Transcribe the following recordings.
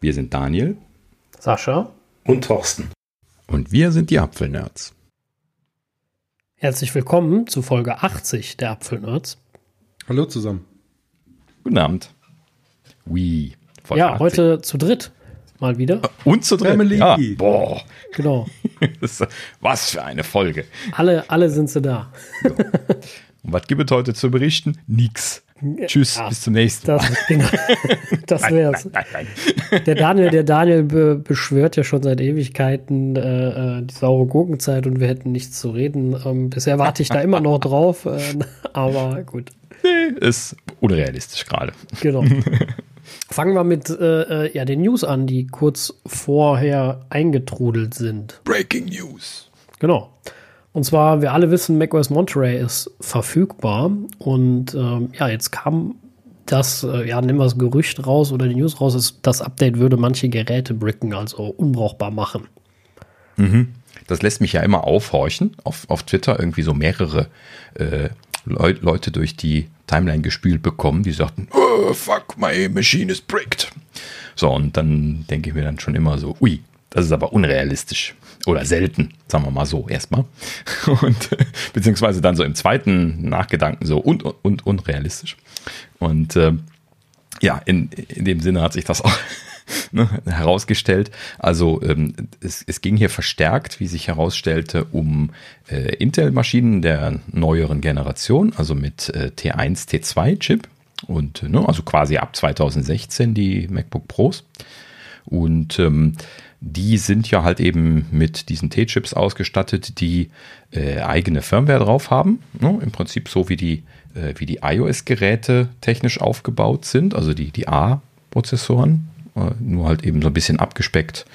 Wir sind Daniel, Sascha und Thorsten. Und wir sind die Apfelnerds. Herzlich willkommen zu Folge 80 der Apfelnerds. Hallo zusammen. Guten Abend. Wie? Ja, 80. heute zu dritt mal wieder. Und zu dritt. Family. Ja. Boah. Genau. was für eine Folge. Alle, alle sind sie da. Und was gibt es heute zu berichten? Nix. Tschüss, ja, bis zum nächsten Mal. Das, genau, das wär's. Nein, nein, nein. Der Daniel, der Daniel be beschwört ja schon seit Ewigkeiten äh, äh, die saure Gurkenzeit und wir hätten nichts zu reden. Ähm, bisher warte ich da immer noch drauf, äh, aber gut. Nee, ist unrealistisch gerade. Genau. Fangen wir mit äh, äh, ja, den News an, die kurz vorher eingetrudelt sind. Breaking News. Genau. Und zwar, wir alle wissen, macOS Monterey ist verfügbar. Und ähm, ja, jetzt kam das, äh, ja, nehmen wir das Gerücht raus oder die News raus, ist, das Update würde manche Geräte bricken, also unbrauchbar machen. Mhm. Das lässt mich ja immer aufhorchen. Auf, auf Twitter irgendwie so mehrere äh, Le Leute durch die Timeline gespült bekommen, die sagten, oh, fuck, my machine is bricked. So, und dann denke ich mir dann schon immer so, ui, das ist aber unrealistisch. Oder selten, sagen wir mal so erstmal. Und beziehungsweise dann so im zweiten Nachgedanken so und, und unrealistisch. Und äh, ja, in, in dem Sinne hat sich das auch ne, herausgestellt. Also ähm, es, es ging hier verstärkt, wie sich herausstellte, um äh, Intel-Maschinen der neueren Generation, also mit äh, T1, T2-Chip. Und ne, also quasi ab 2016 die MacBook Pros. Und ähm, die sind ja halt eben mit diesen T-Chips ausgestattet, die äh, eigene Firmware drauf haben. Ne? Im Prinzip so wie die, äh, die iOS-Geräte technisch aufgebaut sind, also die, die A-Prozessoren, äh, nur halt eben so ein bisschen abgespeckt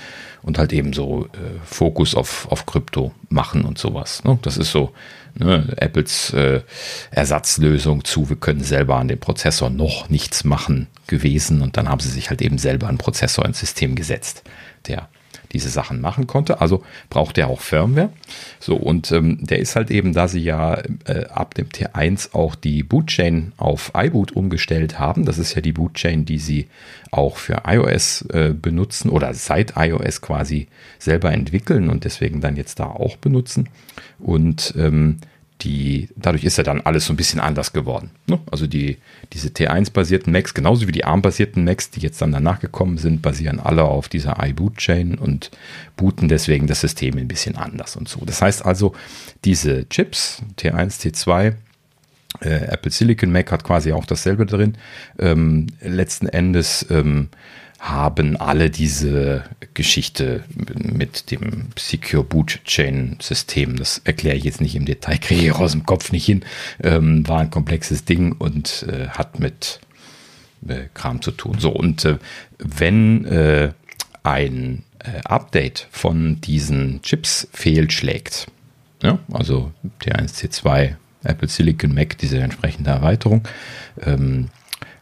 und halt eben so äh, Fokus auf, auf Krypto machen und sowas. Ne? Das ist so ne, Apples äh, Ersatzlösung zu, wir können selber an dem Prozessor noch nichts machen gewesen und dann haben sie sich halt eben selber einen Prozessor ins System gesetzt der diese Sachen machen konnte. Also braucht er auch Firmware. So, und ähm, der ist halt eben, da sie ja äh, ab dem T1 auch die Bootchain auf iBoot umgestellt haben. Das ist ja die Bootchain, die sie auch für iOS äh, benutzen oder seit iOS quasi selber entwickeln und deswegen dann jetzt da auch benutzen. Und ähm, die, dadurch ist ja dann alles so ein bisschen anders geworden. Ne? Also die, diese T1-basierten Macs, genauso wie die ARM-basierten Macs, die jetzt dann danach gekommen sind, basieren alle auf dieser iBoot-Chain und booten deswegen das System ein bisschen anders und so. Das heißt also, diese Chips, T1, T2, äh, Apple Silicon Mac hat quasi auch dasselbe drin. Ähm, letzten Endes ähm, haben alle diese Geschichte mit dem Secure Boot Chain System. Das erkläre ich jetzt nicht im Detail, kriege ich aus dem Kopf nicht hin. Ähm, war ein komplexes Ding und äh, hat mit äh, Kram zu tun. So, und äh, wenn äh, ein äh, Update von diesen Chips fehlschlägt, ja, also T1, T2, Apple Silicon Mac, diese entsprechende Erweiterung, ähm,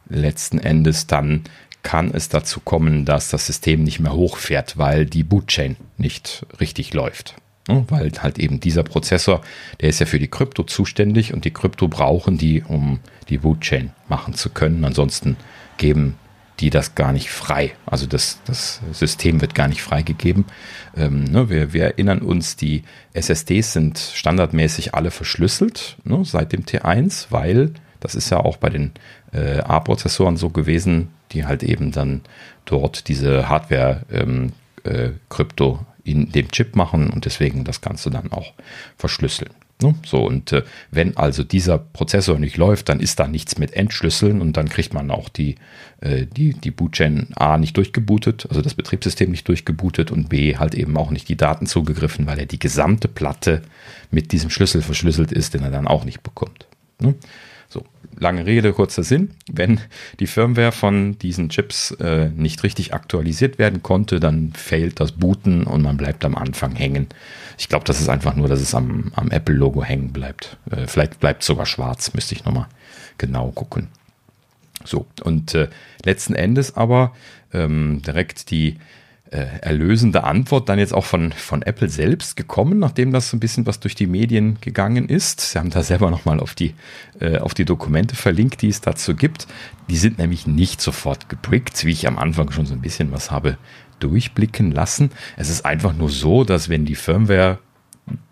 letzten Endes dann kann es dazu kommen, dass das System nicht mehr hochfährt, weil die Bootchain nicht richtig läuft. Weil halt eben dieser Prozessor, der ist ja für die Krypto zuständig und die Krypto brauchen die, um die Bootchain machen zu können. Ansonsten geben die das gar nicht frei. Also das, das System wird gar nicht freigegeben. Ähm, ne, wir, wir, erinnern uns, die SSDs sind standardmäßig alle verschlüsselt ne, seit dem T1, weil das ist ja auch bei den äh, A-Prozessoren so gewesen, die halt eben dann dort diese Hardware-Krypto ähm, äh, in dem Chip machen und deswegen das Ganze dann auch verschlüsseln. Ne? So, und äh, wenn also dieser Prozessor nicht läuft, dann ist da nichts mit Entschlüsseln und dann kriegt man auch die, äh, die, die Bootchain A nicht durchgebootet, also das Betriebssystem nicht durchgebootet und B halt eben auch nicht die Daten zugegriffen, weil er die gesamte Platte mit diesem Schlüssel verschlüsselt ist, den er dann auch nicht bekommt. Ne? Lange Rede, kurzer Sinn. Wenn die Firmware von diesen Chips äh, nicht richtig aktualisiert werden konnte, dann fehlt das Booten und man bleibt am Anfang hängen. Ich glaube, das ist einfach nur, dass es am, am Apple-Logo hängen bleibt. Äh, vielleicht bleibt es sogar schwarz, müsste ich nochmal genau gucken. So, und äh, letzten Endes aber ähm, direkt die äh, erlösende Antwort dann jetzt auch von, von Apple selbst gekommen, nachdem das so ein bisschen was durch die Medien gegangen ist. Sie haben da selber nochmal auf die, äh, auf die Dokumente verlinkt, die es dazu gibt. Die sind nämlich nicht sofort gebrickt, wie ich am Anfang schon so ein bisschen was habe durchblicken lassen. Es ist einfach nur so, dass wenn die Firmware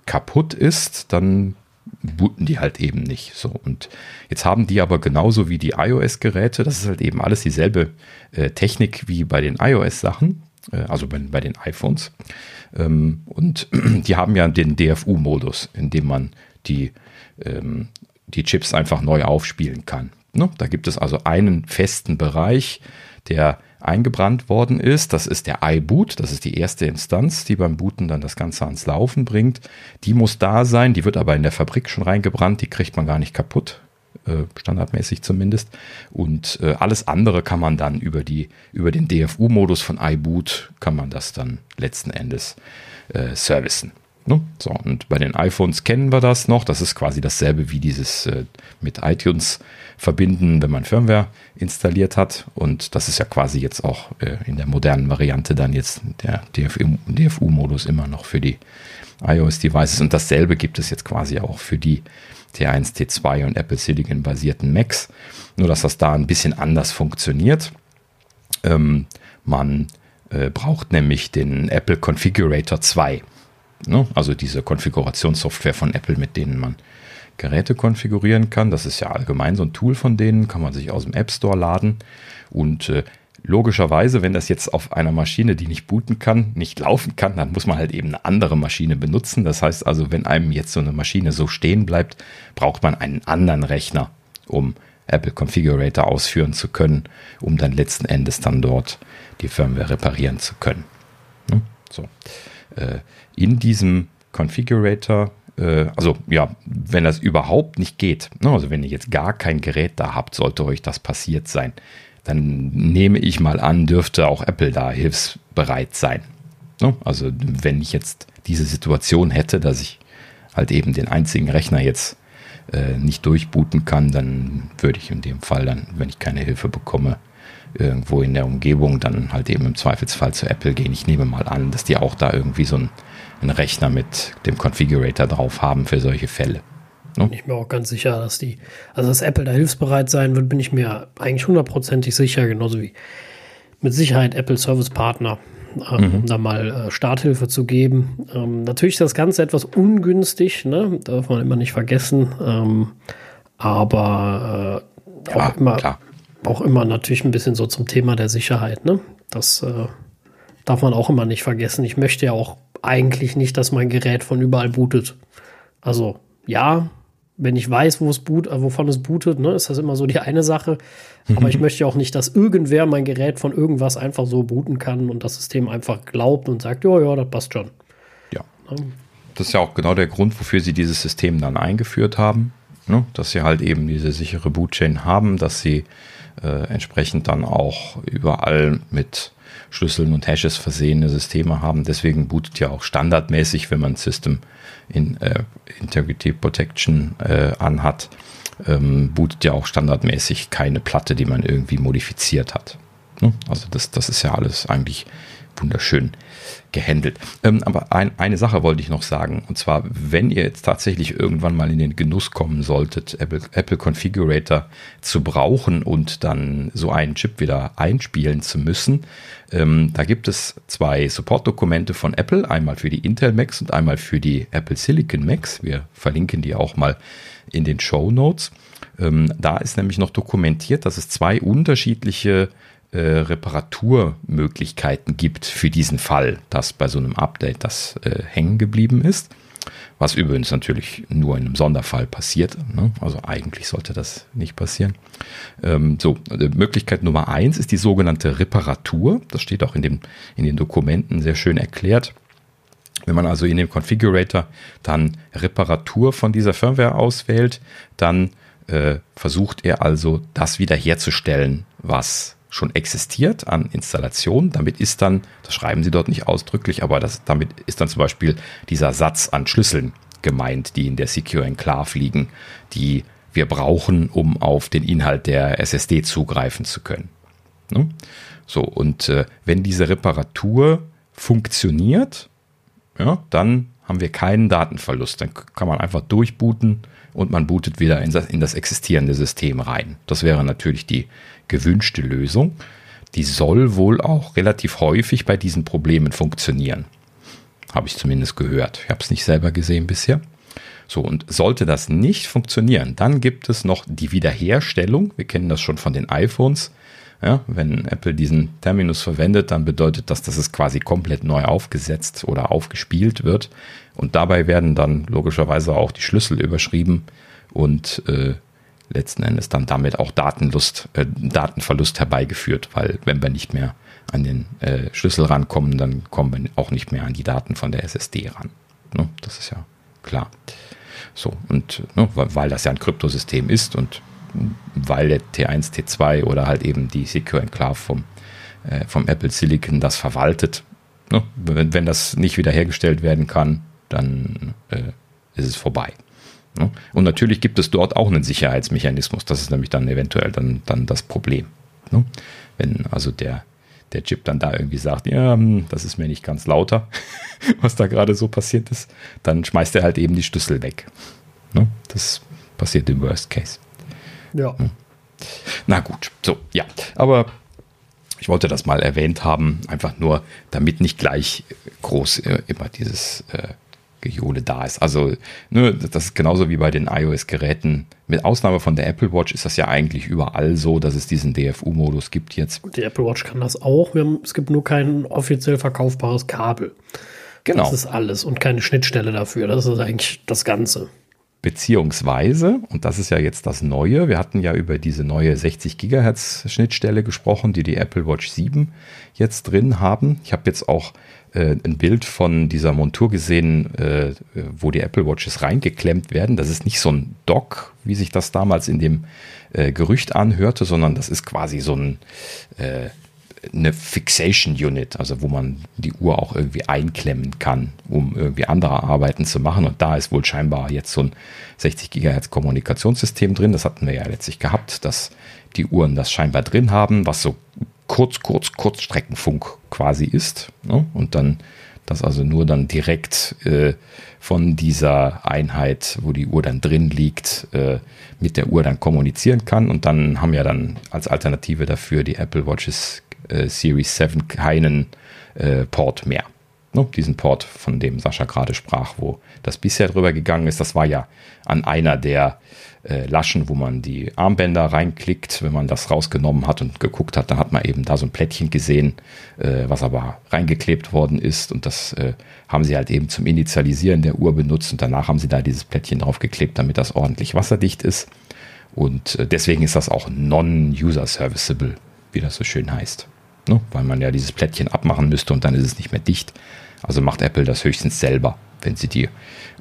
kaputt ist, dann booten die halt eben nicht. So und jetzt haben die aber genauso wie die iOS-Geräte, das ist halt eben alles dieselbe äh, Technik wie bei den iOS-Sachen. Äh, also bei, bei, den iPhones. Ähm, und die haben ja den DFU-Modus, in dem man die, ähm, die Chips einfach neu aufspielen kann. Ne? Da gibt es also einen festen Bereich, der eingebrannt worden ist. Das ist der iBoot. Das ist die erste Instanz, die beim Booten dann das Ganze ans Laufen bringt. Die muss da sein. Die wird aber in der Fabrik schon reingebrannt. Die kriegt man gar nicht kaputt. Äh, standardmäßig zumindest. Und äh, alles andere kann man dann über, die, über den DFU-Modus von iBoot kann man das dann letzten Endes äh, servicen. Ne? So, und bei den iPhones kennen wir das noch. Das ist quasi dasselbe wie dieses äh, mit iTunes verbinden, wenn man Firmware installiert hat. Und das ist ja quasi jetzt auch äh, in der modernen Variante dann jetzt der DFU-Modus immer noch für die iOS-Devices. Und dasselbe gibt es jetzt quasi auch für die T1, T2 und Apple Silicon basierten Macs. Nur, dass das da ein bisschen anders funktioniert. Ähm, man äh, braucht nämlich den Apple Configurator 2. Ne? Also diese Konfigurationssoftware von Apple, mit denen man Geräte konfigurieren kann. Das ist ja allgemein so ein Tool von denen, kann man sich aus dem App Store laden. Und äh, logischerweise, wenn das jetzt auf einer Maschine, die nicht booten kann, nicht laufen kann, dann muss man halt eben eine andere Maschine benutzen. Das heißt also, wenn einem jetzt so eine Maschine so stehen bleibt, braucht man einen anderen Rechner, um Apple Configurator ausführen zu können, um dann letzten Endes dann dort die Firmware reparieren zu können. Ne? So. Äh, in diesem Configurator äh, also ja, wenn das überhaupt nicht geht, ne, also wenn ihr jetzt gar kein Gerät da habt, sollte euch das passiert sein, dann nehme ich mal an, dürfte auch Apple da hilfsbereit sein. Ne? Also wenn ich jetzt diese Situation hätte, dass ich halt eben den einzigen Rechner jetzt äh, nicht durchbooten kann, dann würde ich in dem Fall dann, wenn ich keine Hilfe bekomme, irgendwo in der Umgebung dann halt eben im Zweifelsfall zu Apple gehen. Ich nehme mal an, dass die auch da irgendwie so ein einen Rechner mit dem Configurator drauf haben für solche Fälle. Ne? Bin ich mir auch ganz sicher, dass die, also dass Apple da hilfsbereit sein wird, bin ich mir eigentlich hundertprozentig sicher, genauso wie mit Sicherheit Apple Service Partner, äh, mhm. um da mal äh, Starthilfe zu geben. Ähm, natürlich ist das Ganze etwas ungünstig, ne? darf man immer nicht vergessen, ähm, aber äh, auch, ja, immer, klar. auch immer natürlich ein bisschen so zum Thema der Sicherheit. Ne? Das äh, darf man auch immer nicht vergessen. Ich möchte ja auch eigentlich nicht, dass mein Gerät von überall bootet. Also ja, wenn ich weiß, wo es boot, äh, wovon es bootet, ne, ist das immer so die eine Sache. Aber ich möchte auch nicht, dass irgendwer mein Gerät von irgendwas einfach so booten kann und das System einfach glaubt und sagt, ja, ja, das passt schon. Ja. Das ist ja auch genau der Grund, wofür sie dieses System dann eingeführt haben. Ne? Dass sie halt eben diese sichere Bootchain haben, dass sie äh, entsprechend dann auch überall mit Schlüsseln und Hashes versehene Systeme haben. Deswegen bootet ja auch standardmäßig, wenn man System in äh, Integrity Protection äh, anhat, ähm, bootet ja auch standardmäßig keine Platte, die man irgendwie modifiziert hat. Ne? Also das, das ist ja alles eigentlich wunderschön gehandelt. Ähm, aber ein, eine Sache wollte ich noch sagen, und zwar, wenn ihr jetzt tatsächlich irgendwann mal in den Genuss kommen solltet, Apple, Apple Configurator zu brauchen und dann so einen Chip wieder einspielen zu müssen, ähm, da gibt es zwei Support-Dokumente von Apple, einmal für die Intel Macs und einmal für die Apple Silicon Macs. Wir verlinken die auch mal in den Show Notes. Ähm, da ist nämlich noch dokumentiert, dass es zwei unterschiedliche äh, Reparaturmöglichkeiten gibt für diesen Fall, dass bei so einem Update das äh, hängen geblieben ist. Was übrigens natürlich nur in einem Sonderfall passiert. Ne? Also eigentlich sollte das nicht passieren. Ähm, so, äh, Möglichkeit Nummer eins ist die sogenannte Reparatur. Das steht auch in, dem, in den Dokumenten sehr schön erklärt. Wenn man also in dem Configurator dann Reparatur von dieser Firmware auswählt, dann äh, versucht er also das wiederherzustellen, was schon existiert an Installationen. Damit ist dann, das schreiben sie dort nicht ausdrücklich, aber das, damit ist dann zum Beispiel dieser Satz an Schlüsseln gemeint, die in der Secure Enclave liegen, die wir brauchen, um auf den Inhalt der SSD zugreifen zu können. Ne? So, und äh, wenn diese Reparatur funktioniert, ja, dann haben wir keinen Datenverlust. Dann kann man einfach durchbooten und man bootet wieder in das, in das existierende System rein. Das wäre natürlich die gewünschte Lösung. Die soll wohl auch relativ häufig bei diesen Problemen funktionieren. Habe ich zumindest gehört. Ich habe es nicht selber gesehen bisher. So, und sollte das nicht funktionieren, dann gibt es noch die Wiederherstellung. Wir kennen das schon von den iPhones. Ja, wenn Apple diesen Terminus verwendet, dann bedeutet das, dass es quasi komplett neu aufgesetzt oder aufgespielt wird. Und dabei werden dann logischerweise auch die Schlüssel überschrieben und äh, letzten Endes dann damit auch Datenlust, äh, Datenverlust herbeigeführt, weil wenn wir nicht mehr an den äh, Schlüssel rankommen, dann kommen wir auch nicht mehr an die Daten von der SSD ran. Ne? Das ist ja klar. So, und ne, weil das ja ein Kryptosystem ist und weil der T1, T2 oder halt eben die Secure Enclave vom, äh, vom Apple Silicon das verwaltet. Ne? Wenn, wenn das nicht wiederhergestellt werden kann, dann äh, ist es vorbei. Ne? Und natürlich gibt es dort auch einen Sicherheitsmechanismus. Das ist nämlich dann eventuell dann, dann das Problem. Ne? Wenn also der, der Chip dann da irgendwie sagt, ja, hm, das ist mir nicht ganz lauter, was da gerade so passiert ist, dann schmeißt er halt eben die Schlüssel weg. Ne? Das passiert im Worst Case. Ja. Hm. Na gut, so, ja. Aber ich wollte das mal erwähnt haben, einfach nur, damit nicht gleich groß äh, immer dieses äh, Gejohle da ist. Also, ne, das ist genauso wie bei den iOS-Geräten. Mit Ausnahme von der Apple Watch ist das ja eigentlich überall so, dass es diesen DFU-Modus gibt jetzt. Die Apple Watch kann das auch. Haben, es gibt nur kein offiziell verkaufbares Kabel. Genau. Das ist alles und keine Schnittstelle dafür. Das ist eigentlich das Ganze. Beziehungsweise, und das ist ja jetzt das Neue, wir hatten ja über diese neue 60 Gigahertz Schnittstelle gesprochen, die die Apple Watch 7 jetzt drin haben. Ich habe jetzt auch äh, ein Bild von dieser Montur gesehen, äh, wo die Apple Watches reingeklemmt werden. Das ist nicht so ein Dock, wie sich das damals in dem äh, Gerücht anhörte, sondern das ist quasi so ein äh, eine Fixation Unit, also wo man die Uhr auch irgendwie einklemmen kann, um irgendwie andere Arbeiten zu machen. Und da ist wohl scheinbar jetzt so ein 60 Gigahertz Kommunikationssystem drin. Das hatten wir ja letztlich gehabt, dass die Uhren das scheinbar drin haben, was so kurz, kurz, Kurzstreckenfunk quasi ist. Ne? Und dann das also nur dann direkt äh, von dieser Einheit, wo die Uhr dann drin liegt, äh, mit der Uhr dann kommunizieren kann. Und dann haben ja dann als Alternative dafür die Apple Watches äh, Series 7 keinen äh, Port mehr. Ne? Diesen Port, von dem Sascha gerade sprach, wo das bisher drüber gegangen ist, das war ja an einer der äh, Laschen, wo man die Armbänder reinklickt. Wenn man das rausgenommen hat und geguckt hat, dann hat man eben da so ein Plättchen gesehen, äh, was aber reingeklebt worden ist. Und das äh, haben sie halt eben zum Initialisieren der Uhr benutzt. Und danach haben sie da dieses Plättchen draufgeklebt, damit das ordentlich wasserdicht ist. Und äh, deswegen ist das auch non-user serviceable, wie das so schön heißt ne? weil man ja dieses Plättchen abmachen müsste und dann ist es nicht mehr dicht. Also macht Apple das höchstens selber, wenn sie die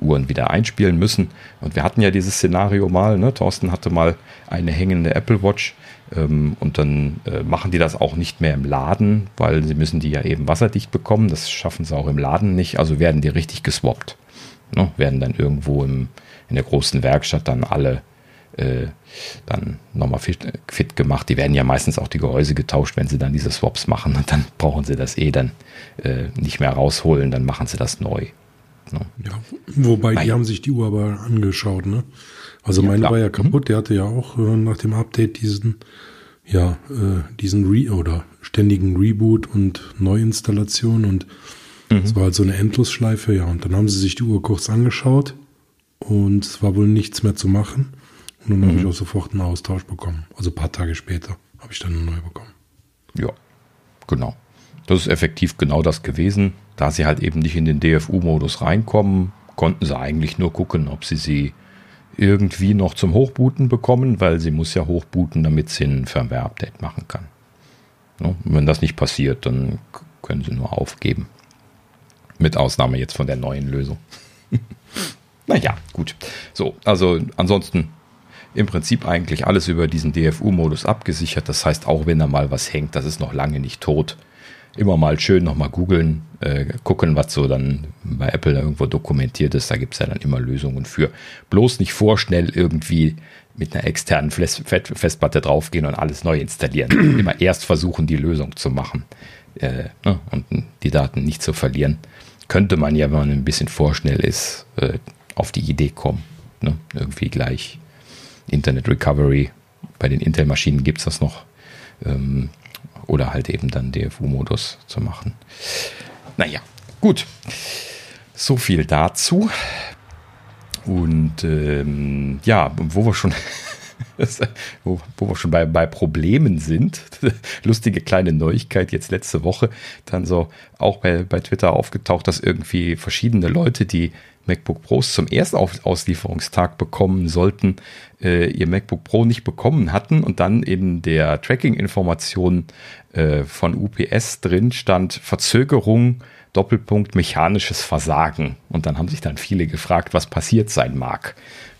Uhren wieder einspielen müssen. Und wir hatten ja dieses Szenario mal, ne? Thorsten hatte mal eine hängende Apple Watch ähm, und dann äh, machen die das auch nicht mehr im Laden, weil sie müssen die ja eben wasserdicht bekommen. Das schaffen sie auch im Laden nicht, also werden die richtig geswappt. Ne? Werden dann irgendwo im, in der großen Werkstatt dann alle äh, dann nochmal fit, fit, gemacht. Die werden ja meistens auch die Gehäuse getauscht, wenn sie dann diese Swaps machen. Und dann brauchen sie das eh dann äh, nicht mehr rausholen, dann machen sie das neu. Ne? Ja, wobei Nein. die haben sich die Uhr aber angeschaut, ne? Also ja, meine klar. war ja kaputt, mhm. der hatte ja auch äh, nach dem Update diesen, ja, äh, diesen Re oder ständigen Reboot und Neuinstallation und es mhm. war halt so eine Endlosschleife, ja. Und dann haben sie sich die Uhr kurz angeschaut und es war wohl nichts mehr zu machen. Und dann mhm. habe ich auch sofort einen Austausch bekommen. Also ein paar Tage später habe ich dann eine neue bekommen. Ja, genau. Das ist effektiv genau das gewesen. Da sie halt eben nicht in den DFU-Modus reinkommen, konnten sie eigentlich nur gucken, ob sie sie irgendwie noch zum Hochbooten bekommen, weil sie muss ja hochbooten, damit sie ein Firmware-Update machen kann. Und wenn das nicht passiert, dann können sie nur aufgeben. Mit Ausnahme jetzt von der neuen Lösung. naja, gut. So, also ansonsten im Prinzip eigentlich alles über diesen DFU-Modus abgesichert. Das heißt, auch wenn da mal was hängt, das ist noch lange nicht tot. Immer mal schön nochmal googeln, äh, gucken, was so dann bei Apple irgendwo dokumentiert ist. Da gibt es ja dann immer Lösungen für. Bloß nicht vorschnell irgendwie mit einer externen Festplatte draufgehen und alles neu installieren. Immer erst versuchen, die Lösung zu machen äh, ne, und die Daten nicht zu verlieren. Könnte man ja, wenn man ein bisschen vorschnell ist, äh, auf die Idee kommen. Ne? Irgendwie gleich Internet Recovery. Bei den Intel-Maschinen gibt es das noch. Ähm, oder halt eben dann DFU-Modus zu machen. Naja, gut. So viel dazu. Und ähm, ja, wo wir schon, wo, wo, wir schon bei, bei Problemen sind, lustige kleine Neuigkeit jetzt letzte Woche, dann so auch bei, bei Twitter aufgetaucht, dass irgendwie verschiedene Leute, die MacBook Pros zum Erstauslieferungstag bekommen sollten, äh, ihr MacBook Pro nicht bekommen hatten und dann in der Tracking-Information äh, von UPS drin stand Verzögerung Doppelpunkt mechanisches Versagen. Und dann haben sich dann viele gefragt, was passiert sein mag.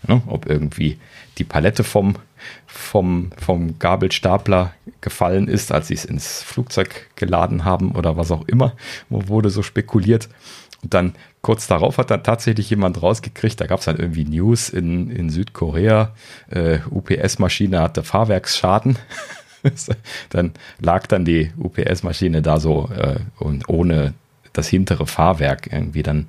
Ne? Ob irgendwie die Palette vom, vom, vom Gabelstapler gefallen ist, als sie es ins Flugzeug geladen haben oder was auch immer, wurde so spekuliert. Und dann kurz darauf hat dann tatsächlich jemand rausgekriegt, da gab es dann irgendwie News in, in Südkorea, äh, UPS-Maschine hatte Fahrwerksschaden. dann lag dann die UPS-Maschine da so äh, und ohne das hintere Fahrwerk irgendwie dann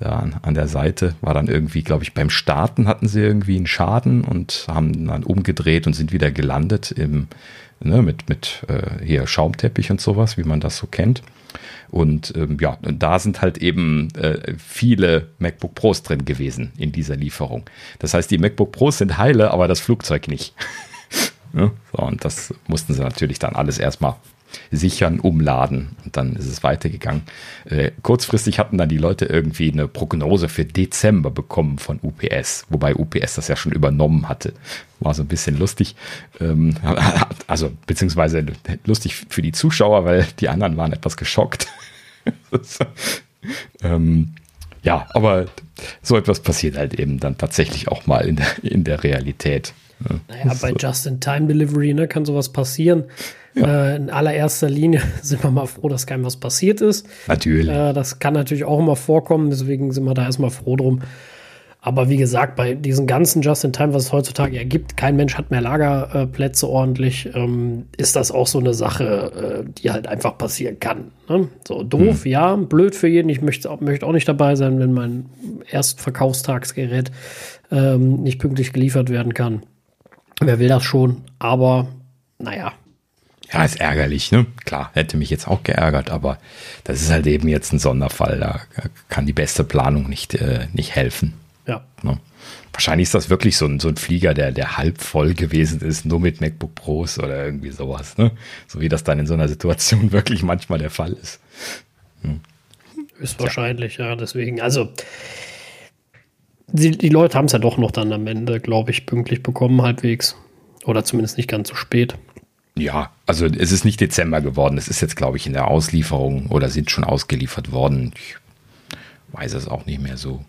ja, an der Seite war dann irgendwie, glaube ich, beim Starten hatten sie irgendwie einen Schaden und haben dann umgedreht und sind wieder gelandet im, ne, mit, mit äh, hier Schaumteppich und sowas, wie man das so kennt. Und ähm, ja, da sind halt eben äh, viele MacBook Pros drin gewesen in dieser Lieferung. Das heißt, die MacBook Pros sind heile, aber das Flugzeug nicht. ja, so, und das mussten sie natürlich dann alles erstmal sichern, umladen und dann ist es weitergegangen. Äh, kurzfristig hatten dann die Leute irgendwie eine Prognose für Dezember bekommen von UPS, wobei UPS das ja schon übernommen hatte. War so ein bisschen lustig. Ähm, also, beziehungsweise lustig für die Zuschauer, weil die anderen waren etwas geschockt. ähm, ja, aber so etwas passiert halt eben dann tatsächlich auch mal in der, in der Realität. Naja, bei Just-in-Time-Delivery ne, kann sowas passieren. Ja. Äh, in allererster Linie sind wir mal froh, dass keinem was passiert ist. Natürlich. Äh, das kann natürlich auch immer vorkommen, deswegen sind wir da erstmal froh drum. Aber wie gesagt, bei diesen ganzen Just-in-Time, was es heutzutage ergibt, kein Mensch hat mehr Lagerplätze ordentlich, ähm, ist das auch so eine Sache, äh, die halt einfach passieren kann. Ne? So doof, hm. ja, blöd für jeden. Ich möchte, möchte auch nicht dabei sein, wenn mein Erstverkaufstagsgerät ähm, nicht pünktlich geliefert werden kann. Wer will das schon? Aber naja, ja, ist ärgerlich, ne? Klar, hätte mich jetzt auch geärgert, aber das ist halt eben jetzt ein Sonderfall. Da kann die beste Planung nicht, äh, nicht helfen. Ja. Ne? Wahrscheinlich ist das wirklich so ein, so ein Flieger, der, der halb voll gewesen ist, nur mit MacBook Pros oder irgendwie sowas, ne? So wie das dann in so einer Situation wirklich manchmal der Fall ist. Hm. Ist wahrscheinlich, ja. ja, deswegen, also die, die Leute haben es ja doch noch dann am Ende, glaube ich, pünktlich bekommen, halbwegs. Oder zumindest nicht ganz so spät. Ja, also es ist nicht Dezember geworden. Es ist jetzt, glaube ich, in der Auslieferung oder sind schon ausgeliefert worden. Ich weiß es auch nicht mehr so,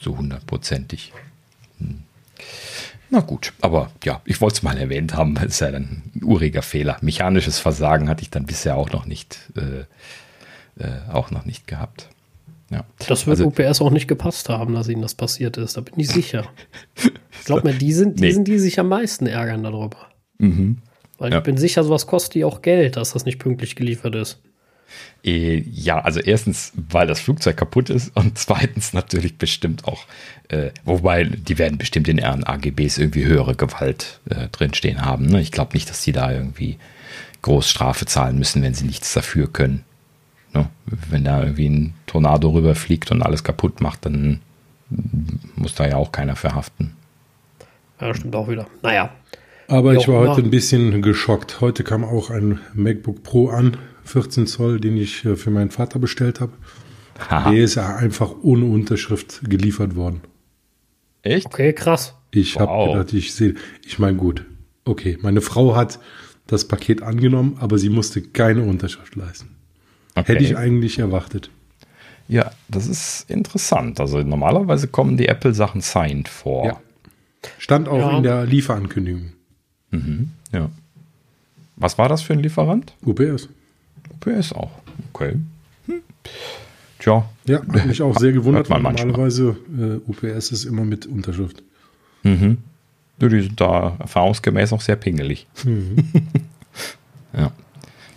so hundertprozentig. Hm. Na gut, aber ja, ich wollte es mal erwähnt haben, weil es ja ein uriger Fehler. Mechanisches Versagen hatte ich dann bisher auch noch nicht, äh, äh, auch noch nicht gehabt. Ja. Das wird also, UPS auch nicht gepasst haben, dass ihnen das passiert ist. Da bin ich sicher. ich glaube mir, die sind, die nee. sind die sich am meisten ärgern darüber. Mhm. Weil ja. ich bin sicher, sowas kostet die auch Geld, dass das nicht pünktlich geliefert ist. Äh, ja, also erstens, weil das Flugzeug kaputt ist und zweitens natürlich bestimmt auch, äh, wobei die werden bestimmt in ihren AGBs irgendwie höhere Gewalt äh, drinstehen haben. Ne? Ich glaube nicht, dass die da irgendwie Großstrafe zahlen müssen, wenn sie nichts dafür können. Ne? Wenn da irgendwie ein Tornado rüberfliegt und alles kaputt macht, dann muss da ja auch keiner verhaften. Ja, stimmt auch wieder. Naja, aber ich war heute ein bisschen geschockt. Heute kam auch ein MacBook Pro an, 14 Zoll, den ich äh, für meinen Vater bestellt habe. Der ist ja einfach ohne Unterschrift geliefert worden. Echt? Okay, krass. Ich wow. habe gedacht, ich sehe, ich meine gut, okay, meine Frau hat das Paket angenommen, aber sie musste keine Unterschrift leisten. Okay. Hätte ich eigentlich erwartet. Ja, das ist interessant. Also normalerweise kommen die Apple-Sachen signed vor. Ja. Stand auch ja. in der Lieferankündigung. Mhm, ja. Was war das für ein Lieferant? UPS. UPS auch. Okay. Hm. Tja. Ja, hat mich auch sehr gewundert, weil normalerweise äh, UPS ist immer mit Unterschrift. Mhm. Die sind da erfahrungsgemäß auch sehr pingelig. Mhm. ja.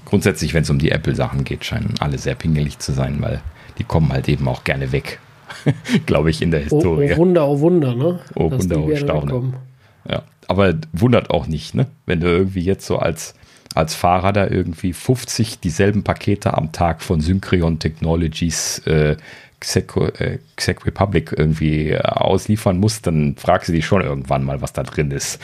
Grundsätzlich, wenn es um die Apple-Sachen geht, scheinen alle sehr pingelig zu sein, weil die kommen halt eben auch gerne weg. Glaube ich, in der Historie. Oh, oh, Wunder, oh Wunder, ne? Oh Dass Wunder, oh Staune. Ja, aber wundert auch nicht, ne? Wenn du irgendwie jetzt so als, als Fahrer da irgendwie 50 dieselben Pakete am Tag von Synchron Technologies äh, Xec, äh, Republic irgendwie äh, ausliefern musst, dann fragst du dich schon irgendwann mal, was da drin ist.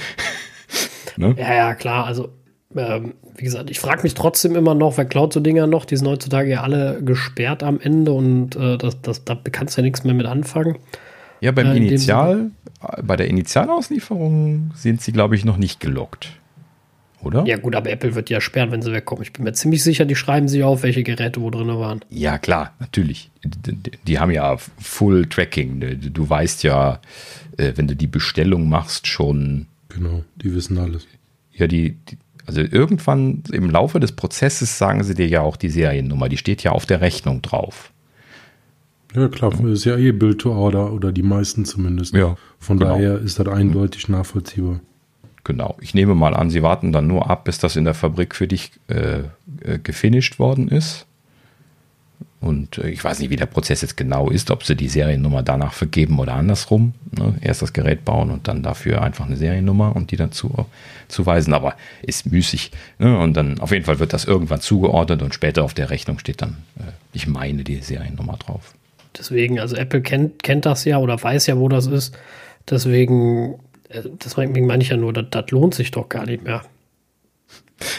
ne? Ja, ja, klar. Also, ähm, wie gesagt, ich frage mich trotzdem immer noch, wer klaut so Dinger noch? Die sind heutzutage ja alle gesperrt am Ende und äh, das, das, da kannst du ja nichts mehr mit anfangen. Ja, beim äh, Initial, bei der Initialauslieferung sind sie, glaube ich, noch nicht gelockt. Oder? Ja, gut, aber Apple wird ja sperren, wenn sie wegkommen. Ich bin mir ziemlich sicher, die schreiben sich auf, welche Geräte wo drin waren. Ja, klar, natürlich. Die, die, die haben ja Full Tracking. Du, du weißt ja, äh, wenn du die Bestellung machst, schon. Genau, die wissen alles. Ja, die, die also irgendwann im Laufe des Prozesses sagen sie dir ja auch die Seriennummer. Die steht ja auf der Rechnung drauf. Ja, klar, das ist ja eh Build to Order oder die meisten zumindest. Ja. Von genau. daher ist das eindeutig nachvollziehbar. Genau. Ich nehme mal an, sie warten dann nur ab, bis das in der Fabrik für dich äh, äh, gefinisht worden ist. Und äh, ich weiß nicht, wie der Prozess jetzt genau ist, ob sie die Seriennummer danach vergeben oder andersrum. Ne? Erst das Gerät bauen und dann dafür einfach eine Seriennummer und die dann zu, zuweisen. Aber ist müßig. Ne? Und dann auf jeden Fall wird das irgendwann zugeordnet und später auf der Rechnung steht dann, äh, ich meine, die Seriennummer drauf. Deswegen, also Apple kennt, kennt das ja oder weiß ja, wo das ist. Deswegen, äh, deswegen meine ich ja nur, das, das lohnt sich doch gar nicht mehr.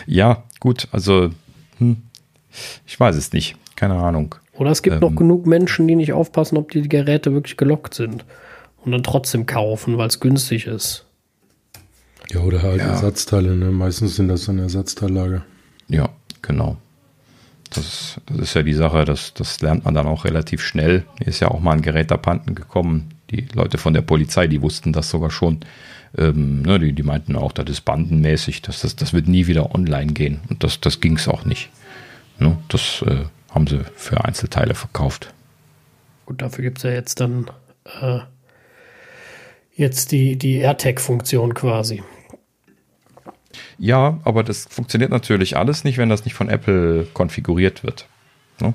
Ja, gut, also hm, ich weiß es nicht. Keine Ahnung. Oder es gibt ähm, noch genug Menschen, die nicht aufpassen, ob die Geräte wirklich gelockt sind und dann trotzdem kaufen, weil es günstig ist. Ja, oder halt ja. Ersatzteile. Ne? Meistens sind das dann Ersatzteillager. Ja, genau. Das, das ist ja die Sache, das, das lernt man dann auch relativ schnell. Hier ist ja auch mal ein Gerät abhanden gekommen. Die Leute von der Polizei, die wussten das sogar schon. Ähm, ne, die, die meinten auch, das ist bandenmäßig, das, das, das wird nie wieder online gehen. Und das, das ging es auch nicht. Ne, das äh, haben sie für Einzelteile verkauft. Gut, dafür gibt es ja jetzt dann äh, jetzt die, die AirTag-Funktion quasi. Ja, aber das funktioniert natürlich alles nicht, wenn das nicht von Apple konfiguriert wird. Ne?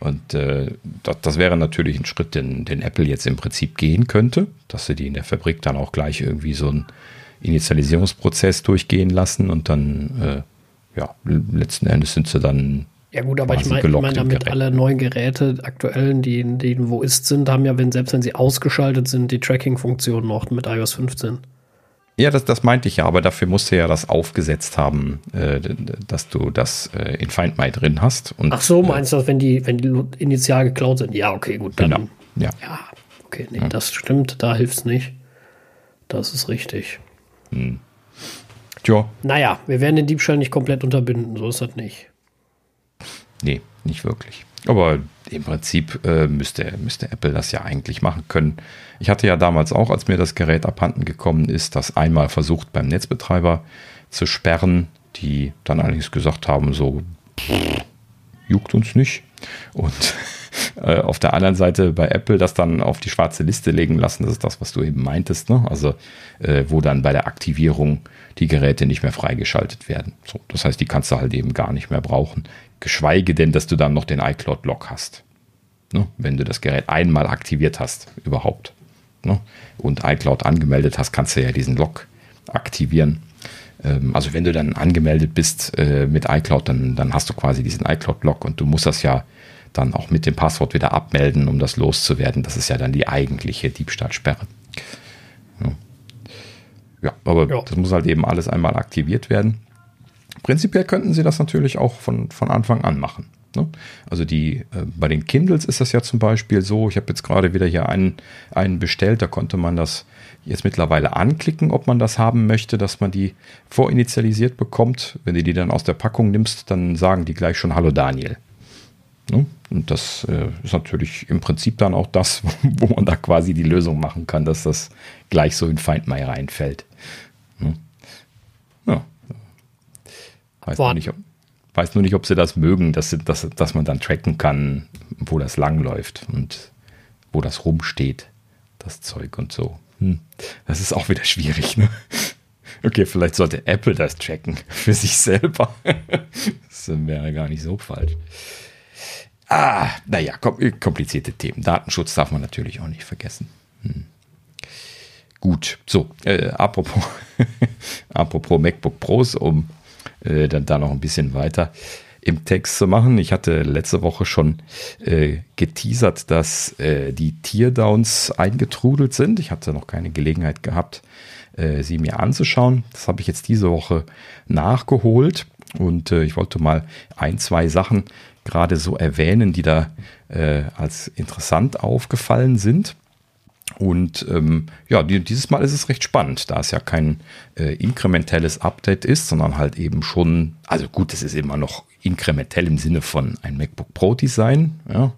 Und äh, das, das, wäre natürlich ein Schritt, den, den Apple jetzt im Prinzip gehen könnte, dass sie die in der Fabrik dann auch gleich irgendwie so einen Initialisierungsprozess durchgehen lassen und dann, äh, ja, letzten Endes sind sie dann. Ja, gut, aber ich meine, ich mein damit alle neuen Geräte, aktuellen, die, die wo ist sind, haben ja, wenn, selbst wenn sie ausgeschaltet sind, die Tracking-Funktion noch mit iOS 15. Ja, das, das meinte ich ja, aber dafür musst du ja das aufgesetzt haben, äh, dass du das äh, in Find My drin hast. Und, Ach so, meinst du, dass wenn die, wenn die initial geklaut sind? Ja, okay, gut. Dann, genau. Ja. ja, okay, nee, ja. das stimmt, da hilft es nicht. Das ist richtig. Hm. Tja. Naja, wir werden den Diebstahl nicht komplett unterbinden, so ist das nicht. Nee, nicht wirklich. Aber im Prinzip äh, müsste, müsste Apple das ja eigentlich machen können. Ich hatte ja damals auch, als mir das Gerät abhanden gekommen ist, das einmal versucht beim Netzbetreiber zu sperren, die dann allerdings gesagt haben, so juckt uns nicht. Und äh, auf der anderen Seite bei Apple das dann auf die schwarze Liste legen lassen, das ist das, was du eben meintest, ne? Also äh, wo dann bei der Aktivierung die Geräte nicht mehr freigeschaltet werden. So, das heißt, die kannst du halt eben gar nicht mehr brauchen geschweige denn, dass du dann noch den iCloud-Log hast. Ne? Wenn du das Gerät einmal aktiviert hast, überhaupt. Ne? Und iCloud angemeldet hast, kannst du ja diesen Log aktivieren. Ähm, also wenn du dann angemeldet bist äh, mit iCloud, dann, dann hast du quasi diesen iCloud-Log und du musst das ja dann auch mit dem Passwort wieder abmelden, um das loszuwerden. Das ist ja dann die eigentliche Diebstahlsperre. Ja, ja aber ja. das muss halt eben alles einmal aktiviert werden. Prinzipiell könnten sie das natürlich auch von, von Anfang an machen. Ne? Also die, äh, bei den Kindles ist das ja zum Beispiel so, ich habe jetzt gerade wieder hier einen, einen bestellt, da konnte man das jetzt mittlerweile anklicken, ob man das haben möchte, dass man die vorinitialisiert bekommt. Wenn du die dann aus der Packung nimmst, dann sagen die gleich schon Hallo Daniel. Ne? Und das äh, ist natürlich im Prinzip dann auch das, wo man da quasi die Lösung machen kann, dass das gleich so in Find My reinfällt. Ne? Weiß nur, nicht, ob, weiß nur nicht, ob sie das mögen, dass, dass, dass man dann tracken kann, wo das langläuft und wo das rumsteht, das Zeug und so. Hm. Das ist auch wieder schwierig, ne? Okay, vielleicht sollte Apple das tracken für sich selber. das wäre gar nicht so falsch. Ah, naja, komplizierte Themen. Datenschutz darf man natürlich auch nicht vergessen. Hm. Gut, so, äh, apropos, apropos MacBook Pros, um äh, dann da noch ein bisschen weiter im Text zu machen. Ich hatte letzte Woche schon äh, geteasert, dass äh, die Teardowns eingetrudelt sind. Ich hatte noch keine Gelegenheit gehabt, äh, sie mir anzuschauen. Das habe ich jetzt diese Woche nachgeholt und äh, ich wollte mal ein, zwei Sachen gerade so erwähnen, die da äh, als interessant aufgefallen sind. Und ähm, ja, die, dieses Mal ist es recht spannend, da es ja kein äh, inkrementelles Update ist, sondern halt eben schon, also gut, es ist immer noch inkrementell im Sinne von ein MacBook Pro Design, ja,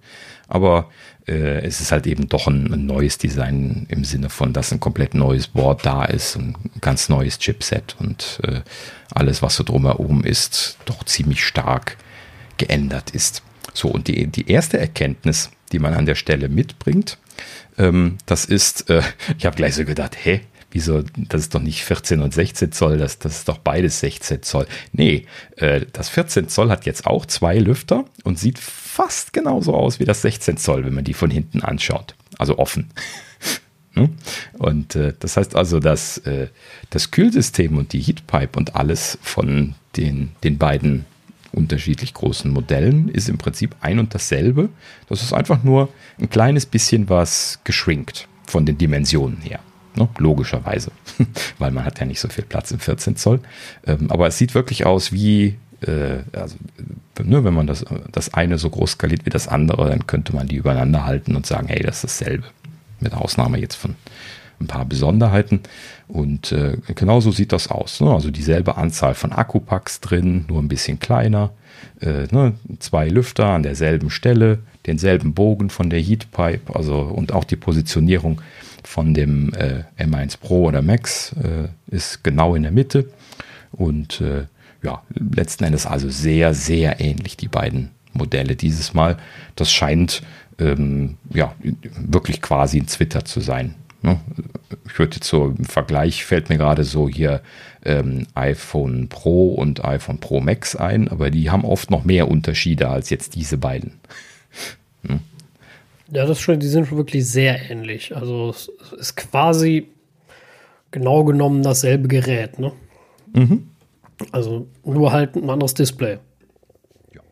aber äh, es ist halt eben doch ein, ein, neues Design im Sinne von, dass ein komplett neues Board da ist, ein ganz neues Chipset und äh, alles, was so drumherum ist, doch ziemlich stark geändert ist. So, und die, die erste Erkenntnis, die man an der Stelle mitbringt, ähm, das ist, äh, ich habe gleich so gedacht, hä, wieso, das ist doch nicht 14 und 16 Zoll, das, das ist doch beides 16 Zoll. Nee, äh, das 14 Zoll hat jetzt auch zwei Lüfter und sieht fast genauso aus wie das 16 Zoll, wenn man die von hinten anschaut. Also offen. Ne? Und äh, das heißt also, dass äh, das Kühlsystem und die Heatpipe und alles von den, den beiden unterschiedlich großen Modellen ist im Prinzip ein und dasselbe. Das ist einfach nur ein kleines bisschen was geschrinkt von den Dimensionen her. Ne? Logischerweise, weil man hat ja nicht so viel Platz im 14 Zoll. Ähm, aber es sieht wirklich aus wie, äh, also, ne, wenn man das, das eine so groß skaliert wie das andere, dann könnte man die übereinander halten und sagen, hey, das ist dasselbe. Mit Ausnahme jetzt von ein paar Besonderheiten. Und äh, genauso sieht das aus. Ne? Also dieselbe Anzahl von Akkupacks drin, nur ein bisschen kleiner. Äh, ne? Zwei Lüfter an derselben Stelle, denselben Bogen von der Heatpipe, also und auch die Positionierung von dem äh, M1 Pro oder Max äh, ist genau in der Mitte. Und äh, ja, letzten Endes also sehr, sehr ähnlich die beiden Modelle dieses Mal. Das scheint ähm, ja wirklich quasi ein Twitter zu sein. Ne? Ich würde jetzt so im Vergleich fällt mir gerade so hier ähm, iPhone Pro und iPhone Pro Max ein, aber die haben oft noch mehr Unterschiede als jetzt diese beiden. hm? Ja, das schon, die sind schon wirklich sehr ähnlich. Also es ist quasi genau genommen dasselbe Gerät, ne? Mhm. Also nur halt ein anderes Display. Ja.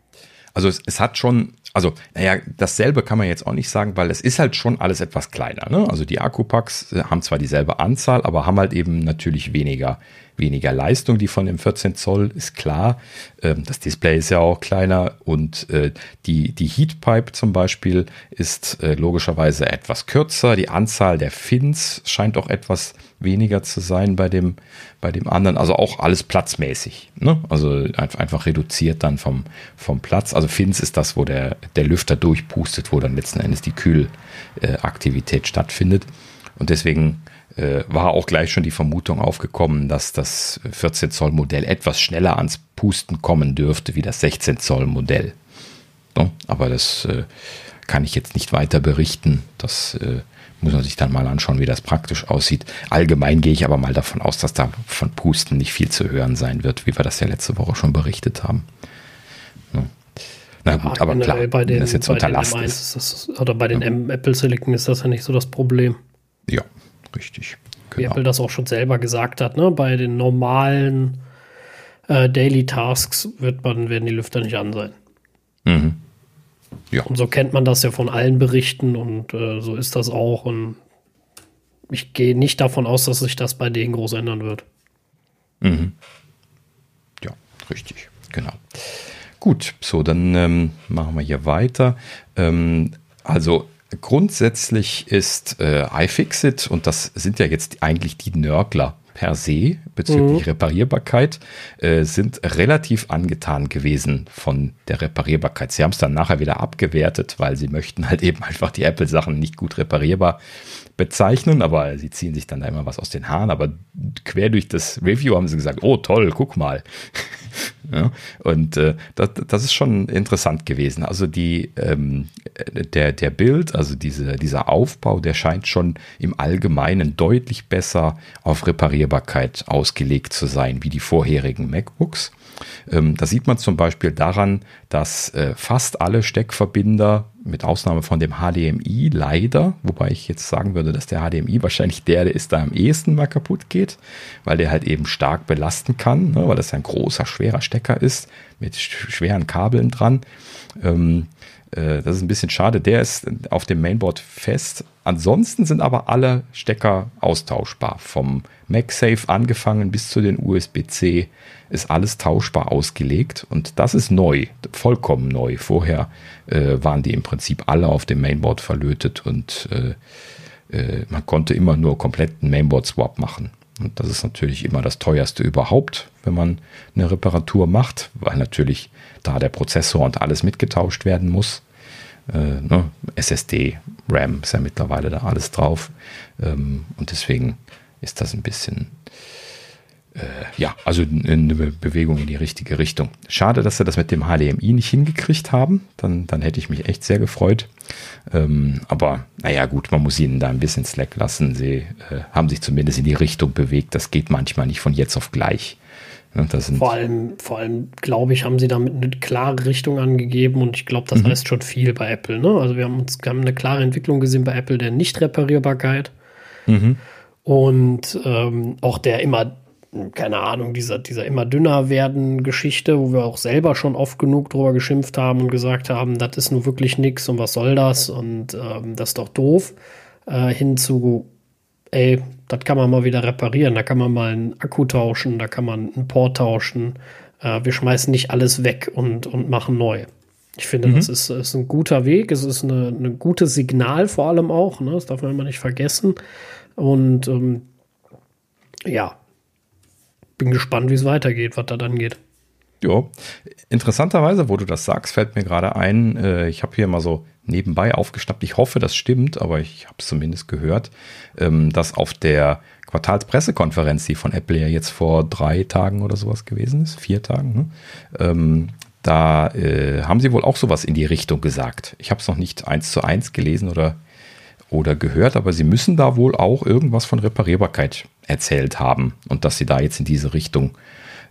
Also es, es hat schon also, naja, dasselbe kann man jetzt auch nicht sagen, weil es ist halt schon alles etwas kleiner. Ne? Also die Akkupacks äh, haben zwar dieselbe Anzahl, aber haben halt eben natürlich weniger, weniger Leistung, die von dem 14 Zoll ist klar. Ähm, das Display ist ja auch kleiner und äh, die, die Heatpipe zum Beispiel ist äh, logischerweise etwas kürzer. Die Anzahl der Fins scheint auch etwas weniger zu sein bei dem, bei dem anderen. Also auch alles platzmäßig. Ne? Also einfach reduziert dann vom, vom Platz. Also Fins ist das, wo der, der Lüfter durchpustet, wo dann letzten Endes die Kühlaktivität stattfindet. Und deswegen äh, war auch gleich schon die Vermutung aufgekommen, dass das 14 Zoll Modell etwas schneller ans Pusten kommen dürfte wie das 16 Zoll Modell. Aber das äh, kann ich jetzt nicht weiter berichten. Das äh, muss man sich dann mal anschauen, wie das praktisch aussieht. Allgemein gehe ich aber mal davon aus, dass da von Pusten nicht viel zu hören sein wird, wie wir das ja letzte Woche schon berichtet haben. Ja. Na gut, ja, aber klar, bei den, wenn das jetzt unter Last ist. ist das, oder bei den ja. Apple Silicon ist das ja nicht so das Problem. Ja, richtig. Genau. Wie Apple das auch schon selber gesagt hat, ne? bei den normalen äh, Daily Tasks wird man, werden die Lüfter nicht an sein. Mhm. Ja. Und so kennt man das ja von allen Berichten und äh, so ist das auch. Und ich gehe nicht davon aus, dass sich das bei denen groß ändern wird. Mhm. Ja, richtig, genau. Gut, so, dann ähm, machen wir hier weiter. Ähm, also grundsätzlich ist äh, iFixit, und das sind ja jetzt eigentlich die Nörgler per se bezüglich mhm. Reparierbarkeit äh, sind relativ angetan gewesen von der Reparierbarkeit. Sie haben es dann nachher wieder abgewertet, weil sie möchten halt eben einfach die Apple-Sachen nicht gut reparierbar bezeichnen, aber sie ziehen sich dann da immer was aus den Haaren. Aber quer durch das Review haben sie gesagt, oh toll, guck mal. Ja? Und äh, das, das ist schon interessant gewesen. Also die, ähm, der, der Bild, also diese, dieser Aufbau, der scheint schon im Allgemeinen deutlich besser auf Reparierbarkeit ausgelegt zu sein wie die vorherigen MacBooks. Ähm, das sieht man zum Beispiel daran, dass äh, fast alle Steckverbinder, mit Ausnahme von dem HDMI leider, wobei ich jetzt sagen würde, dass der HDMI wahrscheinlich der, der ist da am ehesten mal kaputt geht, weil der halt eben stark belasten kann, ne, weil das ein großer, schwerer Stecker ist mit schweren Kabeln dran. Ähm, äh, das ist ein bisschen schade. Der ist auf dem Mainboard fest. Ansonsten sind aber alle Stecker austauschbar. Vom MagSafe angefangen bis zu den USB-C ist alles tauschbar ausgelegt und das ist neu, vollkommen neu. Vorher äh, waren die im Prinzip alle auf dem Mainboard verlötet und äh, äh, man konnte immer nur kompletten Mainboard-Swap machen. Und das ist natürlich immer das teuerste überhaupt, wenn man eine Reparatur macht, weil natürlich da der Prozessor und alles mitgetauscht werden muss. Äh, ne? SSD, RAM ist ja mittlerweile da alles drauf. Ähm, und deswegen ist das ein bisschen, ja, also eine Bewegung in die richtige Richtung. Schade, dass sie das mit dem HDMI nicht hingekriegt haben. Dann, dann hätte ich mich echt sehr gefreut. Ähm, aber naja, gut, man muss ihnen da ein bisschen Slack lassen. Sie äh, haben sich zumindest in die Richtung bewegt. Das geht manchmal nicht von jetzt auf gleich. Ja, vor allem, vor allem glaube ich, haben sie damit eine klare Richtung angegeben und ich glaube, das mhm. heißt schon viel bei Apple. Ne? Also wir haben uns wir haben eine klare Entwicklung gesehen bei Apple der Nichtreparierbarkeit mhm. und ähm, auch der immer keine Ahnung, dieser, dieser immer dünner werden Geschichte, wo wir auch selber schon oft genug drüber geschimpft haben und gesagt haben, das ist nur wirklich nix und was soll das und ähm, das ist doch doof, äh, hin zu, ey, das kann man mal wieder reparieren, da kann man mal einen Akku tauschen, da kann man einen Port tauschen. Äh, wir schmeißen nicht alles weg und, und machen neu. Ich finde, mhm. das ist, ist ein guter Weg. Es ist eine, eine gutes Signal vor allem auch. Ne? Das darf man immer nicht vergessen. Und ähm, ja, bin gespannt, wie es weitergeht, was da dann geht. Ja, interessanterweise, wo du das sagst, fällt mir gerade ein, äh, ich habe hier mal so nebenbei aufgeschnappt. Ich hoffe, das stimmt, aber ich habe es zumindest gehört, ähm, dass auf der Quartalspressekonferenz, die von Apple ja jetzt vor drei Tagen oder sowas gewesen ist, vier Tagen, ne? ähm, da äh, haben sie wohl auch sowas in die Richtung gesagt. Ich habe es noch nicht eins zu eins gelesen oder, oder gehört, aber sie müssen da wohl auch irgendwas von Reparierbarkeit erzählt haben und dass sie da jetzt in diese Richtung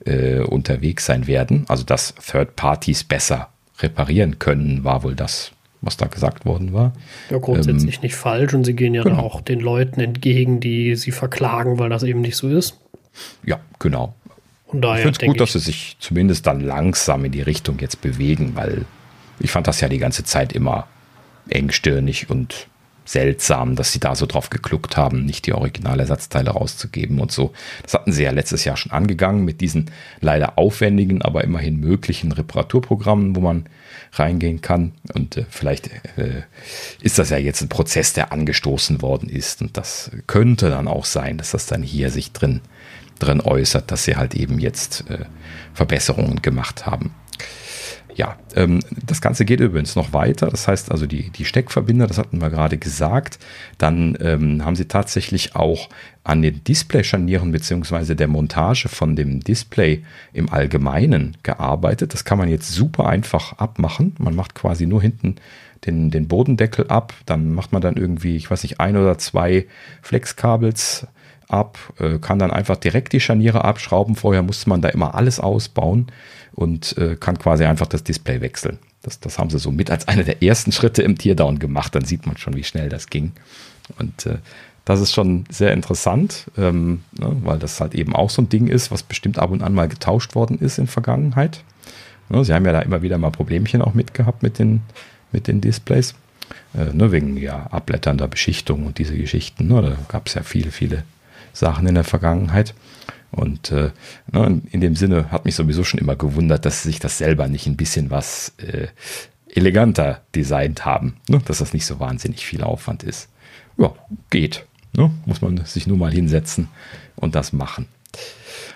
äh, unterwegs sein werden. Also dass Third Parties besser reparieren können, war wohl das, was da gesagt worden war. Ja, grundsätzlich ähm, nicht falsch und sie gehen ja genau. auch den Leuten entgegen, die sie verklagen, weil das eben nicht so ist. Ja, genau. Und daher ich finde es gut, dass sie sich zumindest dann langsam in die Richtung jetzt bewegen, weil ich fand das ja die ganze Zeit immer engstirnig und seltsam, dass sie da so drauf gekluckt haben, nicht die Originalersatzteile rauszugeben und so. Das hatten sie ja letztes Jahr schon angegangen mit diesen leider aufwendigen, aber immerhin möglichen Reparaturprogrammen, wo man reingehen kann. Und äh, vielleicht äh, ist das ja jetzt ein Prozess, der angestoßen worden ist. Und das könnte dann auch sein, dass das dann hier sich drin, drin äußert, dass sie halt eben jetzt äh, Verbesserungen gemacht haben. Ja, ähm, das Ganze geht übrigens noch weiter. Das heißt also, die, die Steckverbinder, das hatten wir gerade gesagt. Dann ähm, haben sie tatsächlich auch an den Display-Scharnieren beziehungsweise der Montage von dem Display im Allgemeinen gearbeitet. Das kann man jetzt super einfach abmachen. Man macht quasi nur hinten den, den Bodendeckel ab. Dann macht man dann irgendwie, ich weiß nicht, ein oder zwei Flexkabels ab, äh, kann dann einfach direkt die Scharniere abschrauben. Vorher musste man da immer alles ausbauen und äh, kann quasi einfach das Display wechseln. Das, das haben sie so mit als einer der ersten Schritte im Teardown gemacht. Dann sieht man schon, wie schnell das ging. Und äh, das ist schon sehr interessant, ähm, ne, weil das halt eben auch so ein Ding ist, was bestimmt ab und an mal getauscht worden ist in Vergangenheit. Ne, sie haben ja da immer wieder mal Problemchen auch mitgehabt mit den, mit den Displays. Äh, ne, wegen ja abblätternder Beschichtung und diese Geschichten. Ne, da gab es ja viele, viele Sachen in der Vergangenheit. Und äh, ne, in dem Sinne hat mich sowieso schon immer gewundert, dass sie sich das selber nicht ein bisschen was äh, eleganter designt haben, ne? dass das nicht so wahnsinnig viel Aufwand ist. Ja, geht. Ne? Muss man sich nur mal hinsetzen und das machen.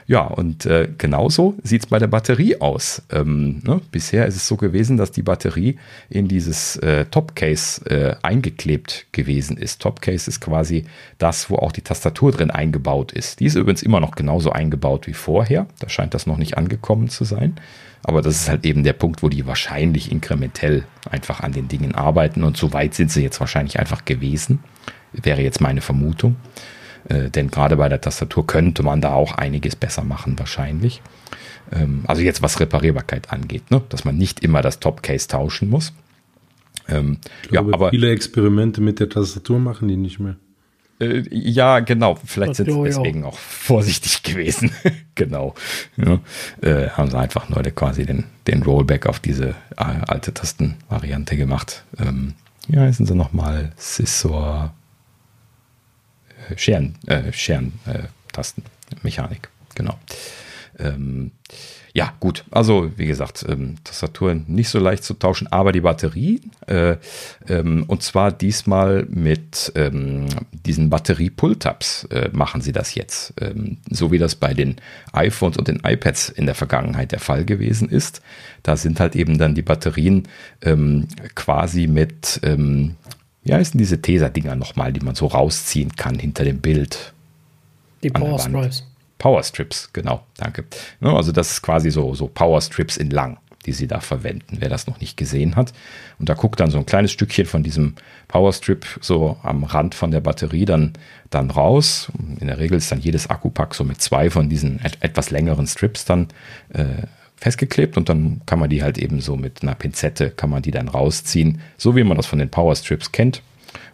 Ja, und äh, genauso sieht es bei der Batterie aus. Ähm, ne? Bisher ist es so gewesen, dass die Batterie in dieses äh, Topcase äh, eingeklebt gewesen ist. Topcase ist quasi das, wo auch die Tastatur drin eingebaut ist. Die ist übrigens immer noch genauso eingebaut wie vorher. Da scheint das noch nicht angekommen zu sein. Aber das ist halt eben der Punkt, wo die wahrscheinlich inkrementell einfach an den Dingen arbeiten. Und so weit sind sie jetzt wahrscheinlich einfach gewesen. Wäre jetzt meine Vermutung. Äh, denn gerade bei der Tastatur könnte man da auch einiges besser machen, wahrscheinlich. Ähm, also jetzt was Reparierbarkeit angeht, ne? dass man nicht immer das Topcase tauschen muss. Ähm, ich glaube, ja, aber viele Experimente mit der Tastatur machen die nicht mehr. Äh, ja, genau. Vielleicht das sind sie deswegen auch. auch vorsichtig gewesen. genau. Ja, äh, haben sie einfach nur quasi den, den Rollback auf diese äh, alte Tastenvariante gemacht. Ähm, ja, heißen sie nochmal Scissor Scheren, äh, Scheren-Tastenmechanik. Äh, genau. Ähm, ja, gut. Also, wie gesagt, ähm, Tastaturen nicht so leicht zu tauschen, aber die Batterie, äh, ähm, und zwar diesmal mit ähm, diesen Batterie-Pull-Tabs äh, machen sie das jetzt. Ähm, so wie das bei den iPhones und den iPads in der Vergangenheit der Fall gewesen ist. Da sind halt eben dann die Batterien ähm, quasi mit, ähm, wie heißen diese Tesa-Dinger nochmal, die man so rausziehen kann hinter dem Bild? Die Power Strips. Power Strips, genau, danke. Also das ist quasi so, so Power Strips in lang, die sie da verwenden, wer das noch nicht gesehen hat. Und da guckt dann so ein kleines Stückchen von diesem Power Strip so am Rand von der Batterie dann, dann raus. In der Regel ist dann jedes Akkupack so mit zwei von diesen et etwas längeren Strips dann äh, festgeklebt und dann kann man die halt eben so mit einer Pinzette, kann man die dann rausziehen, so wie man das von den Power Strips kennt.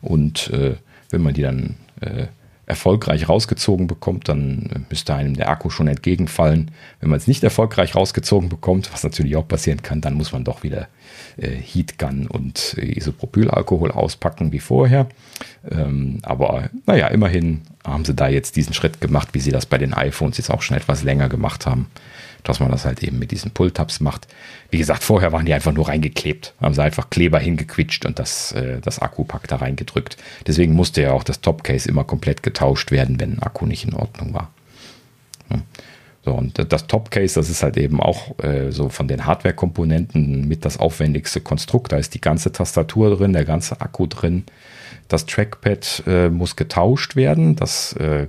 Und äh, wenn man die dann äh, erfolgreich rausgezogen bekommt, dann müsste einem der Akku schon entgegenfallen. Wenn man es nicht erfolgreich rausgezogen bekommt, was natürlich auch passieren kann, dann muss man doch wieder äh, Heatgun und Isopropylalkohol auspacken wie vorher. Ähm, aber naja, immerhin haben sie da jetzt diesen Schritt gemacht, wie sie das bei den iPhones jetzt auch schon etwas länger gemacht haben dass man das halt eben mit diesen Pull-Tabs macht. Wie gesagt, vorher waren die einfach nur reingeklebt, haben sie einfach Kleber hingequitscht und das, äh, das Akkupack da reingedrückt. Deswegen musste ja auch das Topcase immer komplett getauscht werden, wenn ein Akku nicht in Ordnung war. Hm. So, und das Topcase, das ist halt eben auch äh, so von den Hardware-Komponenten mit das aufwendigste Konstrukt. Da ist die ganze Tastatur drin, der ganze Akku drin. Das Trackpad äh, muss getauscht werden. Das äh,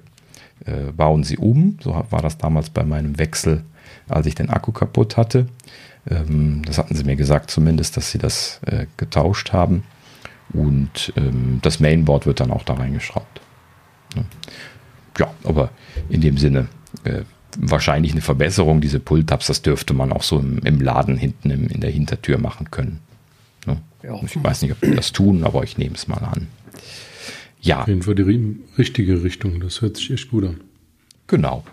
äh bauen sie um. So war das damals bei meinem Wechsel als ich den Akku kaputt hatte. Ähm, das hatten sie mir gesagt zumindest, dass sie das äh, getauscht haben. Und ähm, das Mainboard wird dann auch da reingeschraubt. Ja, ja aber in dem Sinne äh, wahrscheinlich eine Verbesserung. Diese Pull-Tabs, das dürfte man auch so im, im Laden hinten im, in der Hintertür machen können. Ja. Ja. Ich weiß nicht, ob die das tun, aber ich nehme es mal an. Ja. Auf jeden Fall die richtige Richtung. Das hört sich echt gut an. Genau.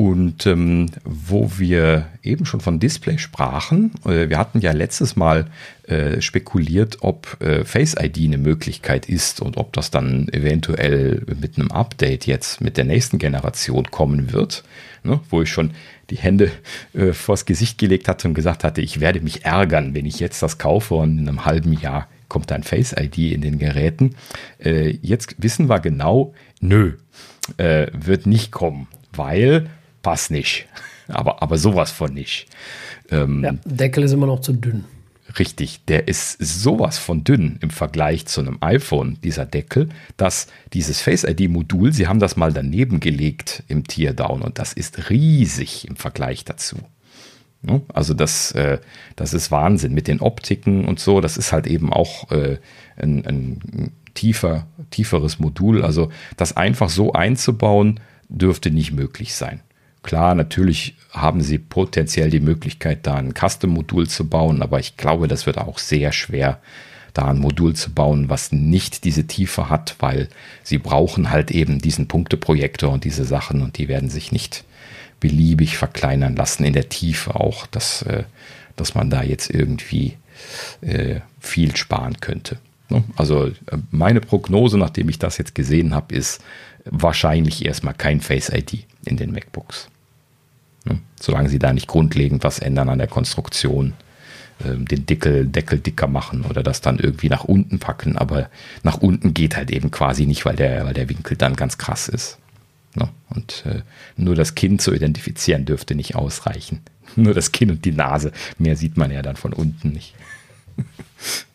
Und ähm, wo wir eben schon von Display sprachen, äh, wir hatten ja letztes Mal äh, spekuliert, ob äh, Face ID eine Möglichkeit ist und ob das dann eventuell mit einem Update jetzt mit der nächsten Generation kommen wird, ne? wo ich schon die Hände äh, vors Gesicht gelegt hatte und gesagt hatte, ich werde mich ärgern, wenn ich jetzt das kaufe und in einem halben Jahr kommt dann Face ID in den Geräten. Äh, jetzt wissen wir genau, nö, äh, wird nicht kommen, weil passt nicht. Aber, aber sowas von nicht. Ähm, ja, Deckel ist immer noch zu dünn. Richtig, der ist sowas von dünn im Vergleich zu einem iPhone, dieser Deckel, dass dieses Face ID-Modul, sie haben das mal daneben gelegt im Teardown und das ist riesig im Vergleich dazu. Also das, äh, das ist Wahnsinn mit den Optiken und so. Das ist halt eben auch äh, ein, ein tiefer, tieferes Modul. Also das einfach so einzubauen, dürfte nicht möglich sein. Klar, natürlich haben sie potenziell die Möglichkeit, da ein Custom-Modul zu bauen, aber ich glaube, das wird auch sehr schwer, da ein Modul zu bauen, was nicht diese Tiefe hat, weil sie brauchen halt eben diesen Punkteprojektor und diese Sachen und die werden sich nicht beliebig verkleinern lassen in der Tiefe auch, dass, äh, dass man da jetzt irgendwie äh, viel sparen könnte. Ne? Also äh, meine Prognose, nachdem ich das jetzt gesehen habe, ist wahrscheinlich erstmal kein Face ID in den MacBooks. Ne? Solange sie da nicht grundlegend was ändern an der Konstruktion, ähm, den Deckel, Deckel dicker machen oder das dann irgendwie nach unten packen. Aber nach unten geht halt eben quasi nicht, weil der, weil der Winkel dann ganz krass ist. Ne? Und äh, nur das Kinn zu identifizieren dürfte nicht ausreichen. Nur das Kinn und die Nase. Mehr sieht man ja dann von unten nicht.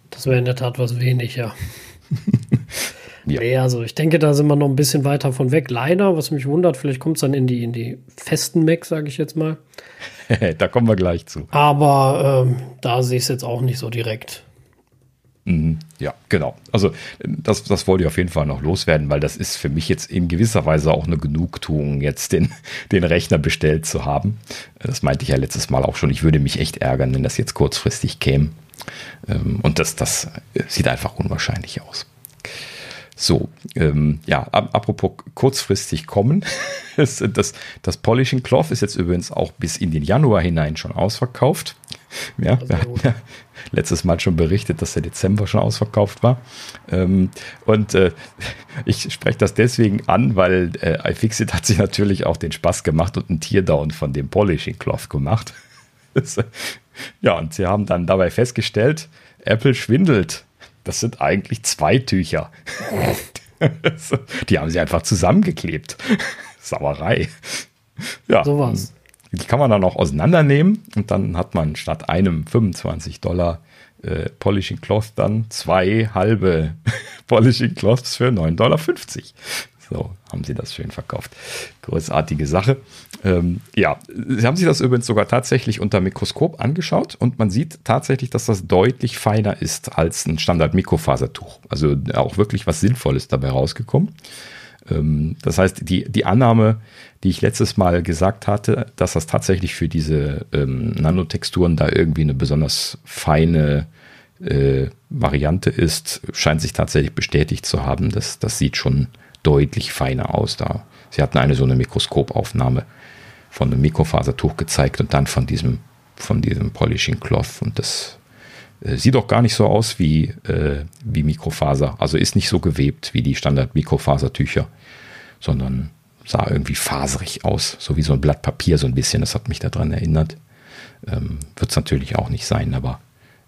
Das wäre in der Tat was wenig, ja. ja. Nee, also ich denke, da sind wir noch ein bisschen weiter von weg. Leider, was mich wundert, vielleicht kommt es dann in die, in die festen Macs, sage ich jetzt mal. da kommen wir gleich zu. Aber ähm, da sehe ich es jetzt auch nicht so direkt. Mhm. Ja, genau. Also das, das wollte ich auf jeden Fall noch loswerden, weil das ist für mich jetzt in gewisser Weise auch eine Genugtuung, jetzt den, den Rechner bestellt zu haben. Das meinte ich ja letztes Mal auch schon. Ich würde mich echt ärgern, wenn das jetzt kurzfristig käme. Ähm, und das, das sieht einfach unwahrscheinlich aus. So, ähm, ja, apropos kurzfristig kommen. das, das, das Polishing Cloth ist jetzt übrigens auch bis in den Januar hinein schon ausverkauft. Ja, wir hatten ja letztes Mal schon berichtet, dass der Dezember schon ausverkauft war. Ähm, und äh, ich spreche das deswegen an, weil äh, iFixit hat sich natürlich auch den Spaß gemacht und einen Teardown von dem Polishing Cloth gemacht. ja, und sie haben dann dabei festgestellt, Apple schwindelt das sind eigentlich zwei Tücher. die haben sie einfach zusammengeklebt. Sauerei. Ja. Sowas. Die kann man dann auch auseinandernehmen und dann hat man statt einem 25 Dollar äh, Polishing Cloth dann zwei halbe Polishing Cloths für 9,50 Dollar. So haben sie das schön verkauft. Großartige Sache. Ähm, ja, sie haben sich das übrigens sogar tatsächlich unter Mikroskop angeschaut und man sieht tatsächlich, dass das deutlich feiner ist als ein Standard-Mikrofasertuch. Also auch wirklich was Sinnvolles dabei rausgekommen. Ähm, das heißt, die, die Annahme, die ich letztes Mal gesagt hatte, dass das tatsächlich für diese ähm, Nanotexturen da irgendwie eine besonders feine äh, Variante ist, scheint sich tatsächlich bestätigt zu haben. Das, das sieht schon deutlich feiner aus. Da sie hatten eine so eine Mikroskopaufnahme von einem Mikrofasertuch gezeigt und dann von diesem von diesem Polishing Cloth und das äh, sieht auch gar nicht so aus wie äh, wie Mikrofaser. Also ist nicht so gewebt wie die Standard Mikrofasertücher, sondern sah irgendwie faserig aus, so wie so ein Blatt Papier so ein bisschen. Das hat mich daran erinnert. Ähm, Wird es natürlich auch nicht sein, aber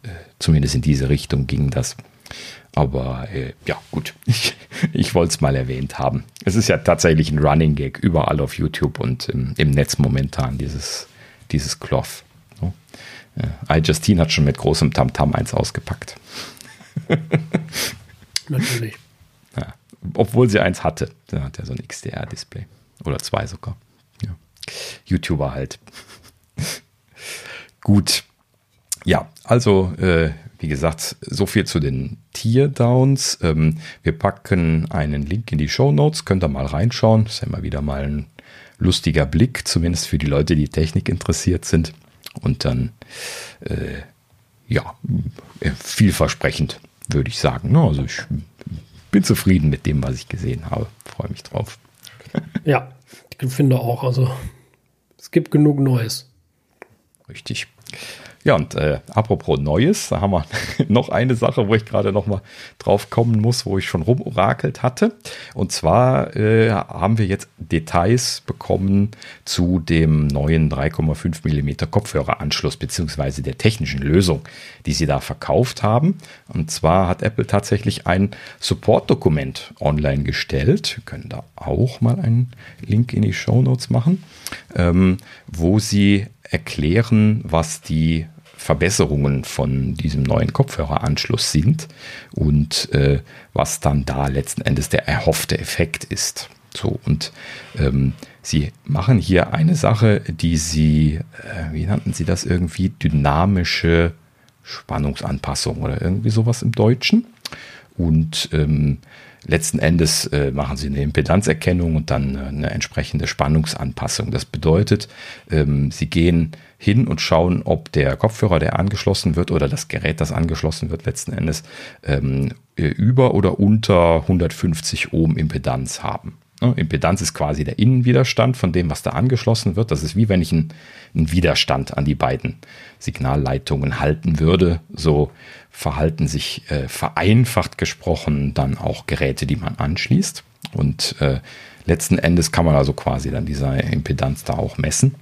äh, zumindest in diese Richtung ging das. Aber äh, ja, gut, ich, ich wollte es mal erwähnt haben. Es ist ja tatsächlich ein Running Gag überall auf YouTube und im, im Netz momentan, dieses, dieses Cloth. So. Äh, iJustine hat schon mit großem Tamtam -Tam eins ausgepackt. Natürlich. Ja, obwohl sie eins hatte. Da hat er so ein XDR-Display. Oder zwei sogar. Ja. YouTuber halt. Gut. Ja, also äh, wie gesagt, so viel zu den Tierdowns. Ähm, wir packen einen Link in die Show Notes, könnt ihr mal reinschauen. Das ist ja immer wieder mal ein lustiger Blick, zumindest für die Leute, die Technik interessiert sind. Und dann, äh, ja, äh, vielversprechend, würde ich sagen. Also ich bin zufrieden mit dem, was ich gesehen habe. Freue mich drauf. Ja, ich finde auch. Also es gibt genug Neues. Richtig. Ja, und äh, apropos Neues, da haben wir noch eine Sache, wo ich gerade noch mal drauf kommen muss, wo ich schon rumorakelt hatte. Und zwar äh, haben wir jetzt Details bekommen zu dem neuen 3,5 mm Kopfhöreranschluss beziehungsweise der technischen Lösung, die sie da verkauft haben. Und zwar hat Apple tatsächlich ein Support-Dokument online gestellt. Wir können da auch mal einen Link in die Show Notes machen, ähm, wo sie erklären, was die Verbesserungen von diesem neuen Kopfhöreranschluss sind und äh, was dann da letzten Endes der erhoffte Effekt ist. So, und ähm, sie machen hier eine Sache, die sie, äh, wie nannten sie das irgendwie, dynamische Spannungsanpassung oder irgendwie sowas im Deutschen. Und ähm, letzten Endes äh, machen sie eine Impedanzerkennung und dann äh, eine entsprechende Spannungsanpassung. Das bedeutet, ähm, sie gehen hin und schauen, ob der Kopfhörer, der angeschlossen wird oder das Gerät, das angeschlossen wird, letzten Endes ähm, über oder unter 150 Ohm Impedanz haben. Ne, Impedanz ist quasi der Innenwiderstand von dem, was da angeschlossen wird. Das ist wie wenn ich einen, einen, Widerstand an die beiden Signalleitungen halten würde. So verhalten sich äh, vereinfacht gesprochen dann auch Geräte, die man anschließt. Und äh, letzten Endes kann man also quasi dann dieser Impedanz da auch messen.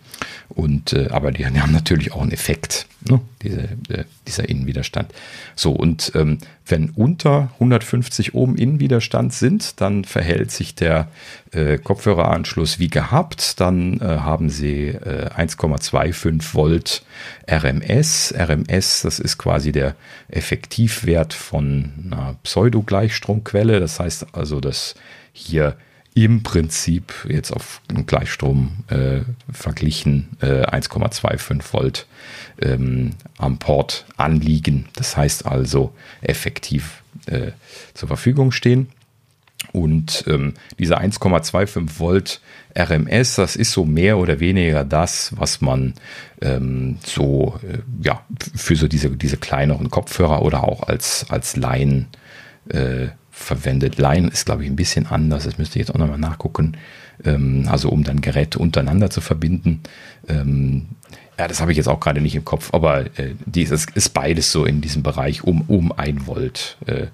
Und äh, aber die, die, haben natürlich auch einen Effekt, ne? Diese, äh, dieser Innenwiderstand. So, und ähm, wenn unter 150 Ohm Innenwiderstand sind, dann verhält sich der äh, Kopfhöreranschluss wie gehabt. Dann äh, haben sie 1,25 äh, Volt RMS. RMS, das ist quasi der Effektivwert von einer Pseudo-Gleichstromquelle. Das heißt also, dass hier im Prinzip jetzt auf Gleichstrom äh, verglichen äh, 1,25 Volt ähm, am Port anliegen. Das heißt also effektiv äh, zur Verfügung stehen. Und ähm, diese 1,25 Volt RMS, das ist so mehr oder weniger das, was man ähm, so äh, ja für so diese, diese kleineren Kopfhörer oder auch als, als Laien äh, verwendet. Line ist, glaube ich, ein bisschen anders. Das müsste ich jetzt auch nochmal nachgucken. Ähm, also um dann Geräte untereinander zu verbinden. Ähm, ja, das habe ich jetzt auch gerade nicht im Kopf, aber äh, dieses ist beides so in diesem Bereich um, um ein Volt äh,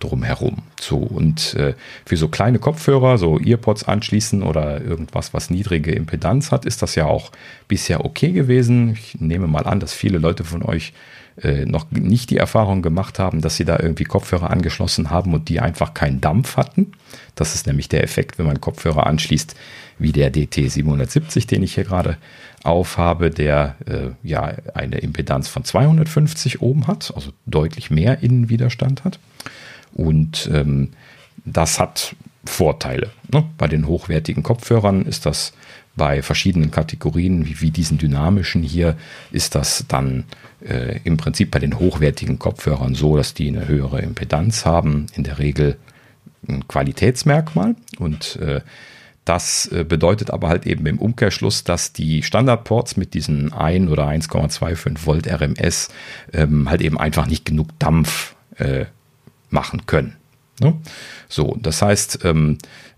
drumherum. So, und äh, für so kleine Kopfhörer, so Earpods anschließen oder irgendwas, was niedrige Impedanz hat, ist das ja auch bisher okay gewesen. Ich nehme mal an, dass viele Leute von euch äh, noch nicht die Erfahrung gemacht haben, dass sie da irgendwie Kopfhörer angeschlossen haben und die einfach keinen Dampf hatten. Das ist nämlich der Effekt, wenn man Kopfhörer anschließt, wie der DT770, den ich hier gerade aufhabe, der äh, ja eine Impedanz von 250 Ohm hat, also deutlich mehr Innenwiderstand hat. Und ähm, das hat Vorteile. Ne? Bei den hochwertigen Kopfhörern ist das bei verschiedenen Kategorien, wie, wie diesen dynamischen hier, ist das dann äh, im Prinzip bei den hochwertigen Kopfhörern so, dass die eine höhere Impedanz haben, in der Regel ein Qualitätsmerkmal und äh, das äh, bedeutet aber halt eben im Umkehrschluss, dass die Standardports mit diesen 1 oder 1,25 Volt RMS ähm, halt eben einfach nicht genug Dampf äh, machen können. Ne? So, das heißt, ähm,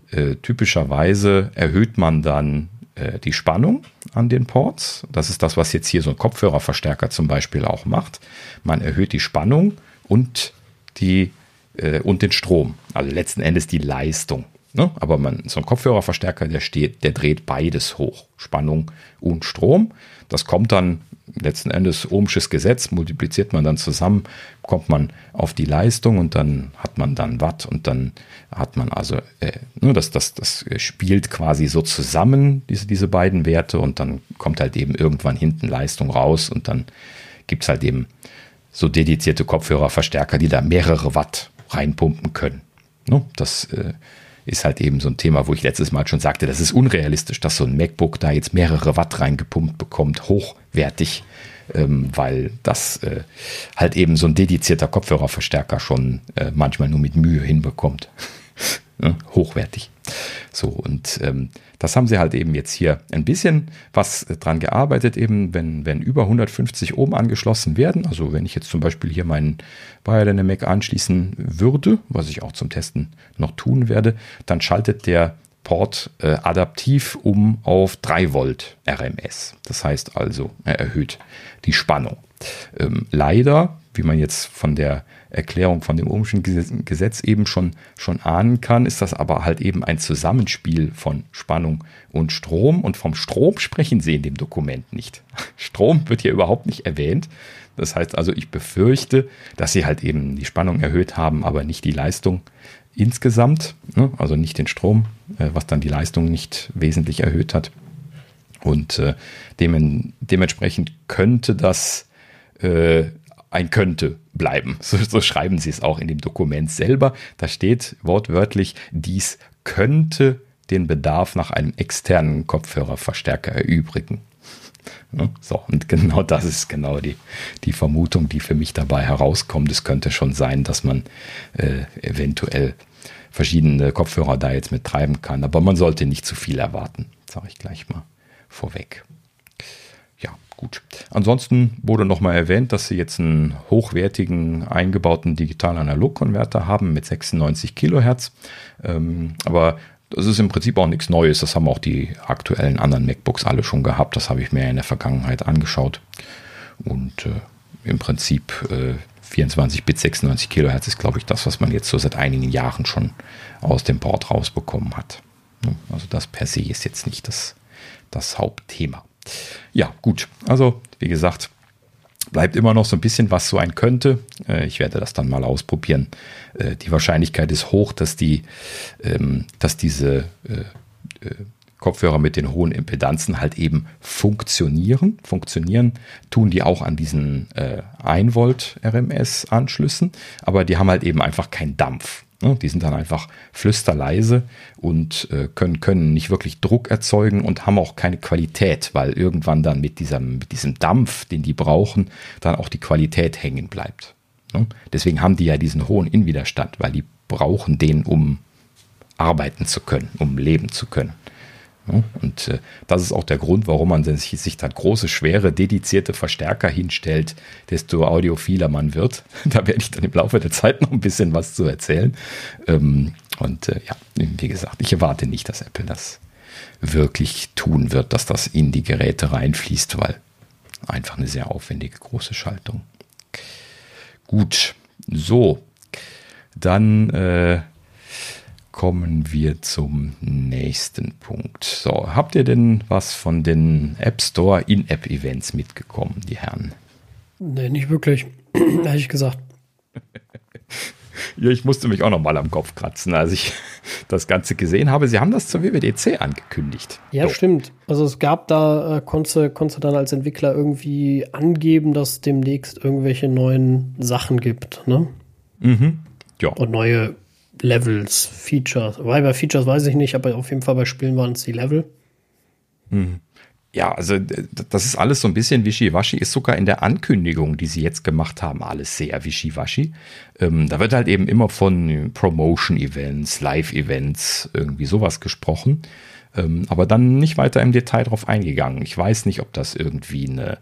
äh, typischerweise erhöht man dann äh, die Spannung an den Ports. Das ist das, was jetzt hier so ein Kopfhörerverstärker zum Beispiel auch macht. Man erhöht die Spannung und die äh, und den Strom. Also letzten Endes die Leistung. Ne? Aber man, so ein Kopfhörerverstärker, der steht, der dreht beides hoch. Spannung und Strom. Das kommt dann letzten Endes ohmsches Gesetz, multipliziert man dann zusammen, kommt man auf die Leistung und dann hat man dann Watt und dann hat man also, äh, nur das, das, das spielt quasi so zusammen, diese, diese beiden Werte und dann kommt halt eben irgendwann hinten Leistung raus und dann gibt es halt eben so dedizierte Kopfhörerverstärker, die da mehrere Watt reinpumpen können. Ne? Das äh, ist halt eben so ein Thema, wo ich letztes Mal schon sagte, das ist unrealistisch, dass so ein MacBook da jetzt mehrere Watt reingepumpt bekommt, hochwertig, ähm, weil das äh, halt eben so ein dedizierter Kopfhörerverstärker schon äh, manchmal nur mit Mühe hinbekommt. Hochwertig. So, und ähm, das haben sie halt eben jetzt hier ein bisschen was dran gearbeitet, eben wenn, wenn über 150 Ohm angeschlossen werden. Also wenn ich jetzt zum Beispiel hier meinen Biodynamic anschließen würde, was ich auch zum Testen noch tun werde, dann schaltet der Port äh, adaptiv um auf 3 Volt RMS. Das heißt also, er erhöht die Spannung. Ähm, leider, wie man jetzt von der Erklärung von dem Ohmschen Gesetz eben schon, schon ahnen kann, ist das aber halt eben ein Zusammenspiel von Spannung und Strom. Und vom Strom sprechen Sie in dem Dokument nicht. Strom wird hier überhaupt nicht erwähnt. Das heißt also, ich befürchte, dass Sie halt eben die Spannung erhöht haben, aber nicht die Leistung insgesamt. Ne? Also nicht den Strom, äh, was dann die Leistung nicht wesentlich erhöht hat. Und äh, dementsprechend könnte das äh, ein könnte bleiben. So, so schreiben sie es auch in dem Dokument selber. Da steht wortwörtlich, dies könnte den Bedarf nach einem externen Kopfhörerverstärker erübrigen. So, und genau das ist genau die, die Vermutung, die für mich dabei herauskommt. Es könnte schon sein, dass man äh, eventuell verschiedene Kopfhörer da jetzt mit treiben kann, aber man sollte nicht zu viel erwarten, sage ich gleich mal vorweg. Gut. Ansonsten wurde nochmal erwähnt, dass sie jetzt einen hochwertigen eingebauten Digital-Analog-Konverter haben mit 96 Kilohertz. Ähm, aber das ist im Prinzip auch nichts Neues. Das haben auch die aktuellen anderen MacBooks alle schon gehabt. Das habe ich mir in der Vergangenheit angeschaut. Und äh, im Prinzip äh, 24 Bit 96 Kilohertz ist, glaube ich, das, was man jetzt so seit einigen Jahren schon aus dem Port rausbekommen hat. Also das per se ist jetzt nicht das, das Hauptthema. Ja, gut. Also, wie gesagt, bleibt immer noch so ein bisschen, was so ein könnte. Äh, ich werde das dann mal ausprobieren. Äh, die Wahrscheinlichkeit ist hoch, dass die, ähm, dass diese äh, Kopfhörer mit den hohen Impedanzen halt eben funktionieren. Funktionieren tun die auch an diesen 1 Volt RMS Anschlüssen, aber die haben halt eben einfach keinen Dampf. Ne? Die sind dann einfach flüsterleise und äh, können, können nicht wirklich Druck erzeugen und haben auch keine Qualität, weil irgendwann dann mit diesem, mit diesem Dampf, den die brauchen, dann auch die Qualität hängen bleibt. Ne? Deswegen haben die ja diesen hohen Innenwiderstand, weil die brauchen den, um arbeiten zu können, um leben zu können. Und äh, das ist auch der Grund, warum man sich, sich dann große, schwere, dedizierte Verstärker hinstellt, desto audiophiler man wird. Da werde ich dann im Laufe der Zeit noch ein bisschen was zu erzählen. Ähm, und äh, ja, wie gesagt, ich erwarte nicht, dass Apple das wirklich tun wird, dass das in die Geräte reinfließt, weil einfach eine sehr aufwendige große Schaltung. Gut, so, dann äh, kommen wir zum nächsten Punkt. So, habt ihr denn was von den App Store In-App-Events mitgekommen, die Herren? Nee, nicht wirklich, ehrlich gesagt. ja, ich musste mich auch noch mal am Kopf kratzen, als ich das Ganze gesehen habe. Sie haben das zur WWDC angekündigt. Ja, so. stimmt. Also es gab da, äh, konntest, konntest du dann als Entwickler irgendwie angeben, dass es demnächst irgendwelche neuen Sachen gibt, ne? Mhm. Ja. Und neue Levels, Features. Weil bei Features weiß ich nicht, aber auf jeden Fall bei Spielen waren es die Level. Hm. Ja, also das ist alles so ein bisschen wischiwaschi, ist sogar in der Ankündigung, die sie jetzt gemacht haben, alles sehr wischiwaschi. Ähm, da wird halt eben immer von Promotion-Events, Live-Events, irgendwie sowas gesprochen, ähm, aber dann nicht weiter im Detail drauf eingegangen. Ich weiß nicht, ob das irgendwie eine,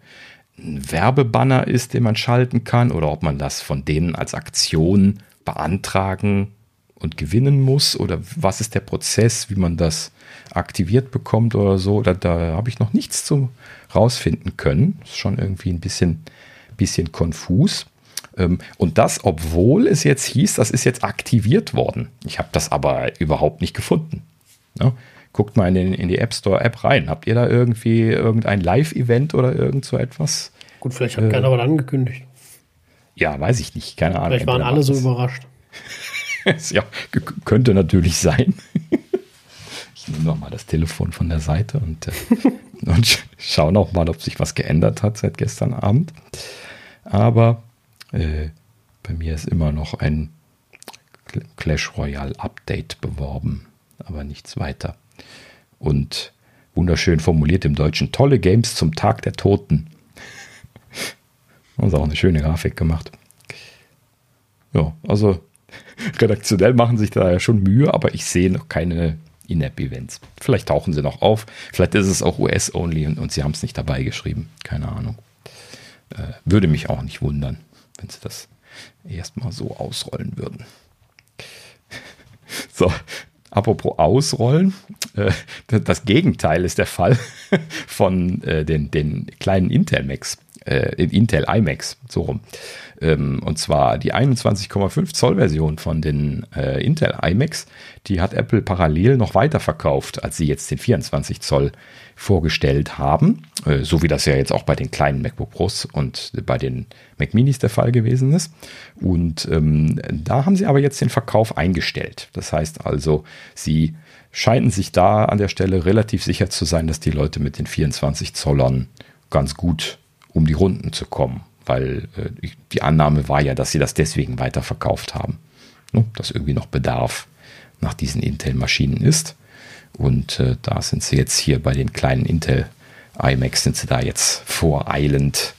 ein Werbebanner ist, den man schalten kann, oder ob man das von denen als Aktion beantragen und gewinnen muss oder was ist der Prozess, wie man das aktiviert bekommt oder so. Da, da habe ich noch nichts zu rausfinden können. Ist schon irgendwie ein bisschen, bisschen konfus. Ähm, und das, obwohl es jetzt hieß, das ist jetzt aktiviert worden. Ich habe das aber überhaupt nicht gefunden. Guckt mal in, den, in die App Store App rein. Habt ihr da irgendwie irgendein Live-Event oder irgend so etwas? Gut, vielleicht hat äh, keiner was angekündigt. Ja, weiß ich nicht. Keine Ahnung. Vielleicht waren alle so überrascht. ja, könnte natürlich sein. ich nehme noch mal das Telefon von der Seite und, äh, und schaue noch mal, ob sich was geändert hat seit gestern Abend. Aber äh, bei mir ist immer noch ein Clash Royale Update beworben, aber nichts weiter. Und wunderschön formuliert im Deutschen, tolle Games zum Tag der Toten. Das ist auch eine schöne Grafik gemacht. Ja, also redaktionell machen sich da ja schon Mühe, aber ich sehe noch keine In-App-Events. Vielleicht tauchen sie noch auf. Vielleicht ist es auch US-only und, und, sie haben es nicht dabei geschrieben. Keine Ahnung. Äh, würde mich auch nicht wundern, wenn sie das erstmal so ausrollen würden. so, apropos ausrollen. Äh, das Gegenteil ist der Fall von äh, den, den kleinen Intel Macs, äh, Intel iMacs, so rum. Ähm, und zwar die 21,5 Zoll Version von den äh, Intel iMacs, die hat Apple parallel noch weiter verkauft, als sie jetzt den 24 Zoll vorgestellt haben. Äh, so wie das ja jetzt auch bei den kleinen MacBook Pros und bei den Mac Minis der Fall gewesen ist. Und ähm, da haben sie aber jetzt den Verkauf eingestellt. Das heißt also, sie scheinen sich da an der Stelle relativ sicher zu sein, dass die Leute mit den 24 Zollern ganz gut um die Runden zu kommen weil äh, die Annahme war ja, dass sie das deswegen weiterverkauft haben. Ne? Dass irgendwie noch Bedarf nach diesen Intel-Maschinen ist. Und äh, da sind sie jetzt hier bei den kleinen Intel iMacs, sind sie da jetzt voreilend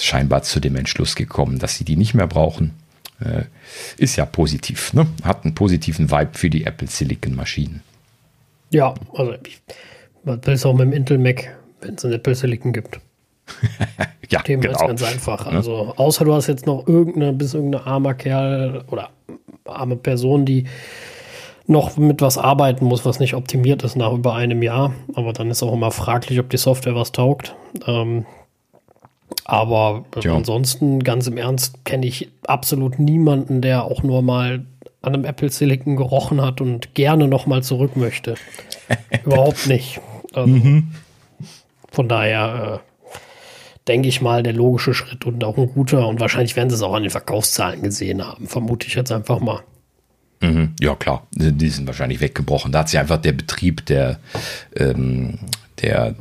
scheinbar zu dem Entschluss gekommen, dass sie die nicht mehr brauchen. Äh, ist ja positiv, ne? hat einen positiven Vibe für die Apple Silicon Maschinen. Ja, also ich, was willst du auch mit dem Intel Mac, wenn es einen Apple Silicon gibt? ja, Thema genau. ist ganz einfach. Also, außer du hast jetzt noch irgendeine, bis irgendeine armer Kerl oder arme Person, die noch mit was arbeiten muss, was nicht optimiert ist nach über einem Jahr. Aber dann ist auch immer fraglich, ob die Software was taugt. Ähm, aber ja. ansonsten, ganz im Ernst, kenne ich absolut niemanden, der auch nur mal an einem Apple Silicon gerochen hat und gerne noch mal zurück möchte. Überhaupt nicht. Also, mhm. von daher äh, denke ich mal, der logische Schritt und auch ein guter. Und wahrscheinlich werden sie es auch an den Verkaufszahlen gesehen haben, vermute ich jetzt einfach mal. Mhm, ja, klar, die sind wahrscheinlich weggebrochen. Da hat sich einfach der Betrieb der, ähm, der,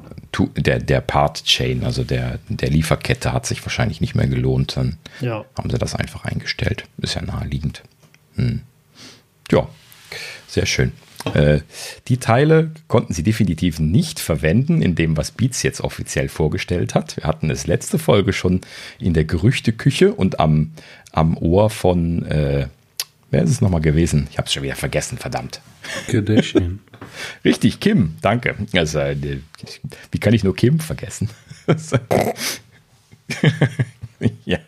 der, der Part-Chain, also der, der Lieferkette, hat sich wahrscheinlich nicht mehr gelohnt. Dann ja. haben sie das einfach eingestellt. Ist ja naheliegend. Hm. Ja, sehr schön. Äh, die Teile konnten sie definitiv nicht verwenden in dem, was Beats jetzt offiziell vorgestellt hat. Wir hatten es letzte Folge schon in der Gerüchteküche und am, am Ohr von, äh, wer ist es nochmal gewesen? Ich habe es schon wieder vergessen, verdammt. Kardashian. Richtig, Kim, danke. Also, äh, wie kann ich nur Kim vergessen? ja,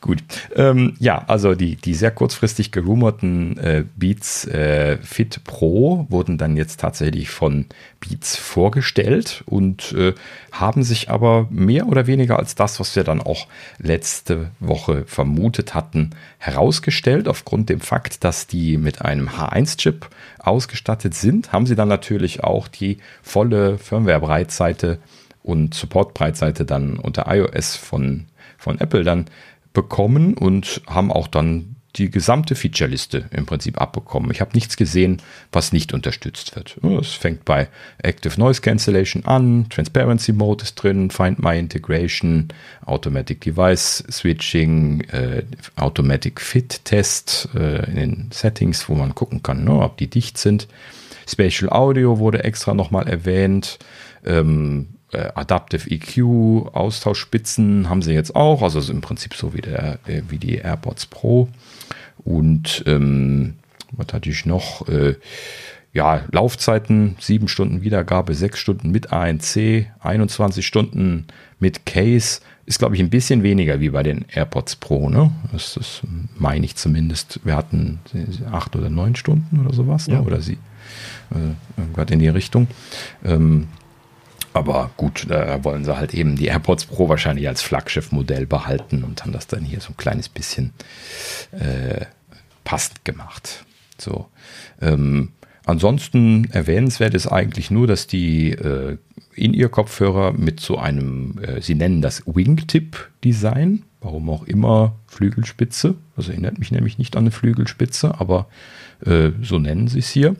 gut. Ähm, ja, also die, die sehr kurzfristig gerumorten äh, Beats äh, Fit Pro wurden dann jetzt tatsächlich von Beats vorgestellt und äh, haben sich aber mehr oder weniger als das, was wir dann auch letzte Woche vermutet hatten, herausgestellt. Aufgrund dem Fakt, dass die mit einem H1-Chip ausgestattet sind, haben sie dann natürlich auch die volle Firmware-Breitseite und Support-Breitseite dann unter iOS von von Apple dann bekommen und haben auch dann die gesamte Featureliste im Prinzip abbekommen. Ich habe nichts gesehen, was nicht unterstützt wird. Es fängt bei Active Noise Cancellation an, Transparency Mode ist drin, Find My Integration, Automatic Device Switching, äh, Automatic Fit Test äh, in den Settings, wo man gucken kann, ne, ob die dicht sind. Spatial Audio wurde extra nochmal erwähnt. Ähm, äh, Adaptive EQ, Austauschspitzen haben sie jetzt auch, also im Prinzip so wie, der, äh, wie die AirPods Pro. Und ähm, was hatte ich noch? Äh, ja, Laufzeiten, 7 Stunden Wiedergabe, 6 Stunden mit ANC, 21 Stunden mit Case. Ist, glaube ich, ein bisschen weniger wie bei den AirPods Pro, ne? Das, das meine ich zumindest. Wir hatten 8 oder 9 Stunden oder sowas, ne? ja. ne? oder sie, äh, gerade in die Richtung. Ähm, aber gut, da wollen sie halt eben die AirPods Pro wahrscheinlich als Flaggschiff-Modell behalten und haben das dann hier so ein kleines bisschen äh, passend gemacht. So. Ähm, ansonsten erwähnenswert ist eigentlich nur, dass die äh, In-Ear-Kopfhörer mit so einem, äh, sie nennen das Wingtip-Design, warum auch immer Flügelspitze, das erinnert mich nämlich nicht an eine Flügelspitze, aber äh, so nennen sie es hier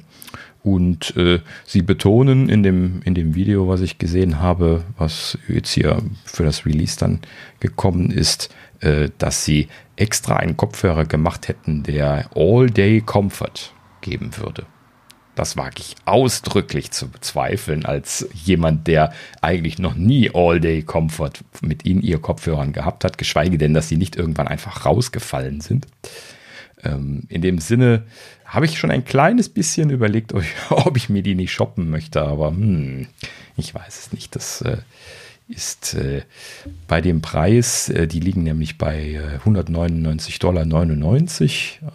und äh, sie betonen in dem, in dem Video, was ich gesehen habe, was jetzt hier für das Release dann gekommen ist, äh, dass sie extra einen Kopfhörer gemacht hätten, der All-Day Comfort geben würde. Das wage ich ausdrücklich zu bezweifeln, als jemand, der eigentlich noch nie All-Day Comfort mit ihnen ihr Kopfhörern gehabt hat, geschweige denn, dass sie nicht irgendwann einfach rausgefallen sind. Ähm, in dem Sinne habe ich schon ein kleines bisschen überlegt, ob ich, mir die nicht shoppen möchte, aber hm, ich weiß es nicht. Das äh, ist äh, bei dem Preis, äh, die liegen nämlich bei 199,99 Dollar.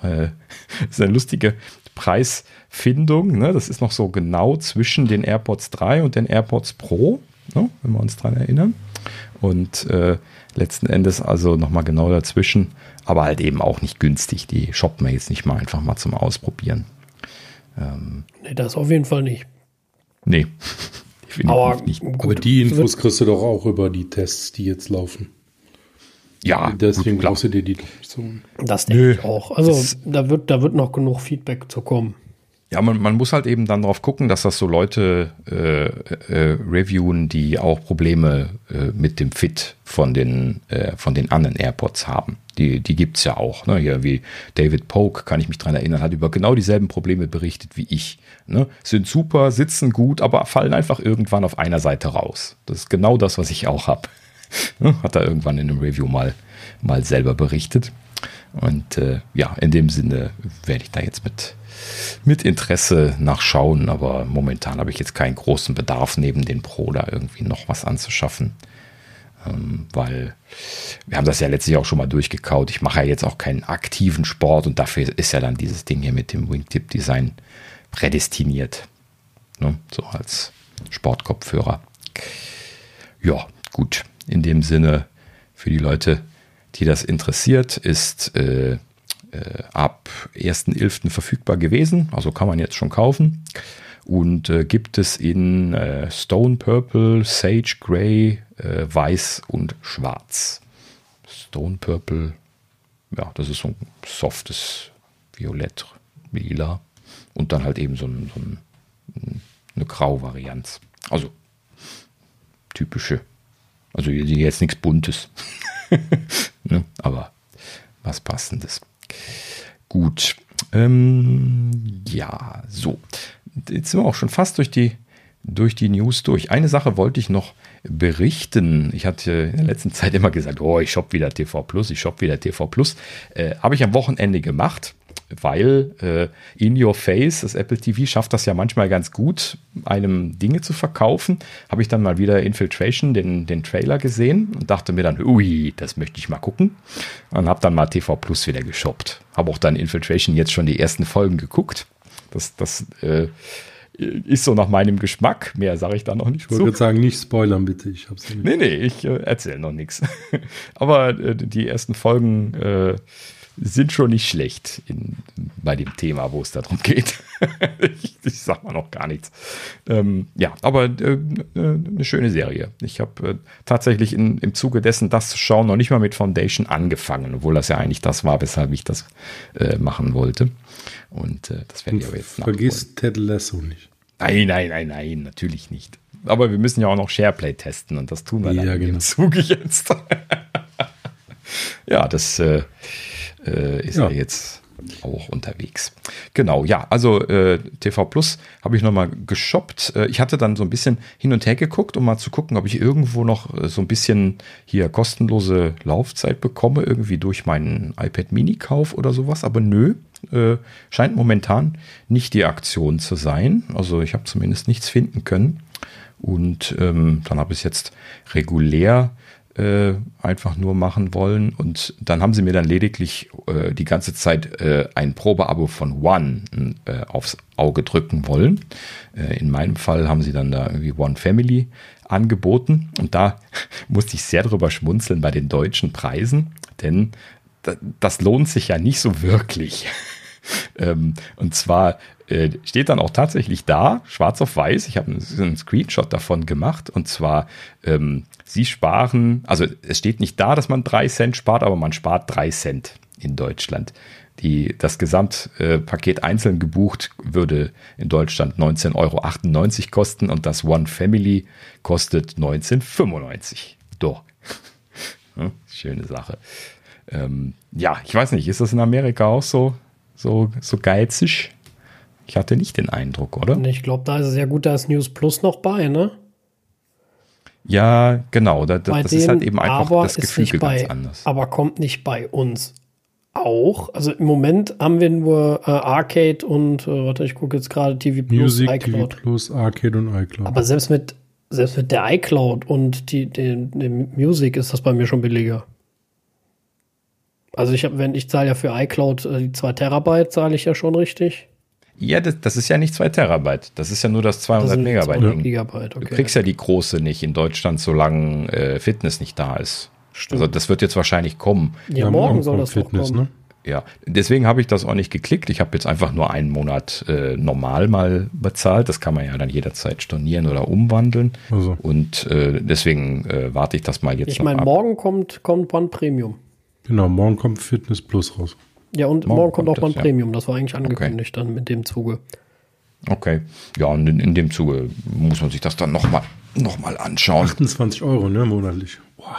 Äh, ist eine lustige Preisfindung. Ne? Das ist noch so genau zwischen den AirPods 3 und den AirPods Pro, ne? wenn wir uns daran erinnern. Und äh, letzten Endes also nochmal genau dazwischen aber halt eben auch nicht günstig. Die shoppen wir jetzt nicht mal einfach mal zum Ausprobieren. Ähm, nee, das auf jeden Fall nicht. Nee. aber, nicht. aber die Infos kriegst du doch auch über die Tests, die jetzt laufen. Ja, deswegen brauchst du dir die so. Das denke ich auch. Also da wird, da wird noch genug Feedback zu kommen. Ja, man, man muss halt eben dann darauf gucken, dass das so Leute äh, äh, reviewen, die auch Probleme äh, mit dem Fit von den, äh, von den anderen AirPods haben. Die, die gibt es ja auch. Ne? Hier wie David Polk, kann ich mich dran erinnern, hat über genau dieselben Probleme berichtet wie ich. Ne? Sind super, sitzen gut, aber fallen einfach irgendwann auf einer Seite raus. Das ist genau das, was ich auch habe. Hat er irgendwann in einem Review mal, mal selber berichtet. Und äh, ja, in dem Sinne werde ich da jetzt mit mit Interesse nachschauen, aber momentan habe ich jetzt keinen großen Bedarf, neben den Pro da irgendwie noch was anzuschaffen. Ähm, weil wir haben das ja letztlich auch schon mal durchgekaut. Ich mache ja jetzt auch keinen aktiven Sport und dafür ist ja dann dieses Ding hier mit dem Wingtip-Design prädestiniert. Ne? So als Sportkopfhörer. Ja, gut. In dem Sinne, für die Leute, die das interessiert, ist äh, äh, ab 1.11. verfügbar gewesen. Also kann man jetzt schon kaufen. und äh, gibt es in äh, Stone Purple, Sage Grey, äh, Weiß und Schwarz. Stone Purple, ja, das ist so ein softes Violett, lila und dann halt eben so, ein, so ein, eine Grau-Varianz. Also typische, also jetzt nichts Buntes, ne? aber was Passendes. Gut, ähm, ja, so. Jetzt sind wir auch schon fast durch die, durch die News durch. Eine Sache wollte ich noch berichten. Ich hatte in der letzten Zeit immer gesagt, oh, ich shop wieder TV Plus, ich shop wieder TV Plus. Äh, Habe ich am Wochenende gemacht weil äh, in your face, das Apple TV schafft das ja manchmal ganz gut, einem Dinge zu verkaufen. Habe ich dann mal wieder Infiltration, den, den Trailer gesehen und dachte mir dann, ui, das möchte ich mal gucken. Und habe dann mal TV Plus wieder geshoppt. Habe auch dann Infiltration jetzt schon die ersten Folgen geguckt. Das, das äh, ist so nach meinem Geschmack. Mehr sage ich da noch nicht ich wollte sagen, nicht spoilern bitte. Ich hab's nicht. Nee, nee, ich äh, erzähle noch nichts. Aber äh, die ersten Folgen äh, sind schon nicht schlecht in, bei dem Thema, wo es darum geht. ich, ich sag mal noch gar nichts. Ähm, ja, aber äh, eine schöne Serie. Ich habe äh, tatsächlich in, im Zuge dessen, das zu schauen, noch nicht mal mit Foundation angefangen, obwohl das ja eigentlich das war, weshalb ich das äh, machen wollte. Und äh, das werde ich aber jetzt Vergiss Ted Lasso nicht. Nein, nein, nein, nein, natürlich nicht. Aber wir müssen ja auch noch SharePlay testen und das tun wir ja, dann genau. im Zuge jetzt. ja, das äh, ist ja. er jetzt auch unterwegs. Genau, ja, also äh, TV Plus habe ich nochmal geshoppt. Äh, ich hatte dann so ein bisschen hin und her geguckt, um mal zu gucken, ob ich irgendwo noch äh, so ein bisschen hier kostenlose Laufzeit bekomme, irgendwie durch meinen iPad Mini-Kauf oder sowas. Aber nö, äh, scheint momentan nicht die Aktion zu sein. Also ich habe zumindest nichts finden können. Und ähm, dann habe ich es jetzt regulär äh, einfach nur machen wollen. Und dann haben sie mir dann lediglich äh, die ganze Zeit äh, ein Probeabo von One äh, aufs Auge drücken wollen. Äh, in meinem Fall haben sie dann da irgendwie One Family angeboten. Und da musste ich sehr drüber schmunzeln bei den deutschen Preisen, denn das lohnt sich ja nicht so wirklich. ähm, und zwar äh, steht dann auch tatsächlich da, schwarz auf weiß, ich habe einen Screenshot davon gemacht, und zwar, ähm, sie sparen, also es steht nicht da, dass man drei Cent spart, aber man spart drei Cent in Deutschland. Die, das Gesamtpaket äh, einzeln gebucht würde in Deutschland 19,98 Euro kosten und das One Family kostet 19,95. Doch. hm, schöne Sache. Ähm, ja, ich weiß nicht, ist das in Amerika auch so, so, so geizig? Ich hatte nicht den Eindruck, oder? Ich glaube, da ist es ja gut, da ist News Plus noch bei, ne? Ja, genau. Da, das ist halt eben einfach das Gefühl ganz bei, anders. Aber kommt nicht bei uns auch. Also im Moment haben wir nur äh, Arcade und, äh, warte, ich gucke jetzt gerade TV Plus, Music, iCloud. TV Plus, Arcade und iCloud. Aber selbst mit, selbst mit der iCloud und die, die, die Music ist das bei mir schon billiger. Also ich habe, wenn ich zahle ja für iCloud äh, die 2 Terabyte, zahle ich ja schon richtig. Ja, das, das, ist ja nicht 2 Terabyte. Das ist ja nur das 200 das Megabyte. 200 Gigabyte, okay. Du kriegst ja die große nicht in Deutschland, solange äh, Fitness nicht da ist. Stimmt. Also das wird jetzt wahrscheinlich kommen. Ja, ja morgen soll das Fitness, kommen. Ne? Ja, deswegen habe ich das auch nicht geklickt. Ich habe jetzt einfach nur einen Monat äh, normal mal bezahlt. Das kann man ja dann jederzeit stornieren oder umwandeln. Also. Und äh, deswegen äh, warte ich das mal jetzt. Ich meine, morgen kommt, kommt One Premium. Genau, morgen kommt Fitness Plus raus. Ja, und morgen, morgen kommt, auch das, One Premium. Das war eigentlich angekündigt okay. dann mit dem Zuge. Okay. Ja, und in, in dem Zuge muss man sich das dann nochmal noch mal anschauen. 28 Euro, ne, monatlich. Boah.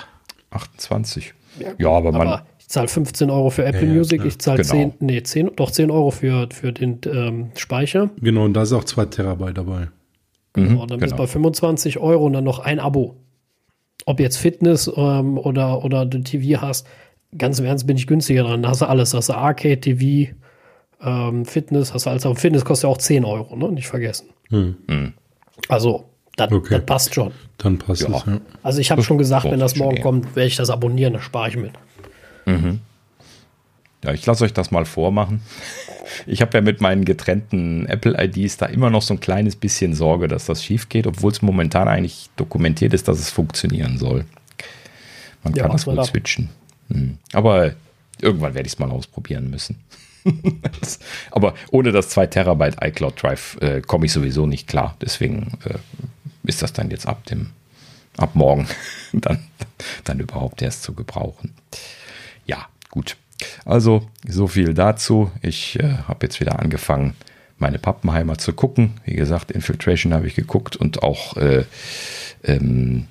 28. Ja, ja aber, aber man. Ich zahle 15 Euro für Apple ja, Music, ich zahle genau. 10, nee, 10, doch 10 Euro für, für den ähm, Speicher. Genau, und da ist auch 2 Terabyte dabei. Genau, mhm, dann bist du genau. bei 25 Euro und dann noch ein Abo. Ob jetzt Fitness ähm, oder, oder du TV hast, ganz im Ernst bin ich günstiger dran. Da hast du alles. Da hast du Arcade, TV, ähm, Fitness, hast du alles. Aber Fitness kostet ja auch 10 Euro, ne? Nicht vergessen. Hm. Hm. Also, das, okay. das, passt schon. Dann passt ja. es, ja. Also ich habe schon gesagt, wenn das morgen kommt, werde ich das abonnieren, da spare ich mit. Mhm. Ja, ich lasse euch das mal vormachen. Ich habe ja mit meinen getrennten Apple-IDs da immer noch so ein kleines bisschen Sorge, dass das schief geht, obwohl es momentan eigentlich dokumentiert ist, dass es funktionieren soll. Man ja, kann das wohl switchen. Hm. Aber irgendwann werde ich es mal ausprobieren müssen. Aber ohne das 2 Terabyte iCloud Drive äh, komme ich sowieso nicht klar. Deswegen äh, ist das dann jetzt ab dem, ab morgen dann, dann überhaupt erst zu gebrauchen. Ja, gut. Also so viel dazu. Ich äh, habe jetzt wieder angefangen, meine Pappenheimer zu gucken. Wie gesagt, Infiltration habe ich geguckt und auch äh, ähm,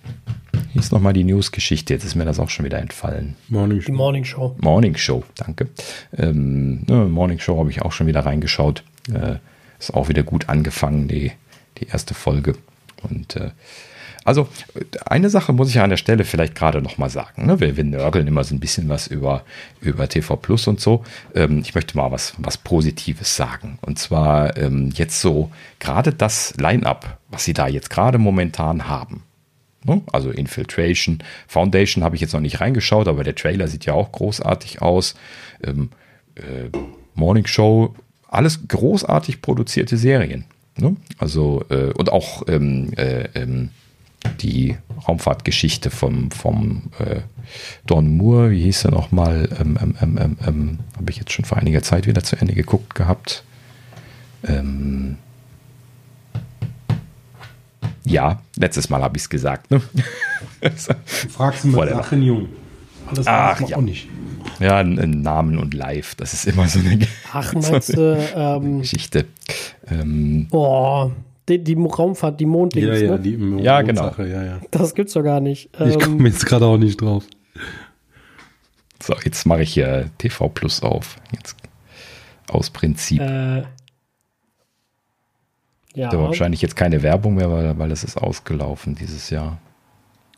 hier ist nochmal die News-Geschichte. Jetzt ist mir das auch schon wieder entfallen. Morning Show. Die Morning Show. Morning Show, danke. Ähm, ne, Morning Show habe ich auch schon wieder reingeschaut. Äh, ist auch wieder gut angefangen, die, die erste Folge. Und äh, also eine Sache muss ich an der Stelle vielleicht gerade noch mal sagen. Ne? Wir, wir nörgeln immer so ein bisschen was über, über TV Plus und so. Ähm, ich möchte mal was, was Positives sagen. Und zwar ähm, jetzt so gerade das Line-up, was sie da jetzt gerade momentan haben. Ne? Also Infiltration, Foundation habe ich jetzt noch nicht reingeschaut, aber der Trailer sieht ja auch großartig aus. Ähm, äh, Morning Show, alles großartig produzierte Serien. Ne? Also, äh, und auch ähm, äh, ähm, die Raumfahrtgeschichte vom, vom äh, Don Moore, wie hieß er nochmal, ähm, ähm, ähm, ähm, ähm habe ich jetzt schon vor einiger Zeit wieder zu Ende geguckt gehabt. Ähm, ja, letztes Mal habe ich es gesagt. Ne? du fragst mit Sachen jung. Alles Ach, ja. auch nicht. Ja, Namen und Live, das ist immer so eine, Ach, so eine du, Geschichte. Ähm, Boah, die, die Raumfahrt, die Mondlinks, ja, ja, ne? die ja, genau. Ja, ja. Das gibt's doch gar nicht. Ich komme ähm, jetzt gerade auch nicht drauf. So, jetzt mache ich hier TV Plus auf. Jetzt aus Prinzip. Äh, ja. Da wahrscheinlich jetzt keine Werbung mehr, weil, weil das ist ausgelaufen dieses Jahr.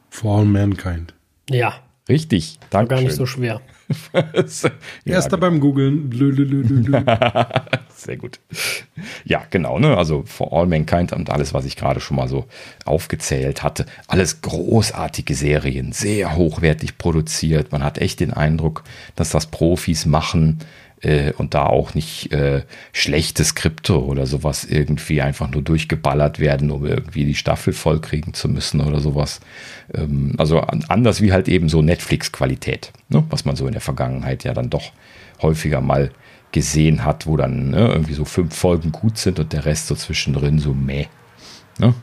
For all mankind. Ja. Richtig, danke. Gar nicht so schwer. Erster beim Googlen. Sehr gut. Ja, genau. Ne? Also For All Mankind und alles, was ich gerade schon mal so aufgezählt hatte. Alles großartige Serien, sehr hochwertig produziert. Man hat echt den Eindruck, dass das Profis machen äh, und da auch nicht äh, schlechte Skripte oder sowas irgendwie einfach nur durchgeballert werden, um irgendwie die Staffel vollkriegen zu müssen oder sowas. Ähm, also anders wie halt eben so Netflix-Qualität, ne? was man so in der Vergangenheit ja dann doch häufiger mal gesehen hat, wo dann ne, irgendwie so fünf Folgen gut sind und der Rest so zwischendrin so meh ne,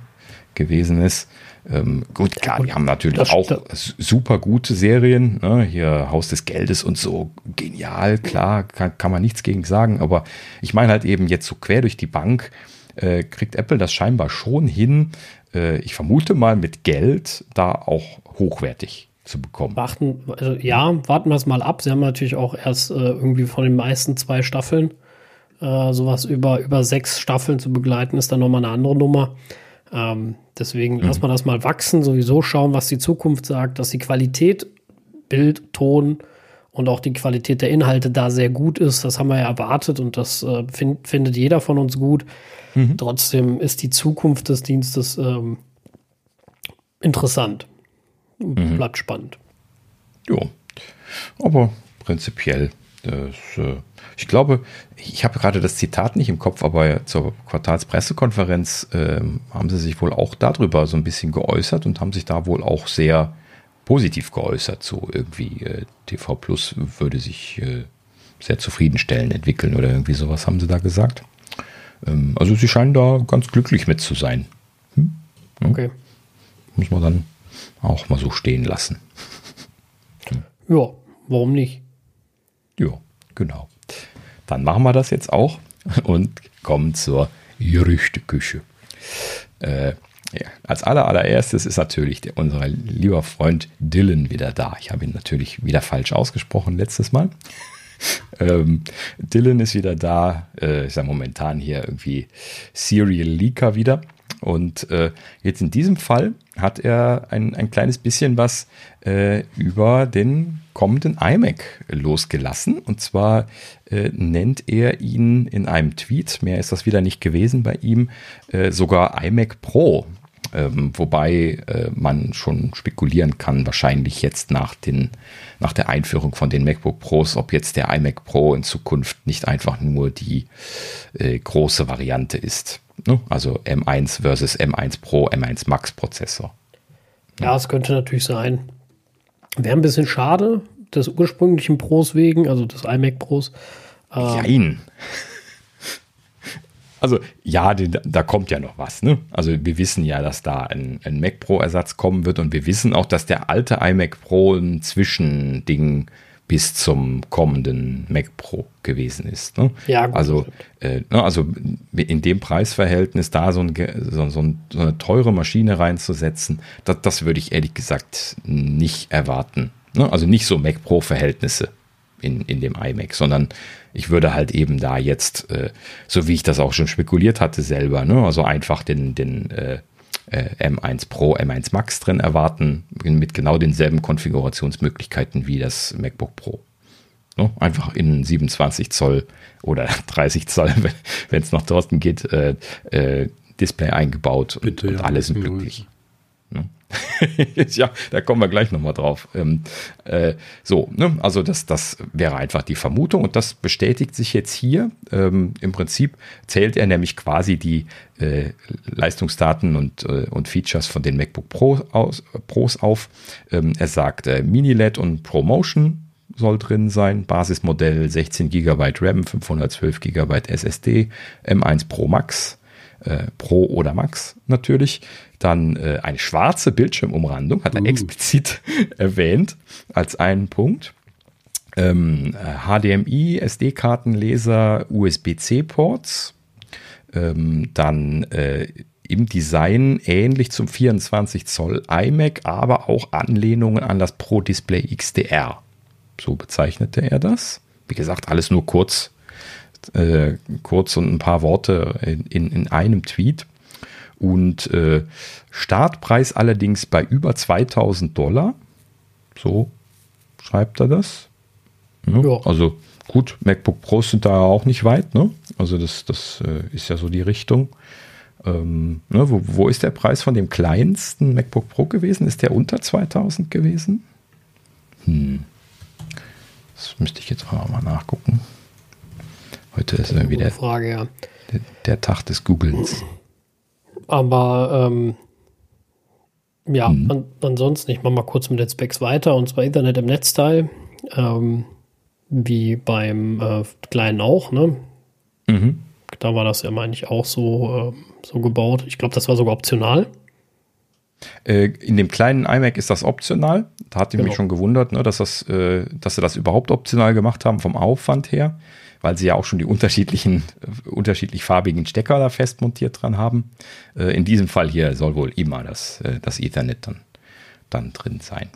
gewesen ist. Ähm, gut, klar, die haben natürlich auch super gute Serien. Ne? Hier Haus des Geldes und so. Genial, klar, kann, kann man nichts gegen sagen. Aber ich meine halt eben jetzt so quer durch die Bank äh, kriegt Apple das scheinbar schon hin. Äh, ich vermute mal mit Geld da auch hochwertig zu bekommen. Warten, also ja, warten wir es mal ab. Sie haben natürlich auch erst äh, irgendwie von den meisten zwei Staffeln. Äh, sowas über, über sechs Staffeln zu begleiten, ist dann nochmal eine andere Nummer. Ähm, deswegen mhm. lassen wir das mal wachsen, sowieso schauen, was die Zukunft sagt, dass die Qualität, Bild, Ton und auch die Qualität der Inhalte da sehr gut ist. Das haben wir ja erwartet und das äh, find, findet jeder von uns gut. Mhm. Trotzdem ist die Zukunft des Dienstes ähm, interessant. Mhm. Bleibt spannend. Ja, aber prinzipiell, das, äh, ich glaube, ich habe gerade das Zitat nicht im Kopf, aber zur Quartalspressekonferenz äh, haben sie sich wohl auch darüber so ein bisschen geäußert und haben sich da wohl auch sehr positiv geäußert. So irgendwie äh, TV Plus würde sich äh, sehr zufriedenstellend entwickeln oder irgendwie sowas haben sie da gesagt. Ähm, also sie scheinen da ganz glücklich mit zu sein. Hm? Okay. Muss man dann auch mal so stehen lassen. Ja, warum nicht? Ja, genau. Dann machen wir das jetzt auch und kommen zur Gerüchteküche. Äh, ja, als aller, allererstes ist natürlich der, unser lieber Freund Dylan wieder da. Ich habe ihn natürlich wieder falsch ausgesprochen letztes Mal. ähm, Dylan ist wieder da, äh, ist ja momentan hier irgendwie Serial Leaker wieder. Und äh, jetzt in diesem Fall hat er ein, ein kleines bisschen was äh, über den kommenden iMac losgelassen. Und zwar äh, nennt er ihn in einem Tweet, mehr ist das wieder nicht gewesen bei ihm, äh, sogar iMac Pro. Ähm, wobei äh, man schon spekulieren kann, wahrscheinlich jetzt nach, den, nach der Einführung von den MacBook Pros, ob jetzt der iMac Pro in Zukunft nicht einfach nur die äh, große Variante ist. Ne? Also M1 versus M1 Pro, M1 Max Prozessor. Ja, es könnte natürlich sein. Wäre ein bisschen schade, des ursprünglichen Pros wegen, also des iMac Pros. Ähm, Jein. Also ja, da kommt ja noch was. Ne? Also wir wissen ja, dass da ein, ein Mac Pro-Ersatz kommen wird und wir wissen auch, dass der alte iMac Pro ein Zwischending bis zum kommenden Mac Pro gewesen ist. Ne? Ja, gut, also, äh, ne, also in dem Preisverhältnis da so, ein, so, so, eine teure Maschine reinzusetzen, das, das würde ich ehrlich gesagt nicht erwarten. Ne? Also nicht so Mac Pro-Verhältnisse in, in dem iMac, sondern ich würde halt eben da jetzt, äh, so wie ich das auch schon spekuliert hatte selber, ne? also einfach den, den äh, äh M1 Pro, M1 Max drin erwarten, mit genau denselben Konfigurationsmöglichkeiten wie das MacBook Pro. Ne? Einfach in 27 Zoll oder 30 Zoll, wenn es nach Thorsten geht, äh, äh, Display eingebaut Bitte, und, und ja, alle sind glücklich. Ne? ja, da kommen wir gleich nochmal drauf. Ähm, äh, so, ne? also das, das wäre einfach die Vermutung und das bestätigt sich jetzt hier. Ähm, Im Prinzip zählt er nämlich quasi die äh, Leistungsdaten und, äh, und Features von den MacBook Pro aus, Pros auf. Ähm, er sagt äh, Mini-LED und ProMotion soll drin sein. Basismodell 16 GB RAM, 512 GB SSD, M1 Pro Max. Äh, Pro oder Max natürlich. Dann äh, eine schwarze Bildschirmumrandung, hat er uh. explizit erwähnt als einen Punkt. Ähm, HDMI, SD-Kartenleser, USB-C-Ports. Ähm, dann äh, im Design ähnlich zum 24 Zoll iMac, aber auch Anlehnungen an das Pro Display XDR. So bezeichnete er das. Wie gesagt, alles nur kurz, äh, kurz und ein paar Worte in, in, in einem Tweet. Und äh, Startpreis allerdings bei über 2000 Dollar. So schreibt er das. Ja, ja. Also gut, MacBook Pros sind da auch nicht weit. Ne? Also das, das äh, ist ja so die Richtung. Ähm, ne, wo, wo ist der Preis von dem kleinsten MacBook Pro gewesen? Ist der unter 2000 gewesen? Hm. Das müsste ich jetzt auch mal nachgucken. Heute ist irgendwie der, Frage, ja. der, der Tag des Googlens. Aber ähm, ja, mhm. an, ansonsten, ich mache mal kurz mit den Specs weiter und zwar Internet im Netzteil, ähm, wie beim äh, kleinen auch, ne? Mhm. Da war das ja, meine ich, auch so, äh, so gebaut. Ich glaube, das war sogar optional. Äh, in dem kleinen iMac ist das optional. Da hat ich genau. mich schon gewundert, ne, dass, das, äh, dass sie das überhaupt optional gemacht haben vom Aufwand her weil sie ja auch schon die unterschiedlichen, äh, unterschiedlich farbigen Stecker da fest montiert dran haben. Äh, in diesem Fall hier soll wohl immer das, äh, das Ethernet dann, dann drin sein.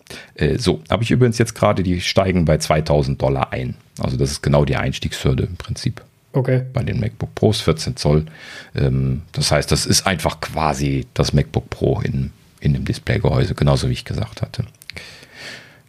so, habe ich übrigens jetzt gerade, die steigen bei 2000 Dollar ein. Also das ist genau die Einstiegshürde im Prinzip. Okay. Bei den MacBook Pros 14 Zoll. Ähm, das heißt, das ist einfach quasi das MacBook Pro in, in dem Displaygehäuse, genauso wie ich gesagt hatte.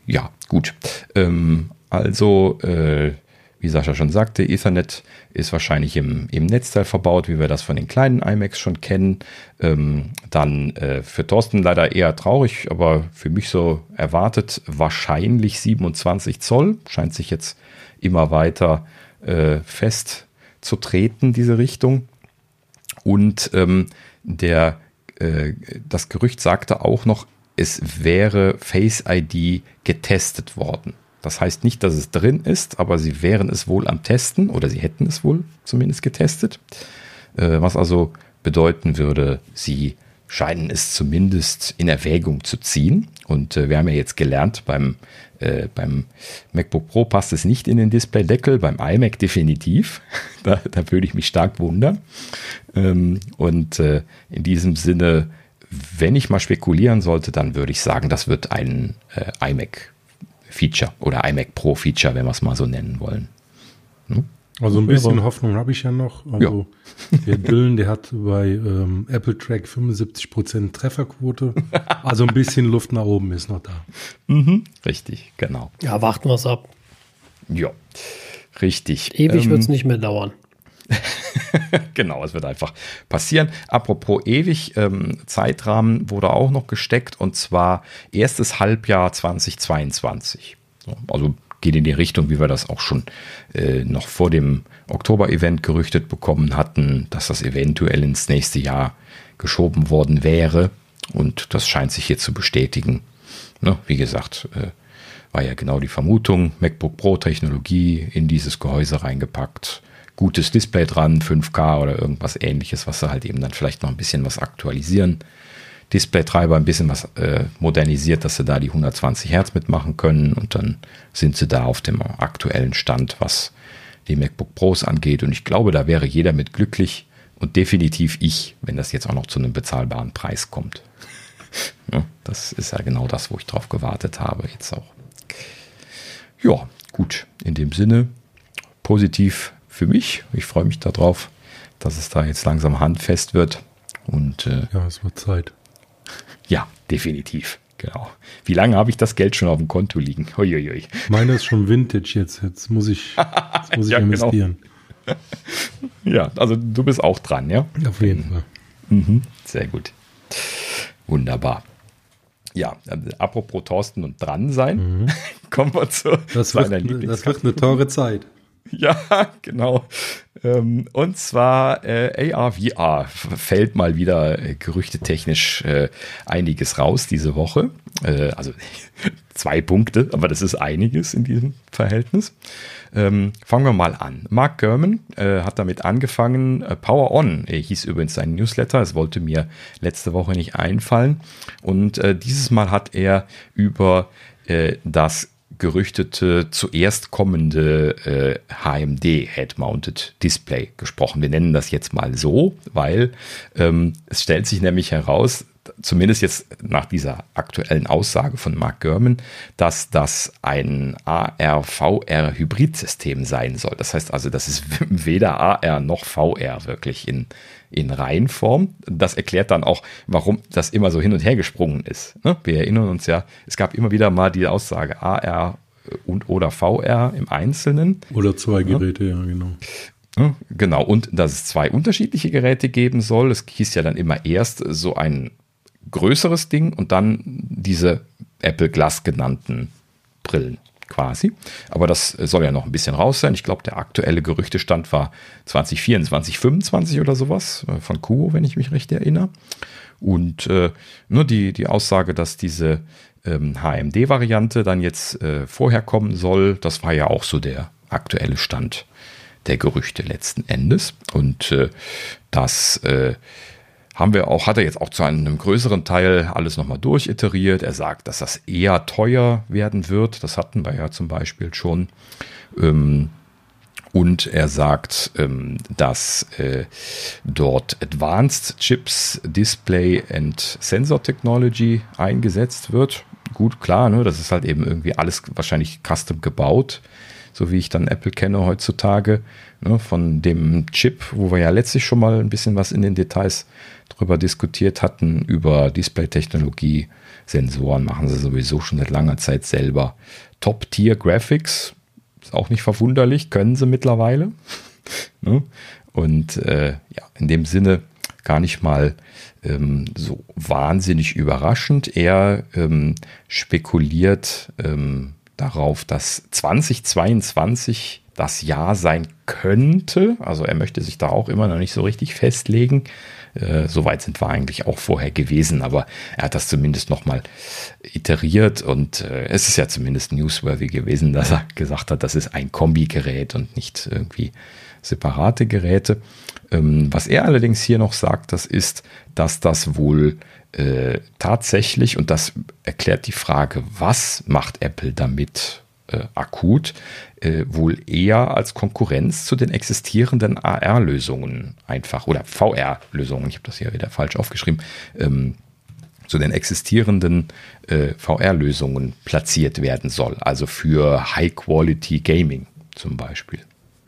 Ja, gut. Ähm, also äh, wie Sascha schon sagte, Ethernet ist wahrscheinlich im, im Netzteil verbaut, wie wir das von den kleinen iMacs schon kennen. Ähm, dann äh, für Thorsten leider eher traurig, aber für mich so erwartet wahrscheinlich 27 Zoll. Scheint sich jetzt immer weiter äh, fest zu treten, diese Richtung. Und ähm, der, äh, das Gerücht sagte auch noch, es wäre Face ID getestet worden. Das heißt nicht, dass es drin ist, aber sie wären es wohl am Testen oder sie hätten es wohl zumindest getestet. Äh, was also bedeuten würde, sie scheinen es zumindest in Erwägung zu ziehen. Und äh, wir haben ja jetzt gelernt, beim, äh, beim MacBook Pro passt es nicht in den Displaydeckel, beim iMac definitiv. da, da würde ich mich stark wundern. Ähm, und äh, in diesem Sinne, wenn ich mal spekulieren sollte, dann würde ich sagen, das wird ein äh, iMac Feature oder iMac Pro Feature, wenn wir es mal so nennen wollen. Hm? Also ein bisschen Hoffnung habe ich ja noch. Also ja. der Dylan, der hat bei ähm, Apple Track 75% Trefferquote. Also ein bisschen Luft nach oben ist noch da. Mhm, richtig, genau. Ja, warten wir es ab. Ja, richtig. Ewig ähm, wird es nicht mehr dauern. genau, es wird einfach passieren. Apropos ewig, ähm, Zeitrahmen wurde auch noch gesteckt und zwar erstes Halbjahr 2022. So, also geht in die Richtung, wie wir das auch schon äh, noch vor dem Oktober-Event gerüchtet bekommen hatten, dass das eventuell ins nächste Jahr geschoben worden wäre. Und das scheint sich jetzt zu bestätigen. Ne, wie gesagt, äh, war ja genau die Vermutung, MacBook Pro-Technologie in dieses Gehäuse reingepackt gutes Display dran, 5K oder irgendwas ähnliches, was sie halt eben dann vielleicht noch ein bisschen was aktualisieren. Display-Treiber ein bisschen was äh, modernisiert, dass sie da die 120 Hertz mitmachen können und dann sind sie da auf dem aktuellen Stand, was die MacBook Pros angeht. Und ich glaube, da wäre jeder mit glücklich und definitiv ich, wenn das jetzt auch noch zu einem bezahlbaren Preis kommt. ja, das ist ja genau das, wo ich drauf gewartet habe, jetzt auch. Ja, gut, in dem Sinne positiv für mich. Ich freue mich darauf, dass es da jetzt langsam handfest wird. Und äh, ja, es wird Zeit. Ja, definitiv. Genau. Wie lange habe ich das Geld schon auf dem Konto liegen? Uiuiui. Meine ist schon Vintage jetzt. Jetzt muss ich, jetzt muss ich ja, genau. investieren. Genau. ja, also du bist auch dran, ja? Auf jeden Fall. Mhm. Sehr gut. Wunderbar. Ja, also, apropos Thorsten und dran sein, mhm. kommen wir zu das wird, Das wird eine teure Zeit. Ja, genau. Ähm, und zwar äh, AR, VR fällt mal wieder äh, gerüchtetechnisch äh, einiges raus diese Woche. Äh, also zwei Punkte, aber das ist einiges in diesem Verhältnis. Ähm, fangen wir mal an. Mark Gurman äh, hat damit angefangen. Äh, Power On hieß übrigens sein Newsletter. Es wollte mir letzte Woche nicht einfallen. Und äh, dieses Mal hat er über das gerüchtete zuerst kommende äh, HMD Head-Mounted Display gesprochen. Wir nennen das jetzt mal so, weil ähm, es stellt sich nämlich heraus, zumindest jetzt nach dieser aktuellen Aussage von Mark Gurman, dass das ein AR-VR-Hybridsystem sein soll. Das heißt also, das ist weder AR noch VR wirklich in, in Reihenform. Das erklärt dann auch, warum das immer so hin und her gesprungen ist. Ne? Wir erinnern uns ja, es gab immer wieder mal die Aussage AR und oder VR im Einzelnen. Oder zwei Geräte, ja, ja genau. Genau, und dass es zwei unterschiedliche Geräte geben soll. Es hieß ja dann immer erst so ein größeres Ding und dann diese Apple Glass genannten Brillen quasi. Aber das soll ja noch ein bisschen raus sein. Ich glaube, der aktuelle Gerüchtestand war 2024, 2025 oder sowas äh, von Kuo, wenn ich mich recht erinnere. Und äh, nur die, die Aussage, dass diese ähm, HMD-Variante dann jetzt äh, vorher kommen soll, das war ja auch so der aktuelle Stand der Gerüchte letzten Endes. Und äh, das äh, haben wir auch, hat er jetzt auch zu einem größeren Teil alles nochmal durchiteriert. Er sagt, dass das eher teuer werden wird. Das hatten wir ja zum Beispiel schon. Ähm, und er sagt, ähm, dass äh, dort Advanced Chips, Display and Sensor Technology eingesetzt wird. Gut, klar, ne, das ist halt eben irgendwie alles wahrscheinlich custom gebaut, so wie ich dann Apple kenne heutzutage. Ne, von dem Chip, wo wir ja letztlich schon mal ein bisschen was in den Details drüber diskutiert hatten, über Display-Technologie, Sensoren machen sie sowieso schon seit langer Zeit selber. Top-Tier-Graphics, ist auch nicht verwunderlich, können sie mittlerweile. ne? Und äh, ja, in dem Sinne gar nicht mal ähm, so wahnsinnig überraschend. Er ähm, spekuliert ähm, darauf, dass 2022 das Jahr sein könnte. Also er möchte sich da auch immer noch nicht so richtig festlegen. Äh, Soweit sind wir eigentlich auch vorher gewesen, aber er hat das zumindest nochmal iteriert und äh, es ist ja zumindest newsworthy gewesen, dass er gesagt hat, das ist ein Kombigerät und nicht irgendwie separate Geräte. Ähm, was er allerdings hier noch sagt, das ist, dass das wohl äh, tatsächlich, und das erklärt die Frage, was macht Apple damit äh, akut, äh, wohl eher als Konkurrenz zu den existierenden AR-Lösungen einfach oder VR-Lösungen, ich habe das hier wieder falsch aufgeschrieben, ähm, zu den existierenden äh, VR-Lösungen platziert werden soll, also für High-Quality Gaming zum Beispiel.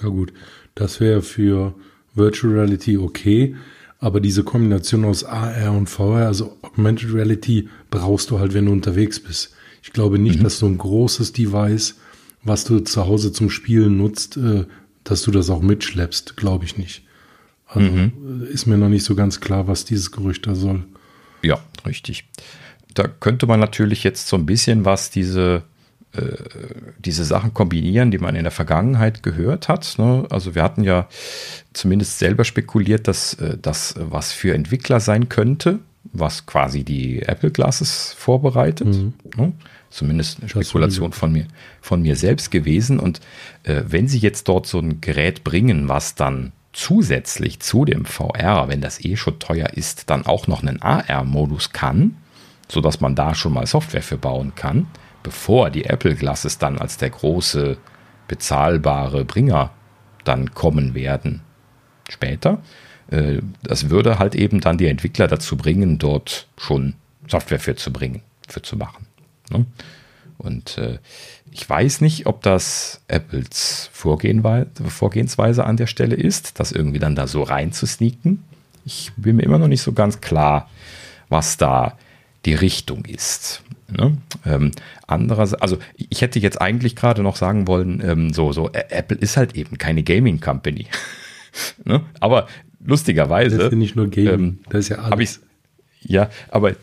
Ja gut, das wäre für Virtual Reality okay, aber diese Kombination aus AR und VR, also Augmented Reality, brauchst du halt, wenn du unterwegs bist. Ich glaube nicht, mhm. dass so ein großes Device was du zu Hause zum Spielen nutzt, äh, dass du das auch mitschleppst, glaube ich nicht. Also mhm. ist mir noch nicht so ganz klar, was dieses Gerücht da soll. Ja, richtig. Da könnte man natürlich jetzt so ein bisschen was diese äh, diese Sachen kombinieren, die man in der Vergangenheit gehört hat. Ne? Also wir hatten ja zumindest selber spekuliert, dass äh, das was für Entwickler sein könnte. was quasi die Apple Glasses vorbereitet. Mhm. Zumindest eine Spekulation von mir, von mir selbst gewesen. Und äh, wenn sie jetzt dort so ein Gerät bringen, was dann zusätzlich zu dem VR, wenn das eh schon teuer ist, dann auch noch einen AR-Modus kann, sodass man da schon mal Software für bauen kann, bevor die Apple Glasses dann als der große bezahlbare Bringer dann kommen werden später. Äh, das würde halt eben dann die Entwickler dazu bringen, dort schon Software für zu bringen, für zu machen. Ne? Und äh, ich weiß nicht, ob das Apples Vorgehensweise an der Stelle ist, das irgendwie dann da so rein zu sneaken. Ich bin mir immer noch nicht so ganz klar, was da die Richtung ist. Ne? Ähm, andererseits, also ich hätte jetzt eigentlich gerade noch sagen wollen, ähm, so, so, Apple ist halt eben keine Gaming Company. ne? Aber lustigerweise. Das ist ja nicht nur Gaming, ähm, das ist ja alles. Ja, aber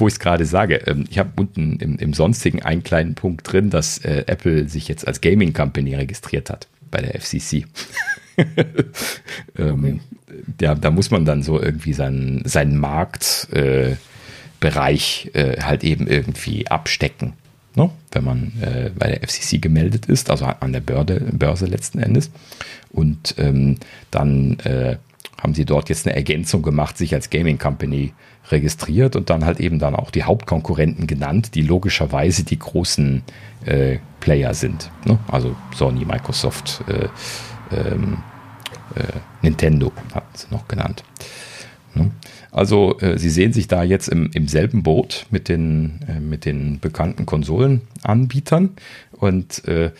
wo ich es gerade sage, ähm, ich habe unten im, im, sonstigen einen kleinen Punkt drin, dass äh, Apple sich jetzt als Gaming Company registriert hat bei der FCC. ähm, ja, da muss man dann so irgendwie seinen, seinen Marktbereich äh, äh, halt eben irgendwie abstecken. Ne? Wenn man äh, bei der FCC gemeldet ist, also an der Börse, Börse letzten Endes. Und ähm, dann äh, haben sie dort jetzt eine Ergänzung gemacht, sich als Gaming Company registriert und dann halt eben dann auch die Hauptkonkurrenten genannt, die logischerweise die großen äh, Player sind. Ne? Also Sony, Microsoft, äh, ähm, äh, Nintendo hat sie noch genannt. Ne? Also äh, sie sehen sich da jetzt im, im selben Boot mit den, äh, mit den bekannten Konsolenanbietern und äh,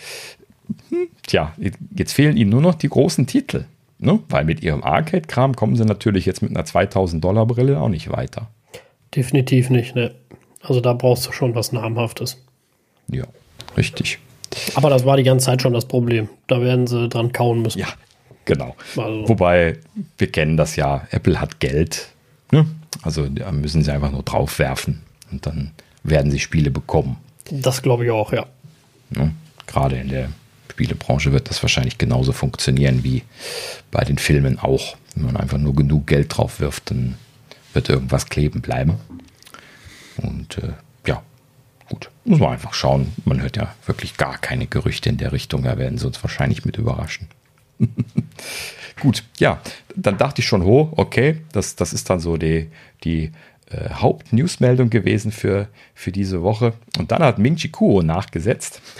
hm, tja, jetzt fehlen ihnen nur noch die großen Titel. Ne? Weil mit ihrem Arcade-Kram kommen sie natürlich jetzt mit einer 2000-Dollar-Brille auch nicht weiter. Definitiv nicht, ne? Also da brauchst du schon was Namhaftes. Ja, richtig. Aber das war die ganze Zeit schon das Problem. Da werden sie dran kauen müssen. Ja, genau. Also. Wobei, wir kennen das ja, Apple hat Geld. Ne? Also da müssen sie einfach nur draufwerfen und dann werden sie Spiele bekommen. Das glaube ich auch, ja. Ne? Gerade in der Spielebranche wird das wahrscheinlich genauso funktionieren wie bei den Filmen auch. Wenn man einfach nur genug Geld drauf wirft, dann wird irgendwas kleben bleiben. Und äh, ja, gut, muss man einfach schauen. Man hört ja wirklich gar keine Gerüchte in der Richtung. Da werden sie uns wahrscheinlich mit überraschen. gut, ja, dann dachte ich schon, ho, okay, das, das ist dann so die, die äh, Hauptnewsmeldung gewesen für, für diese Woche. Und dann hat Ming Chi Kuo nachgesetzt.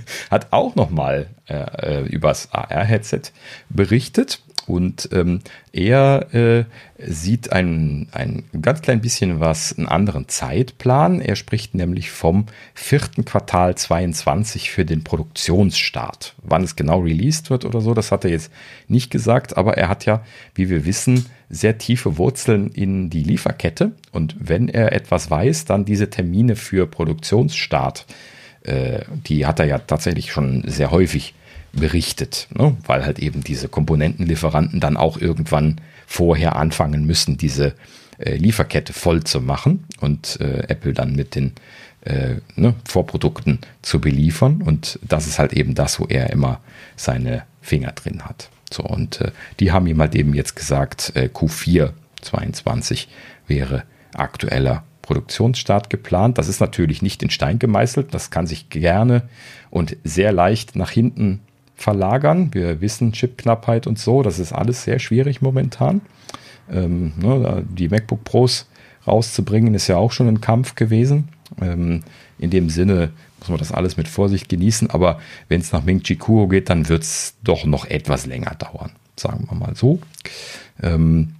hat auch nochmal äh, äh übers AR-Headset berichtet. Und ähm, er äh, sieht ein, ein ganz klein bisschen was, einen anderen Zeitplan. Er spricht nämlich vom vierten Quartal 22 für den Produktionsstart. Wann es genau released wird oder so, das hat er jetzt nicht gesagt, aber er hat ja, wie wir wissen, sehr tiefe Wurzeln in die Lieferkette. Und wenn er etwas weiß, dann diese Termine für Produktionsstart die hat er ja tatsächlich schon sehr häufig berichtet, ne? weil halt eben diese Komponentenlieferanten dann auch irgendwann vorher anfangen müssen, diese äh, Lieferkette voll zu machen und äh, Apple dann mit den äh, ne, Vorprodukten zu beliefern. Und das ist halt eben das, wo er immer seine Finger drin hat. So, und äh, die haben ihm halt eben jetzt gesagt, äh, Q4 22 wäre aktueller Produktionsstart geplant. Das ist natürlich nicht in Stein gemeißelt. Das kann sich gerne und sehr leicht nach hinten verlagern. Wir wissen Chipknappheit und so. Das ist alles sehr schwierig momentan. Ähm, ne, die MacBook Pros rauszubringen, ist ja auch schon ein Kampf gewesen. Ähm, in dem Sinne muss man das alles mit Vorsicht genießen. Aber wenn es nach Ming Chi Kuo geht, dann wird es doch noch etwas länger dauern. Sagen wir mal so. Ähm,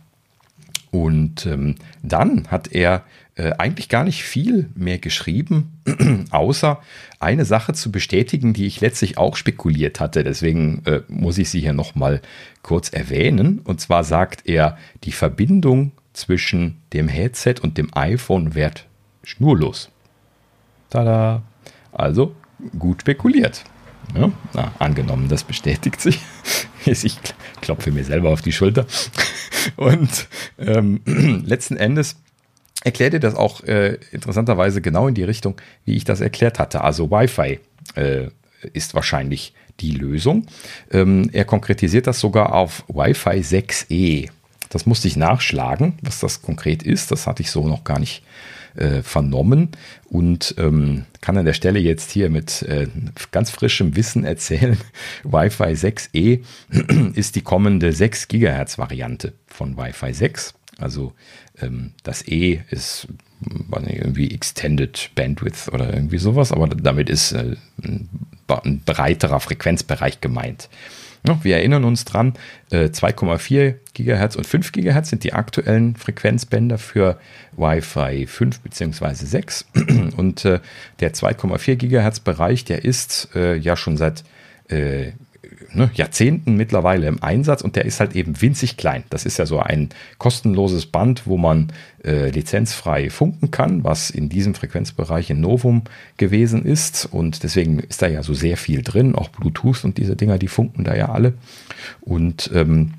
und ähm, dann hat er äh, eigentlich gar nicht viel mehr geschrieben, außer eine Sache zu bestätigen, die ich letztlich auch spekuliert hatte. Deswegen äh, muss ich sie hier nochmal kurz erwähnen. Und zwar sagt er, die Verbindung zwischen dem Headset und dem iPhone wird schnurlos. Tada! Also gut spekuliert. Ja, na, angenommen, das bestätigt sich. ich klopfe mir selber auf die Schulter. Und ähm, letzten Endes erklärt ihr das auch äh, interessanterweise genau in die Richtung, wie ich das erklärt hatte. Also Wi-Fi äh, ist wahrscheinlich die Lösung. Ähm, er konkretisiert das sogar auf Wi-Fi 6E. Das musste ich nachschlagen, was das konkret ist. Das hatte ich so noch gar nicht äh, vernommen und ähm, kann an der Stelle jetzt hier mit äh, ganz frischem Wissen erzählen, Wi-Fi 6E ist die kommende 6 Gigahertz Variante von Wi-Fi 6. Also ähm, das E ist irgendwie Extended Bandwidth oder irgendwie sowas, aber damit ist äh, ein breiterer Frequenzbereich gemeint. Wir erinnern uns dran, 2,4 äh, GHz und 5 GHz sind die aktuellen Frequenzbänder für Wi-Fi 5 bzw. 6. Und äh, der 2,4 GHz Bereich, der ist äh, ja schon seit ne, Jahrzehnten mittlerweile im Einsatz und der ist halt eben winzig klein. Das ist ja so ein kostenloses Band, wo man äh, lizenzfrei funken kann, was in diesem Frequenzbereich in Novum gewesen ist und deswegen ist da ja so sehr viel drin, auch Bluetooth und diese Dinger, die funken da ja alle und ähm,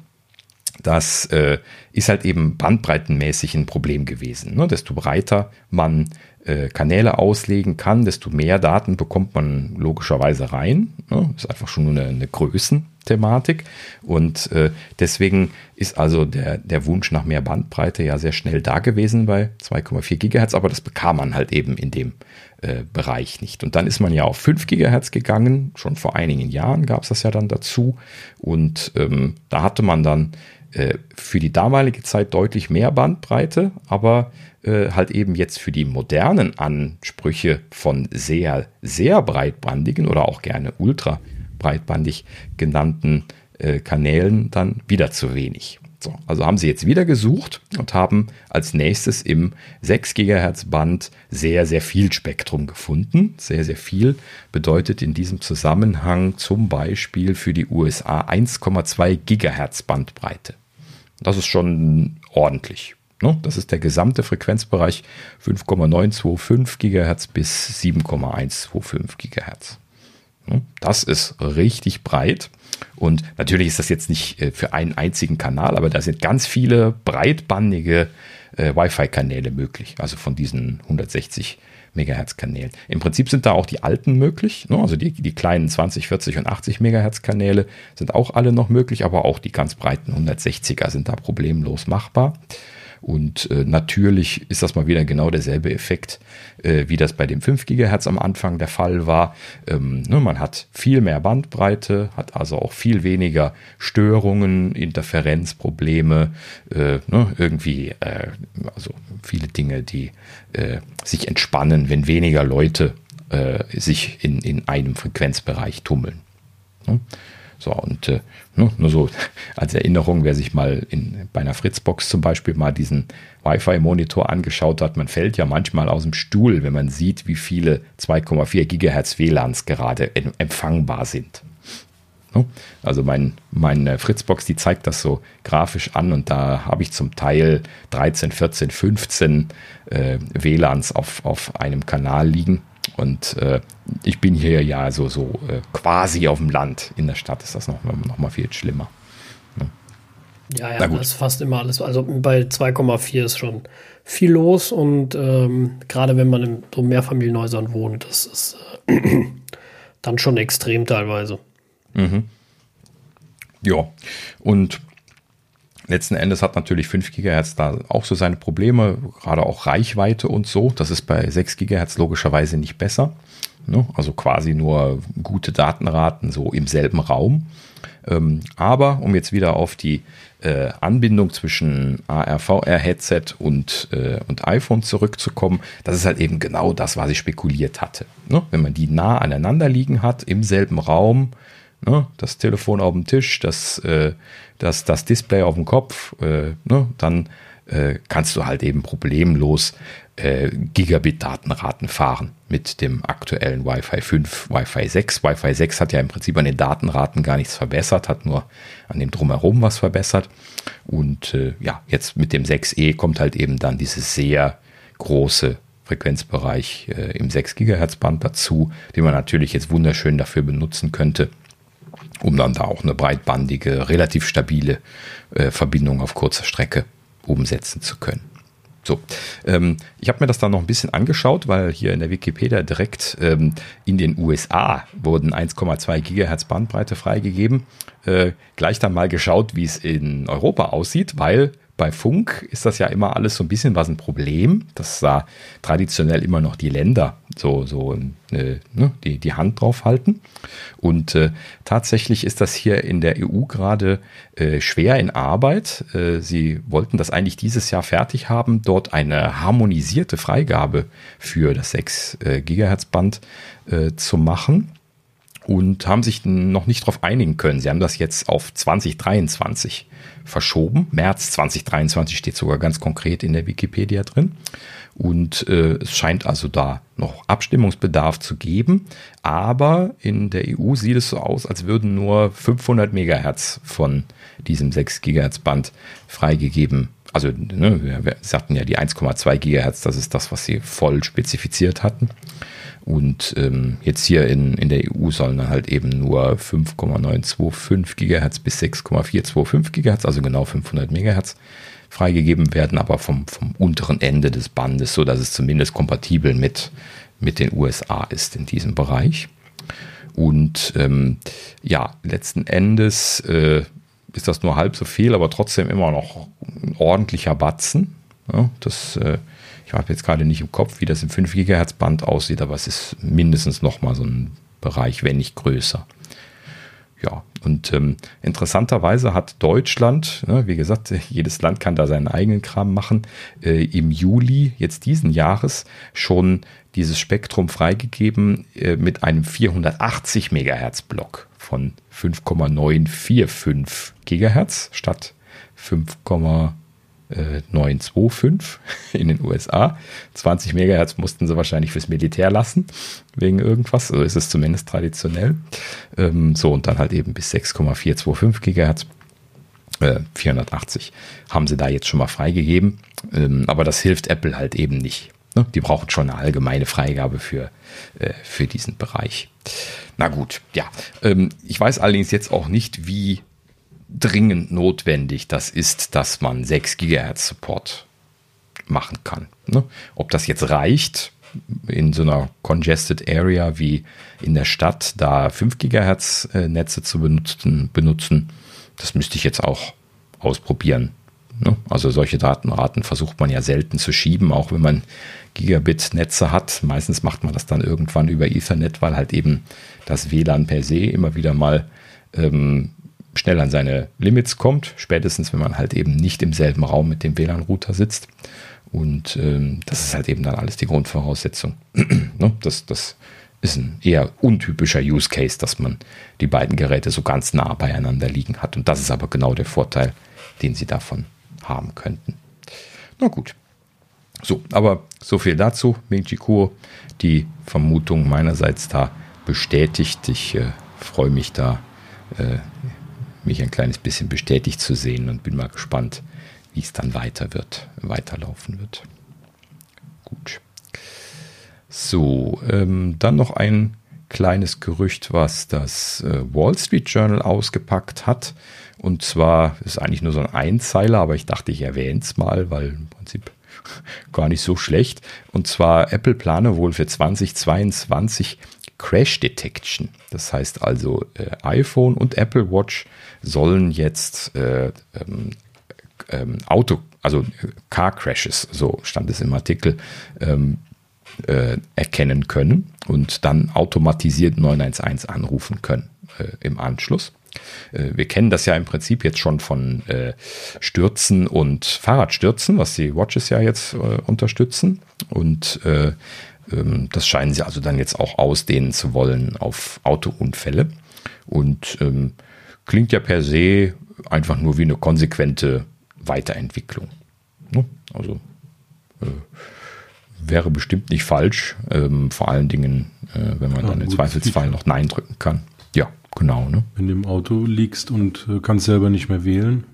das äh, ist halt eben bandbreitenmäßig ein Problem gewesen. Ne? Desto breiter man äh, Kanäle auslegen kann, desto mehr Daten bekommt man logischerweise rein. Ne? Ist einfach schon eine, eine Größenthematik. Und äh, deswegen ist also der, der Wunsch nach mehr Bandbreite ja sehr schnell da gewesen bei 2,4 Gigahertz, aber das bekam man halt eben in dem äh, Bereich nicht. Und dann ist man ja auf 5 Gigahertz gegangen, schon vor einigen Jahren gab es das ja dann dazu. Und ähm, da hatte man dann äh, für die damalige Zeit deutlich mehr Bandbreite, aber äh, halt eben jetzt für die modernen Ansprüche von sehr, sehr breitbandigen oder auch gerne ultra breitbandig genannten äh, Kanälen dann wieder zu wenig. So, also haben sie jetzt wieder gesucht und haben als nächstes im 6 GHz Band sehr, sehr viel Spektrum gefunden. Sehr, sehr viel bedeutet in diesem Zusammenhang zum Beispiel für die USA 1,2 GHz Bandbreite. Das ist schon ordentlich. Ne? Das ist der gesamte Frequenzbereich 5,925 GHz bis 7,125 GHz. Ne? Das ist richtig breit. Und natürlich ist das jetzt nicht äh, für einen einzigen Kanal, aber da sind ganz viele breitbandige äh, Wi-Fi-Kanäle möglich. Also von diesen 160 Megahertz-Kanälen. Im Prinzip sind da auch die alten möglich. Ne? Also die, die kleinen 20, 40 und 80 Megahertz-Kanäle sind auch alle noch möglich, aber auch die ganz breiten 160er sind da problemlos machbar. Und äh, natürlich ist das mal wieder genau derselbe Effekt, äh, wie das bei dem 5 GHz am Anfang der Fall war. Ähm, ne, man hat viel mehr Bandbreite, hat also auch viel weniger Störungen, Interferenzprobleme, äh, ne, irgendwie, äh, also viele Dinge, die äh, sich entspannen, wenn weniger Leute äh, sich in, in einem Frequenzbereich tummeln. Ne? So, und äh, nur, nur so als Erinnerung, wer sich mal in, bei einer Fritzbox zum Beispiel mal diesen Wi-Fi-Monitor angeschaut hat, man fällt ja manchmal aus dem Stuhl, wenn man sieht, wie viele 2,4 Gigahertz WLANs gerade empfangbar sind. Also mein, meine Fritzbox, die zeigt das so grafisch an und da habe ich zum Teil 13, 14, 15 äh, WLANs auf, auf einem Kanal liegen. Und äh, ich bin hier ja so, so äh, quasi auf dem Land. In der Stadt ist das noch, noch mal viel schlimmer. Ne? Ja, ja, das ist fast immer alles. Also bei 2,4 ist schon viel los und ähm, gerade wenn man in so Mehrfamilienhäusern wohnt, das ist äh, dann schon extrem teilweise. Mhm. Ja, und Letzten Endes hat natürlich 5 GHz da auch so seine Probleme, gerade auch Reichweite und so. Das ist bei 6 GHz logischerweise nicht besser. Ne? Also quasi nur gute Datenraten so im selben Raum. Ähm, aber um jetzt wieder auf die äh, Anbindung zwischen AR-VR-Headset und, äh, und iPhone zurückzukommen, das ist halt eben genau das, was ich spekuliert hatte. Ne? Wenn man die nah aneinander liegen hat, im selben Raum, ne? das Telefon auf dem Tisch, das, äh, das, das Display auf dem Kopf, äh, ne? dann äh, kannst du halt eben problemlos äh, Gigabit-Datenraten fahren mit dem aktuellen Wi-Fi 5, Wi-Fi 6. Wi-Fi 6 hat ja im Prinzip an den Datenraten gar nichts verbessert, hat nur an dem Drumherum was verbessert. Und äh, ja, jetzt mit dem 6E kommt halt eben dann dieses sehr große Frequenzbereich äh, im 6 GHz Band dazu, den man natürlich jetzt wunderschön dafür benutzen könnte, um dann da auch eine breitbandige, relativ stabile äh, Verbindung auf kurzer Strecke umsetzen zu können. So, ähm, ich habe mir das dann noch ein bisschen angeschaut, weil hier in der Wikipedia direkt ähm, in den USA wurden 1,2 Gigahertz Bandbreite freigegeben. Äh, gleich dann mal geschaut, wie es in Europa aussieht, weil bei Funk ist das ja immer alles so ein bisschen was ein Problem, dass da traditionell immer noch die Länder so, so äh, ne, die, die Hand drauf halten. Und äh, tatsächlich ist das hier in der EU gerade äh, schwer in Arbeit. Äh, sie wollten das eigentlich dieses Jahr fertig haben, dort eine harmonisierte Freigabe für das 6 äh, Gigahertz Band äh, zu machen und haben sich noch nicht darauf einigen können. Sie haben das jetzt auf 2023 verschoben. März 2023 steht sogar ganz konkret in der Wikipedia drin. Und äh, es scheint also da noch Abstimmungsbedarf zu geben. Aber in der EU sieht es so aus, als würden nur 500 Megahertz von diesem 6 Gigahertz Band freigegeben. Also ne, wir, sagten ja die 1,2 Gigahertz, das ist das, was sie voll spezifiziert hatten. Und ähm, jetzt hier in, in der EU sollen dann halt eben nur 5,925 Gigahertz bis 6,425 Gigahertz, also genau 500 Megahertz, freigegeben werden, aber vom, vom unteren Ende des Bandes, so dass es zumindest kompatibel mit, mit den USA ist in diesem Bereich. Und ähm, ja, letzten Endes äh, ist das nur halb so viel, aber trotzdem immer noch ein ordentlicher Batzen. Ja, das äh, ich habe jetzt gerade nicht im Kopf, wie das im 5 GHz Band aussieht, aber es ist mindestens noch mal so ein Bereich, wenn nicht größer. Ja, und ähm, interessanterweise hat Deutschland, ne, wie gesagt, jedes Land kann da seinen eigenen Kram machen, äh, im Juli jetzt diesen Jahres schon dieses Spektrum freigegeben äh, mit einem 480 Megahertz Block von 5,945 Gigahertz statt 5, 925 in den USA. 20 Megahertz mussten sie wahrscheinlich fürs Militär lassen, wegen irgendwas. So ist es zumindest traditionell. Ähm, so, und dann halt eben bis 6,425 Gigahertz. 480 äh, haben sie da jetzt schon mal freigegeben. Ähm, aber das hilft Apple halt eben nicht. Ne? Die brauchen schon eine allgemeine Freigabe für, äh, für diesen Bereich. Na gut, ja. Ähm, ich weiß allerdings jetzt auch nicht, wie dringend notwendig das ist, dass man 6 GHz Support machen kann. Ne? Ob das jetzt reicht, in so einer congested Area wie in der Stadt, da 5 GHz äh, Netze zu benutzen, benutzen, das müsste ich jetzt auch ausprobieren. Ne? Also solche Datenraten versucht man ja selten zu schieben, auch wenn man Gigabit-Netze hat. Meistens macht man das dann irgendwann über Ethernet, weil halt eben das WLAN per se immer wieder mal ähm, schnell an seine Limits kommt, spätestens wenn man halt eben nicht im selben Raum mit dem WLAN-Router sitzt. Und ähm, das ist halt eben dann alles die Grundvoraussetzung. ne? das, das ist ein eher untypischer Use Case, dass man die beiden Geräte so ganz nah beieinander liegen hat. Und das ist aber genau der Vorteil, den sie davon haben könnten. Na gut. So, aber so viel dazu. Ming-Chi Kuo, die Vermutung meinerseits da bestätigt. Ich äh, freue mich da äh, mich ein kleines bisschen bestätigt zu sehen und bin mal gespannt, wie es dann weiter wird, weiterlaufen wird. Gut. So, ähm, dann noch ein kleines Gerücht, was das äh, Wall Street Journal ausgepackt hat. Und zwar ist eigentlich nur so ein Einzeiler, aber ich dachte, ich erwähne es mal, weil im Prinzip gar nicht so schlecht. Und zwar Apple plane wohl für 2022 Crash Detection. Das heißt also, äh, iPhone und Apple Watch sollen jetzt äh, ähm, ähm, Auto, also Car Crashes, so stand es im Artikel, ähm, äh, erkennen können und dann automatisiert 911 anrufen können äh, im Anschluss. Äh, wir kennen das ja im Prinzip jetzt schon von äh, Stürzen und Fahrradstürzen, was die Watches ja jetzt äh, unterstützen. Und äh, ähm, das scheinen sie also dann jetzt auch ausdehnen zu wollen auf Autounfälle. Und ähm, klingt ja per se einfach nur wie eine konsequente Weiterentwicklung. Ne? Also äh, wäre bestimmt nicht falsch, ähm, vor allen Dingen, äh, wenn man ja, dann im Zweifelsfall noch Nein drücken kann. Ja, genau. Ne? Wenn du im Auto liegst und äh, kannst selber nicht mehr wählen,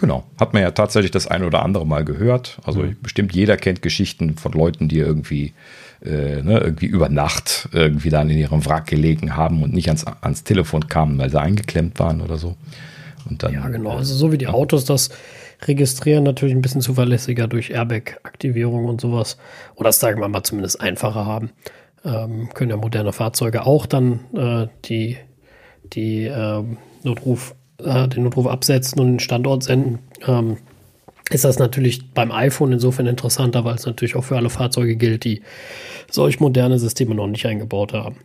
Genau. Hat man ja tatsächlich das ein oder andere Mal gehört. Also mhm. bestimmt jeder kennt Geschichten von Leuten, die irgendwie, äh, ne, irgendwie über Nacht irgendwie dann in ihrem Wrack gelegen haben und nicht ans, ans Telefon kamen, weil sie eingeklemmt waren oder so. Und dann, ja, genau. Also so wie die Autos das registrieren, natürlich ein bisschen zuverlässiger durch Airbag-Aktivierung und sowas. Oder das sagen wir mal zumindest einfacher haben. Ähm, können ja moderne Fahrzeuge auch dann äh, die, die äh, Notruf äh, den Notruf absetzen und den Standort senden. Ähm, ist das natürlich beim iPhone insofern interessanter, weil es natürlich auch für alle Fahrzeuge gilt, die solch moderne Systeme noch nicht eingebaut haben.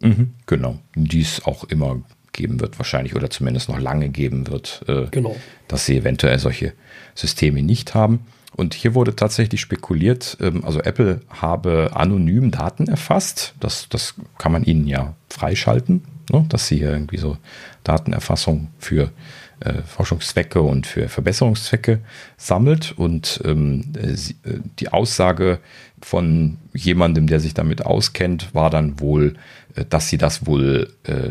Mhm, genau, die es auch immer geben wird wahrscheinlich oder zumindest noch lange geben wird, äh, genau. dass sie eventuell solche Systeme nicht haben. Und hier wurde tatsächlich spekuliert, ähm, also Apple habe anonym Daten erfasst. Das, das kann man ihnen ja freischalten, ne? dass sie hier irgendwie so Datenerfassung für äh, Forschungszwecke und für Verbesserungszwecke sammelt. Und ähm, äh, äh, die Aussage von jemandem, der sich damit auskennt, war dann wohl, äh, dass sie das wohl äh,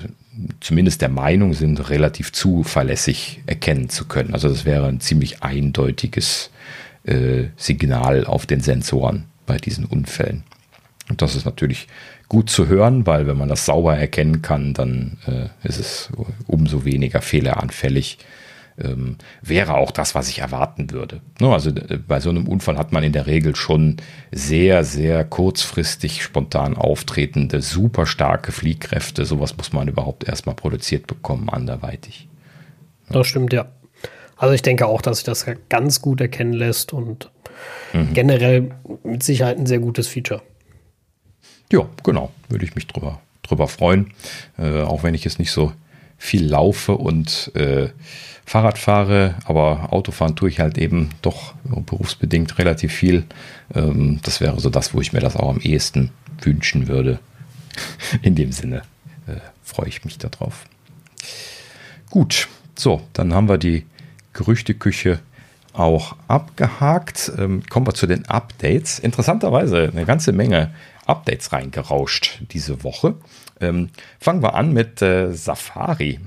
zumindest der Meinung sind, relativ zuverlässig erkennen zu können. Also das wäre ein ziemlich eindeutiges äh, Signal auf den Sensoren bei diesen Unfällen. Und das ist natürlich gut zu hören, weil wenn man das sauber erkennen kann, dann äh, ist es umso weniger fehleranfällig. Ähm, wäre auch das, was ich erwarten würde. Ne, also äh, bei so einem Unfall hat man in der Regel schon sehr, sehr kurzfristig spontan auftretende, super starke Fliehkräfte. Sowas muss man überhaupt erstmal produziert bekommen, anderweitig. Das stimmt, ja. Also ich denke auch, dass sich das ganz gut erkennen lässt und mhm. generell mit Sicherheit ein sehr gutes Feature. Ja, genau. Würde ich mich drüber, drüber freuen. Äh, auch wenn ich es nicht so viel laufe und äh, Fahrrad fahre, aber Autofahren tue ich halt eben doch berufsbedingt relativ viel. Ähm, das wäre so das, wo ich mir das auch am ehesten wünschen würde. In dem Sinne äh, freue ich mich darauf. Gut, so, dann haben wir die Gerüchteküche auch abgehakt. Ähm, kommen wir zu den Updates. Interessanterweise eine ganze Menge Updates reingerauscht diese Woche. Ähm, fangen wir an mit äh, Safari.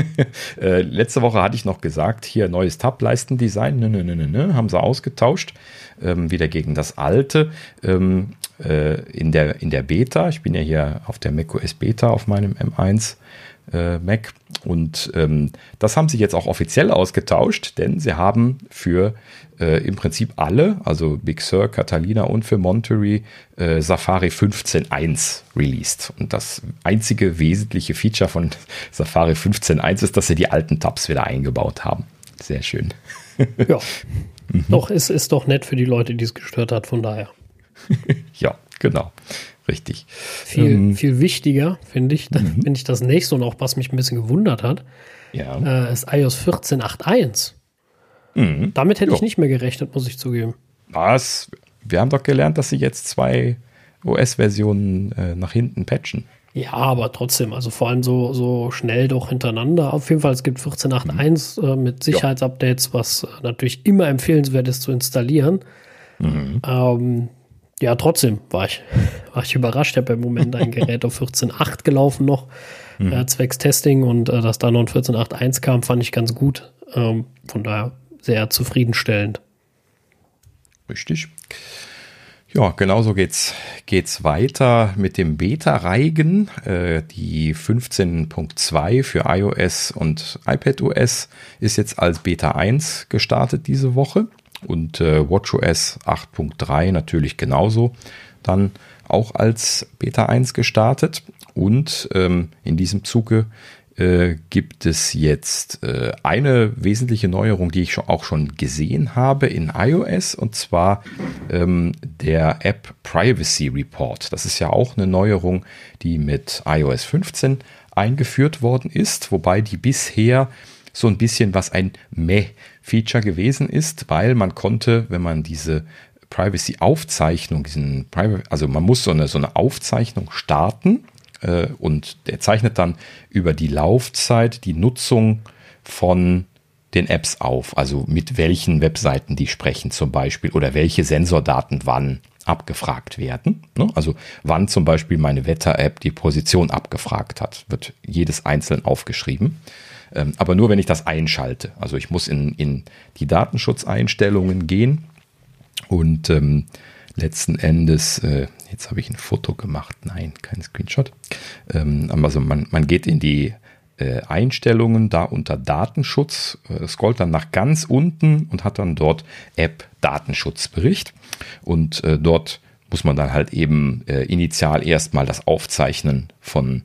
äh, letzte Woche hatte ich noch gesagt, hier neues Tab-Leisten-Design, ne, ne, ne, ne, haben sie ausgetauscht, ähm, wieder gegen das alte. Ähm, äh, in, der, in der Beta, ich bin ja hier auf der macOS Beta auf meinem M1, äh, Mac. Und ähm, das haben sie jetzt auch offiziell ausgetauscht, denn sie haben für äh, im Prinzip alle, also Big Sur, Catalina und für Monterey, äh, Safari 15.1 released. Und das einzige wesentliche Feature von Safari 15.1 ist, dass sie die alten Tabs wieder eingebaut haben. Sehr schön. ja. Mhm. Doch, es ist doch nett für die Leute, die es gestört hat, von daher. ja, genau. Richtig. Viel, ähm, viel wichtiger, finde ich, mhm. finde ich das nächste und auch was mich ein bisschen gewundert hat, ja. äh, ist iOS 14.8.1. Mhm. Damit hätte jo. ich nicht mehr gerechnet, muss ich zugeben. Was? Wir haben doch gelernt, dass sie jetzt zwei OS-Versionen äh, nach hinten patchen. Ja, aber trotzdem, also vor allem so, so schnell doch hintereinander. Auf jeden Fall, es gibt 14.8.1 mhm. äh, mit Sicherheitsupdates, was äh, natürlich immer empfehlenswert ist zu installieren. Mhm. Ähm, ja, trotzdem war ich, war ich überrascht. Ich habe im Moment ein Gerät auf 14.8 gelaufen noch, mhm. äh, zwecks Testing und äh, dass da noch ein 14.8.1 kam, fand ich ganz gut. Ähm, von daher sehr zufriedenstellend. Richtig. Ja, genauso geht's, geht's weiter mit dem Beta-Reigen. Äh, die 15.2 für iOS und iPadOS ist jetzt als Beta 1 gestartet diese Woche und äh, WatchOS 8.3 natürlich genauso dann auch als Beta 1 gestartet. Und ähm, in diesem Zuge äh, gibt es jetzt äh, eine wesentliche Neuerung, die ich auch schon gesehen habe in iOS, und zwar ähm, der App Privacy Report. Das ist ja auch eine Neuerung, die mit iOS 15 eingeführt worden ist, wobei die bisher so ein bisschen was ein Meh-Feature gewesen ist, weil man konnte, wenn man diese Privacy-Aufzeichnung, also man muss so eine, so eine Aufzeichnung starten äh, und der zeichnet dann über die Laufzeit die Nutzung von den Apps auf, also mit welchen Webseiten die sprechen zum Beispiel oder welche Sensordaten wann abgefragt werden. Ne? Also wann zum Beispiel meine Wetter-App die Position abgefragt hat, wird jedes einzeln aufgeschrieben. Ähm, aber nur, wenn ich das einschalte. Also ich muss in, in die Datenschutzeinstellungen gehen und ähm, letzten Endes, äh, jetzt habe ich ein Foto gemacht, nein, kein Screenshot. Ähm, also man, man geht in die äh, Einstellungen da unter Datenschutz, äh, scrollt dann nach ganz unten und hat dann dort App Datenschutzbericht und äh, dort muss man dann halt eben äh, initial erstmal das Aufzeichnen von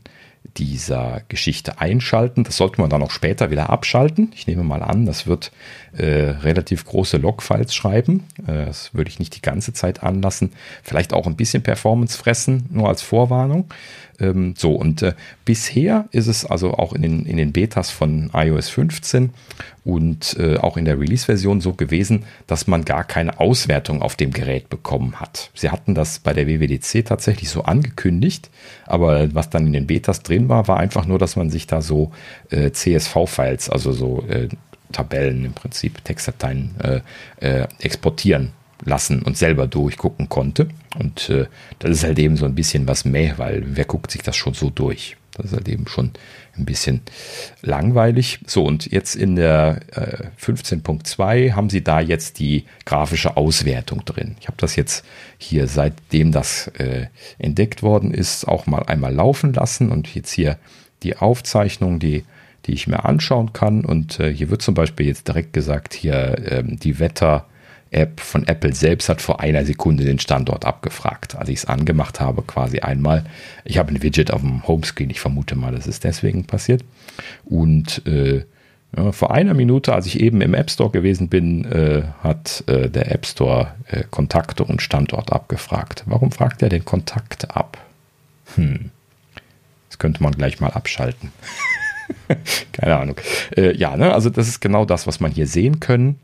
dieser Geschichte einschalten. Das sollte man dann auch später wieder abschalten. Ich nehme mal an, das wird äh, relativ große Logfiles schreiben. Äh, das würde ich nicht die ganze Zeit anlassen. Vielleicht auch ein bisschen Performance fressen, nur als Vorwarnung. Ähm, so, und äh, bisher ist es also auch in den, in den Betas von iOS 15 und äh, auch in der Release-Version so gewesen, dass man gar keine Auswertung auf dem Gerät bekommen hat. Sie hatten das bei der WWDC tatsächlich so angekündigt, aber was dann in den Betas drin war, war einfach nur, dass man sich da so äh, CSV-Files, also so äh, Tabellen im Prinzip, Textdateien äh, äh, exportieren lassen und selber durchgucken konnte. Und äh, das ist halt eben so ein bisschen was mehr, weil wer guckt sich das schon so durch? Das ist halt eben schon ein bisschen langweilig. So, und jetzt in der äh, 15.2 haben sie da jetzt die grafische Auswertung drin. Ich habe das jetzt hier, seitdem das äh, entdeckt worden ist, auch mal einmal laufen lassen und jetzt hier die Aufzeichnung, die die ich mir anschauen kann. Und äh, hier wird zum Beispiel jetzt direkt gesagt, hier ähm, die Wetter- App von Apple selbst hat vor einer Sekunde den Standort abgefragt, als ich es angemacht habe, quasi einmal. Ich habe ein Widget auf dem Homescreen, ich vermute mal, das ist deswegen passiert. Und äh, ja, vor einer Minute, als ich eben im App Store gewesen bin, äh, hat äh, der App Store äh, Kontakte und Standort abgefragt. Warum fragt er den Kontakt ab? Hm. Das könnte man gleich mal abschalten. Keine Ahnung. Äh, ja, ne, also das ist genau das, was man hier sehen können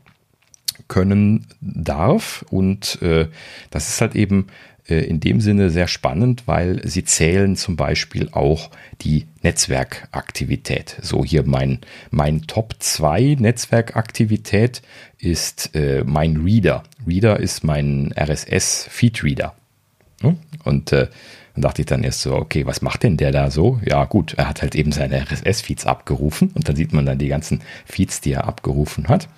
können darf. Und äh, das ist halt eben äh, in dem Sinne sehr spannend, weil sie zählen zum Beispiel auch die Netzwerkaktivität. So hier mein, mein Top 2 Netzwerkaktivität ist äh, mein Reader. Reader ist mein RSS Feed Reader. Und äh, dann dachte ich dann erst so, okay, was macht denn der da so? Ja, gut, er hat halt eben seine RSS-Feeds abgerufen und dann sieht man dann die ganzen Feeds, die er abgerufen hat.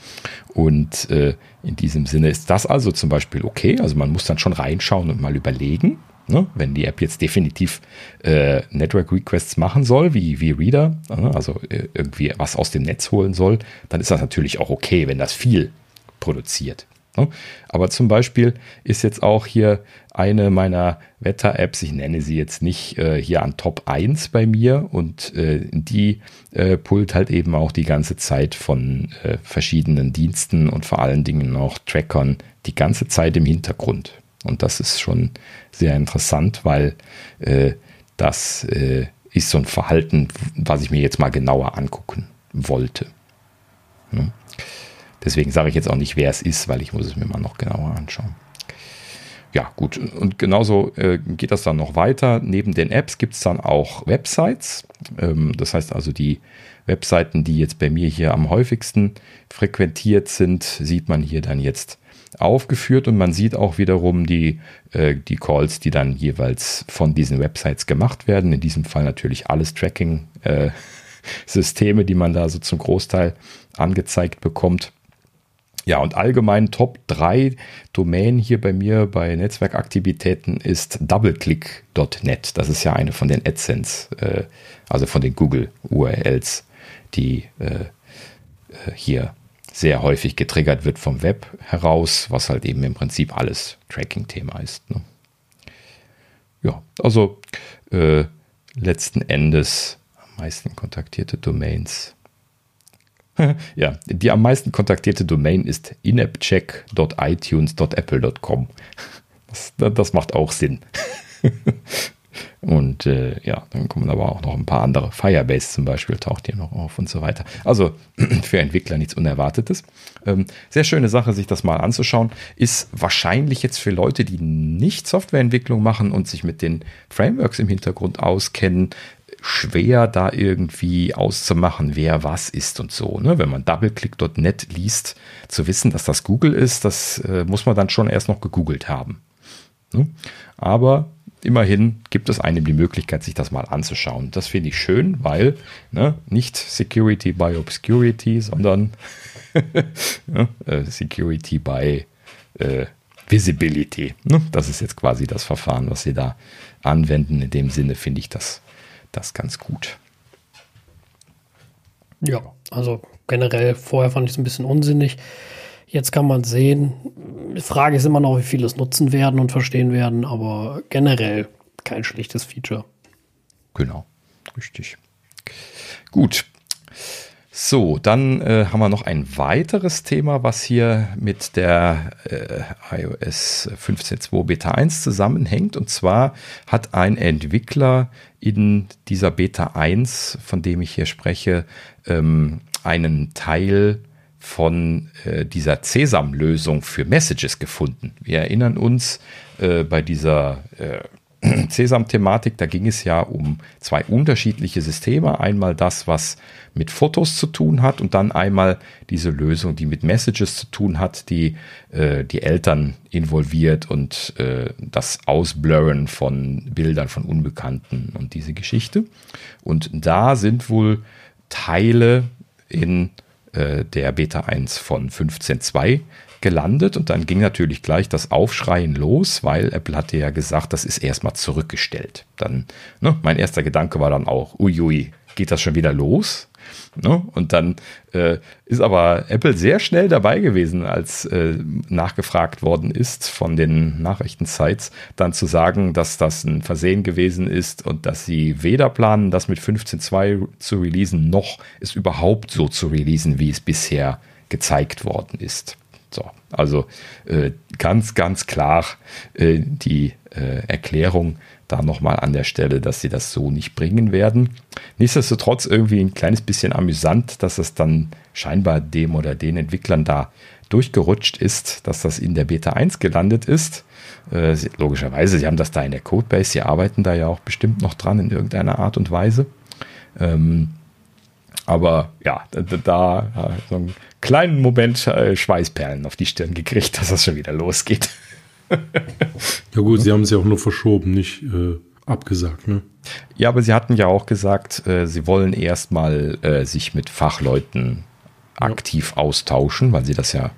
Und äh, in diesem Sinne ist das also zum Beispiel okay. Also man muss dann schon reinschauen und mal überlegen, ne? wenn die App jetzt definitiv äh, Network Requests machen soll, wie, wie Reader, ne? also äh, irgendwie was aus dem Netz holen soll, dann ist das natürlich auch okay, wenn das viel produziert. Aber zum Beispiel ist jetzt auch hier eine meiner Wetter-Apps, ich nenne sie jetzt nicht äh, hier an Top 1 bei mir und äh, die äh, pullt halt eben auch die ganze Zeit von äh, verschiedenen Diensten und vor allen Dingen auch Trackern die ganze Zeit im Hintergrund. Und das ist schon sehr interessant, weil das ist so ein Verhalten, was ich mir jetzt mal genauer angucken wollte. Ne? Deswegen sage ich jetzt auch nicht, wer es ist, weil ich muss es mir mal noch genauer anschauen. Ja, gut. Und genauso äh, geht das dann noch weiter. Neben den Apps gibt es dann auch Websites. Ähm, das heißt also, die Webseiten, die jetzt bei mir hier am häufigsten frequentiert sind, sieht man hier dann jetzt aufgeführt und man sieht auch wiederum die, äh, die Calls, die dann jeweils von diesen Websites gemacht werden. In diesem Fall natürlich alles Tracking-Systeme, äh, die man da so zum Großteil angezeigt bekommt. Ja, und allgemein Top 3 Domain hier bei mir bei Netzwerkaktivitäten ist doubleclick.net. Das ist ja eine von den AdSense, äh, also von den Google URLs, die äh, äh, hier sehr häufig getriggert wird vom Web heraus, was halt eben im Prinzip alles Tracking-Thema ist. Ne? Ja, also äh, letzten Endes am meisten kontaktierte Domains ja, die am meisten kontaktierte Domain ist inappcheck.itunes.apple.com. Das, das macht auch Sinn. Und äh, ja, dann kommen aber auch noch ein paar andere. Firebase zum Beispiel taucht hier noch auf und so weiter. Also für Entwickler nichts Unerwartetes. Ähm, sehr schöne Sache, sich das mal anzuschauen. Ist wahrscheinlich jetzt für Leute, die nicht Softwareentwicklung machen und sich mit den Frameworks im Hintergrund auskennen, schwer, da irgendwie auszumachen, wer was ist und so. Ne? Wenn man doubleclick.net liest, zu wissen, dass das Google ist, das äh, muss man dann schon erst noch gegoogelt haben. Ne? Aber immerhin gibt es einem die Möglichkeit, sich das mal anzuschauen. Das finde ich schön, weil ne, nicht Security by Obscurity, sondern äh, Security by äh, Visibility. Ne? Das ist jetzt quasi das Verfahren, was Sie da anwenden. In dem Sinne finde ich das das ganz gut. Ja, also generell vorher fand ich es ein bisschen unsinnig. Jetzt kann man sehen. Die Frage ist immer noch, wie viele es nutzen werden und verstehen werden, aber generell kein schlechtes Feature. Genau. Richtig. Gut. So, dann äh, haben wir noch ein weiteres Thema, was hier mit der äh, iOS 15.2 Beta 1 zusammenhängt. Und zwar hat ein Entwickler in dieser Beta 1, von dem ich hier spreche, ähm, einen Teil von äh, dieser CESAM-Lösung für Messages gefunden. Wir erinnern uns äh, bei dieser CESAM-Thematik, da ging es ja um zwei unterschiedliche Systeme. Einmal das, was mit Fotos zu tun hat und dann einmal diese Lösung, die mit Messages zu tun hat, die äh, die Eltern involviert und äh, das Ausblurren von Bildern von Unbekannten und diese Geschichte. Und da sind wohl Teile in äh, der Beta 1 von 15.2 gelandet und dann ging natürlich gleich das Aufschreien los, weil Apple hatte ja gesagt, das ist erstmal zurückgestellt. Dann, ne, mein erster Gedanke war dann auch, uiui, geht das schon wieder los? Ne? Und dann äh, ist aber Apple sehr schnell dabei gewesen, als äh, nachgefragt worden ist von den Nachrichtensites, dann zu sagen, dass das ein Versehen gewesen ist und dass sie weder planen, das mit 15.2 zu releasen, noch es überhaupt so zu releasen, wie es bisher gezeigt worden ist. So, also äh, ganz, ganz klar äh, die äh, Erklärung da nochmal an der Stelle, dass sie das so nicht bringen werden. Nichtsdestotrotz irgendwie ein kleines bisschen amüsant, dass es dann scheinbar dem oder den Entwicklern da durchgerutscht ist, dass das in der Beta 1 gelandet ist. Äh, sie, logischerweise, sie haben das da in der Codebase, sie arbeiten da ja auch bestimmt noch dran in irgendeiner Art und Weise. Ähm, aber ja, da, da so einen kleinen Moment äh, Schweißperlen auf die Stirn gekriegt, dass das schon wieder losgeht. ja gut, sie haben es ja auch nur verschoben, nicht äh, abgesagt, ne? Ja, aber sie hatten ja auch gesagt, äh, sie wollen erstmal äh, sich mit Fachleuten aktiv ja. austauschen, weil sie das ja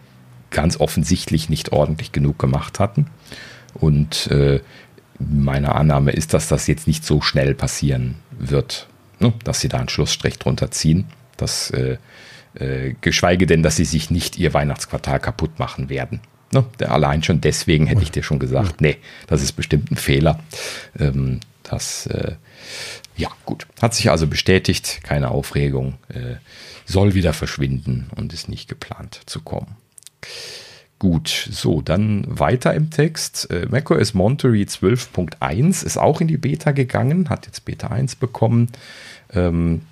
ganz offensichtlich nicht ordentlich genug gemacht hatten. Und äh, meine Annahme ist, dass das jetzt nicht so schnell passieren wird, ne? dass sie da einen Schlussstrich drunter ziehen. Das, äh, äh, geschweige denn, dass sie sich nicht ihr Weihnachtsquartal kaputt machen werden. Ne? Allein schon deswegen hätte ich dir schon gesagt, nee, das ist bestimmt ein Fehler. Ähm, das, äh, ja, gut. Hat sich also bestätigt, keine Aufregung, äh, soll wieder verschwinden und ist nicht geplant zu kommen. Gut, so, dann weiter im Text. Äh, macOS Monterey 12.1 ist auch in die Beta gegangen, hat jetzt Beta 1 bekommen. Ähm,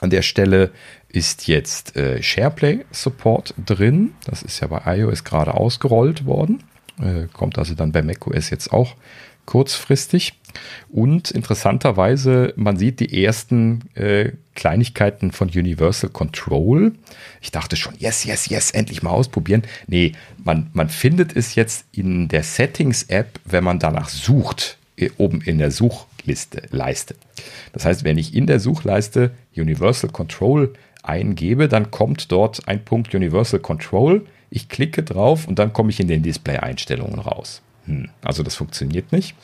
an der Stelle ist jetzt äh, SharePlay Support drin. Das ist ja bei iOS gerade ausgerollt worden. Äh, kommt also dann bei macOS jetzt auch kurzfristig. Und interessanterweise, man sieht die ersten äh, Kleinigkeiten von Universal Control. Ich dachte schon, yes, yes, yes, endlich mal ausprobieren. Nee, man, man findet es jetzt in der Settings-App, wenn man danach sucht, äh, oben in der Suchliste, Leiste. Das heißt, wenn ich in der Suchleiste Universal Control eingebe, dann kommt dort ein Punkt Universal Control. Ich klicke drauf und dann komme ich in den Display-Einstellungen raus. Hm, also das funktioniert nicht.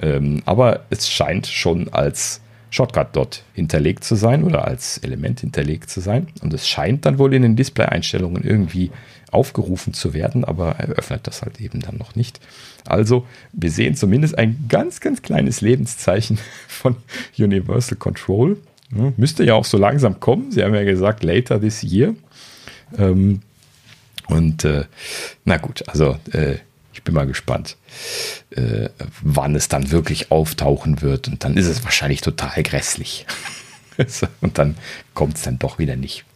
Ähm, aber es scheint schon als Shortcut dort hinterlegt zu sein oder als Element hinterlegt zu sein. Und es scheint dann wohl in den Display-Einstellungen irgendwie aufgerufen zu werden, aber er öffnet das halt eben dann noch nicht. Also wir sehen zumindest ein ganz, ganz kleines Lebenszeichen von Universal Control. Müsste ja auch so langsam kommen. Sie haben ja gesagt, later this year. Ähm, und äh, na gut, also äh, ich bin mal gespannt, äh, wann es dann wirklich auftauchen wird. Und dann ist es wahrscheinlich total grässlich. und dann kommt es dann doch wieder nicht.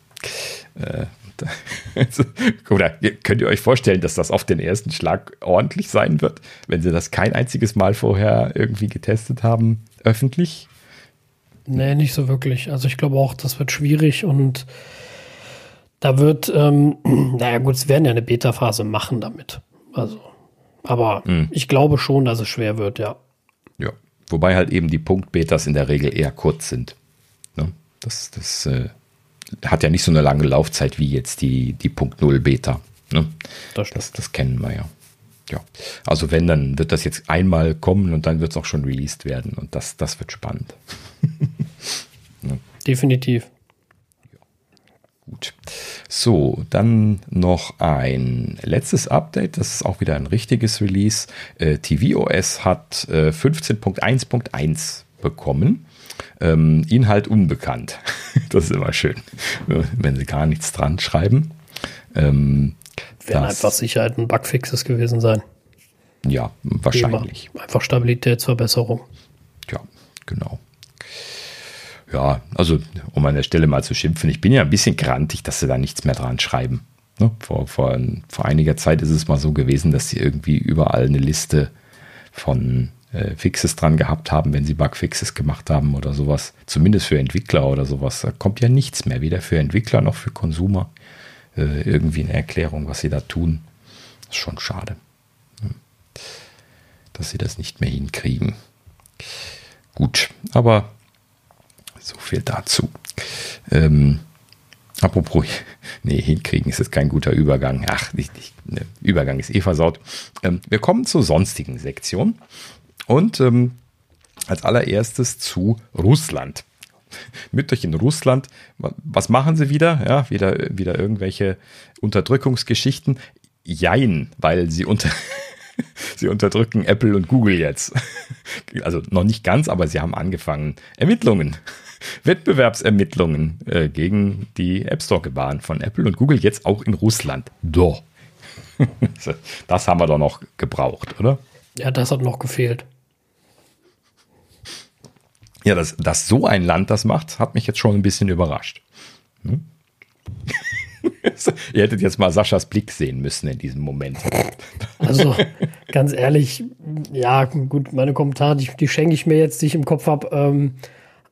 Äh, oder könnt ihr euch vorstellen, dass das auf den ersten Schlag ordentlich sein wird, wenn sie das kein einziges Mal vorher irgendwie getestet haben, öffentlich? Nee, nicht so wirklich. Also ich glaube auch, das wird schwierig und da wird, ähm, naja gut, sie werden ja eine Beta-Phase machen damit. Also, aber mhm. ich glaube schon, dass es schwer wird, ja. Ja, wobei halt eben die Punkt-Betas in der Regel eher kurz sind. Ne? Das, das äh, hat ja nicht so eine lange Laufzeit wie jetzt die, die Punkt 0 Beta. Ne? Das, das, das, kennen wir ja. Ja, also wenn, dann wird das jetzt einmal kommen und dann wird es auch schon released werden und das, das wird spannend. ja. Definitiv. Ja. Gut. So, dann noch ein letztes Update. Das ist auch wieder ein richtiges Release. Äh, tvOS hat äh, 15.1.1 bekommen. Ähm, Inhalt unbekannt. das ist immer schön, wenn sie gar nichts dran schreiben. Ähm, Werden einfach Sicherheiten Bugfixes gewesen sein. Ja, wahrscheinlich. Thema. Einfach Stabilitätsverbesserung. Ja, genau. Ja, also um an der Stelle mal zu schimpfen, ich bin ja ein bisschen grantig, dass sie da nichts mehr dran schreiben. Ne? Vor, vor, vor einiger Zeit ist es mal so gewesen, dass sie irgendwie überall eine Liste von äh, Fixes dran gehabt haben, wenn sie Bugfixes gemacht haben oder sowas. Zumindest für Entwickler oder sowas. Da kommt ja nichts mehr, weder für Entwickler noch für Konsumer. Äh, irgendwie eine Erklärung, was sie da tun. ist schon schade, dass sie das nicht mehr hinkriegen. Gut, aber so viel dazu. Ähm, apropos, nee, hinkriegen ist jetzt kein guter Übergang. Ach, nicht, nicht, ne, Übergang ist eh versaut. Ähm, wir kommen zur sonstigen Sektion. Und ähm, als allererstes zu Russland. Mütterchen Russland, was machen sie wieder? Ja, wieder, wieder irgendwelche Unterdrückungsgeschichten. Jein, weil sie unter, sie unterdrücken Apple und Google jetzt. Also noch nicht ganz, aber sie haben angefangen, Ermittlungen, Wettbewerbsermittlungen äh, gegen die App Store gebahnt von Apple und Google jetzt auch in Russland. Doch. Das haben wir doch noch gebraucht, oder? Ja, das hat noch gefehlt. Ja, dass, dass so ein Land das macht, hat mich jetzt schon ein bisschen überrascht. Hm? Ihr hättet jetzt mal Saschas Blick sehen müssen in diesem Moment. Also, ganz ehrlich, ja, gut, meine Kommentare, die, die schenke ich mir jetzt, die ich im Kopf habe. Ähm,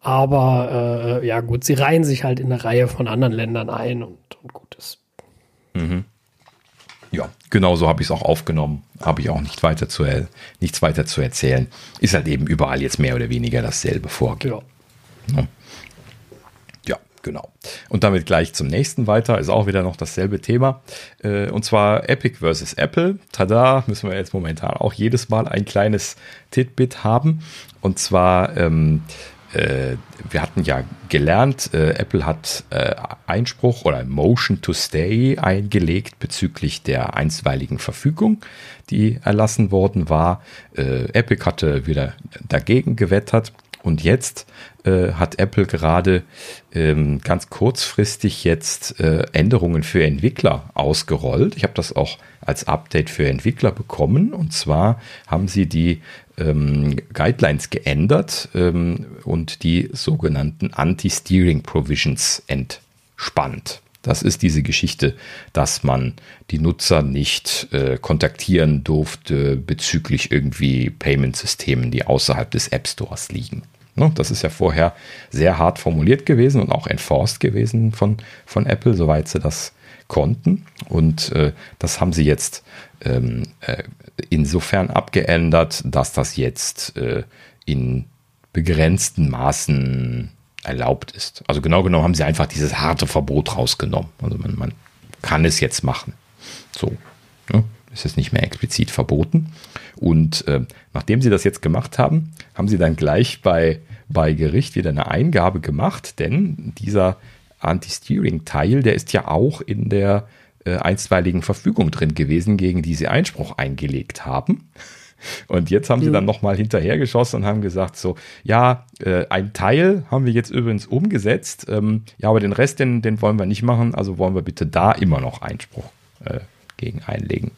aber äh, ja, gut, sie reihen sich halt in eine Reihe von anderen Ländern ein und, und gut ist. Mhm. Ja, genau so habe ich es auch aufgenommen. Habe ich auch nicht weiter zu, nichts weiter zu erzählen. Ist halt eben überall jetzt mehr oder weniger dasselbe Vorgehen. Ja. ja. genau. Und damit gleich zum nächsten weiter. Ist auch wieder noch dasselbe Thema. Äh, und zwar Epic versus Apple. Tada, müssen wir jetzt momentan auch jedes Mal ein kleines Titbit haben. Und zwar ähm, äh, wir hatten ja gelernt, äh, Apple hat äh, Einspruch oder Motion to Stay eingelegt bezüglich der einstweiligen Verfügung, die erlassen worden war. Äh, Epic hatte wieder dagegen gewettert und jetzt äh, hat Apple gerade ähm, ganz kurzfristig jetzt äh, Änderungen für Entwickler ausgerollt. Ich habe das auch als Update für Entwickler bekommen. Und zwar haben sie die ähm, Guidelines geändert ähm, und die sogenannten Anti-Steering Provisions entspannt. Das ist diese Geschichte, dass man die Nutzer nicht äh, kontaktieren durfte bezüglich irgendwie Payment-Systemen, die außerhalb des App Stores liegen. Ne, das ist ja vorher sehr hart formuliert gewesen und auch enforced gewesen von, von Apple, soweit sie das konnten. Und äh, das haben sie jetzt ähm, äh, insofern abgeändert, dass das jetzt äh, in begrenzten Maßen erlaubt ist. Also genau genommen haben sie einfach dieses harte Verbot rausgenommen. Also man, man kann es jetzt machen. So. Ne? Ist es nicht mehr explizit verboten. Und äh, nachdem sie das jetzt gemacht haben, haben sie dann gleich bei, bei Gericht wieder eine Eingabe gemacht, denn dieser Anti-Steering-Teil, der ist ja auch in der äh, einstweiligen Verfügung drin gewesen, gegen die sie Einspruch eingelegt haben. Und jetzt haben sie dann nochmal hinterhergeschossen und haben gesagt, so, ja, äh, ein Teil haben wir jetzt übrigens umgesetzt, ähm, ja, aber den Rest, den, den wollen wir nicht machen, also wollen wir bitte da immer noch Einspruch äh, gegen einlegen.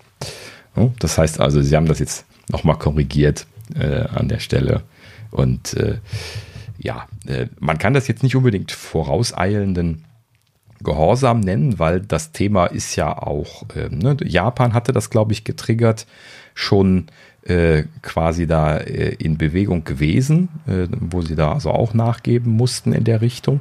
Ja, das heißt also, sie haben das jetzt nochmal korrigiert äh, an der Stelle. Und äh, ja, äh, man kann das jetzt nicht unbedingt vorauseilenden Gehorsam nennen, weil das Thema ist ja auch, äh, ne, Japan hatte das, glaube ich, getriggert, schon äh, quasi da äh, in Bewegung gewesen, äh, wo sie da also auch nachgeben mussten in der Richtung.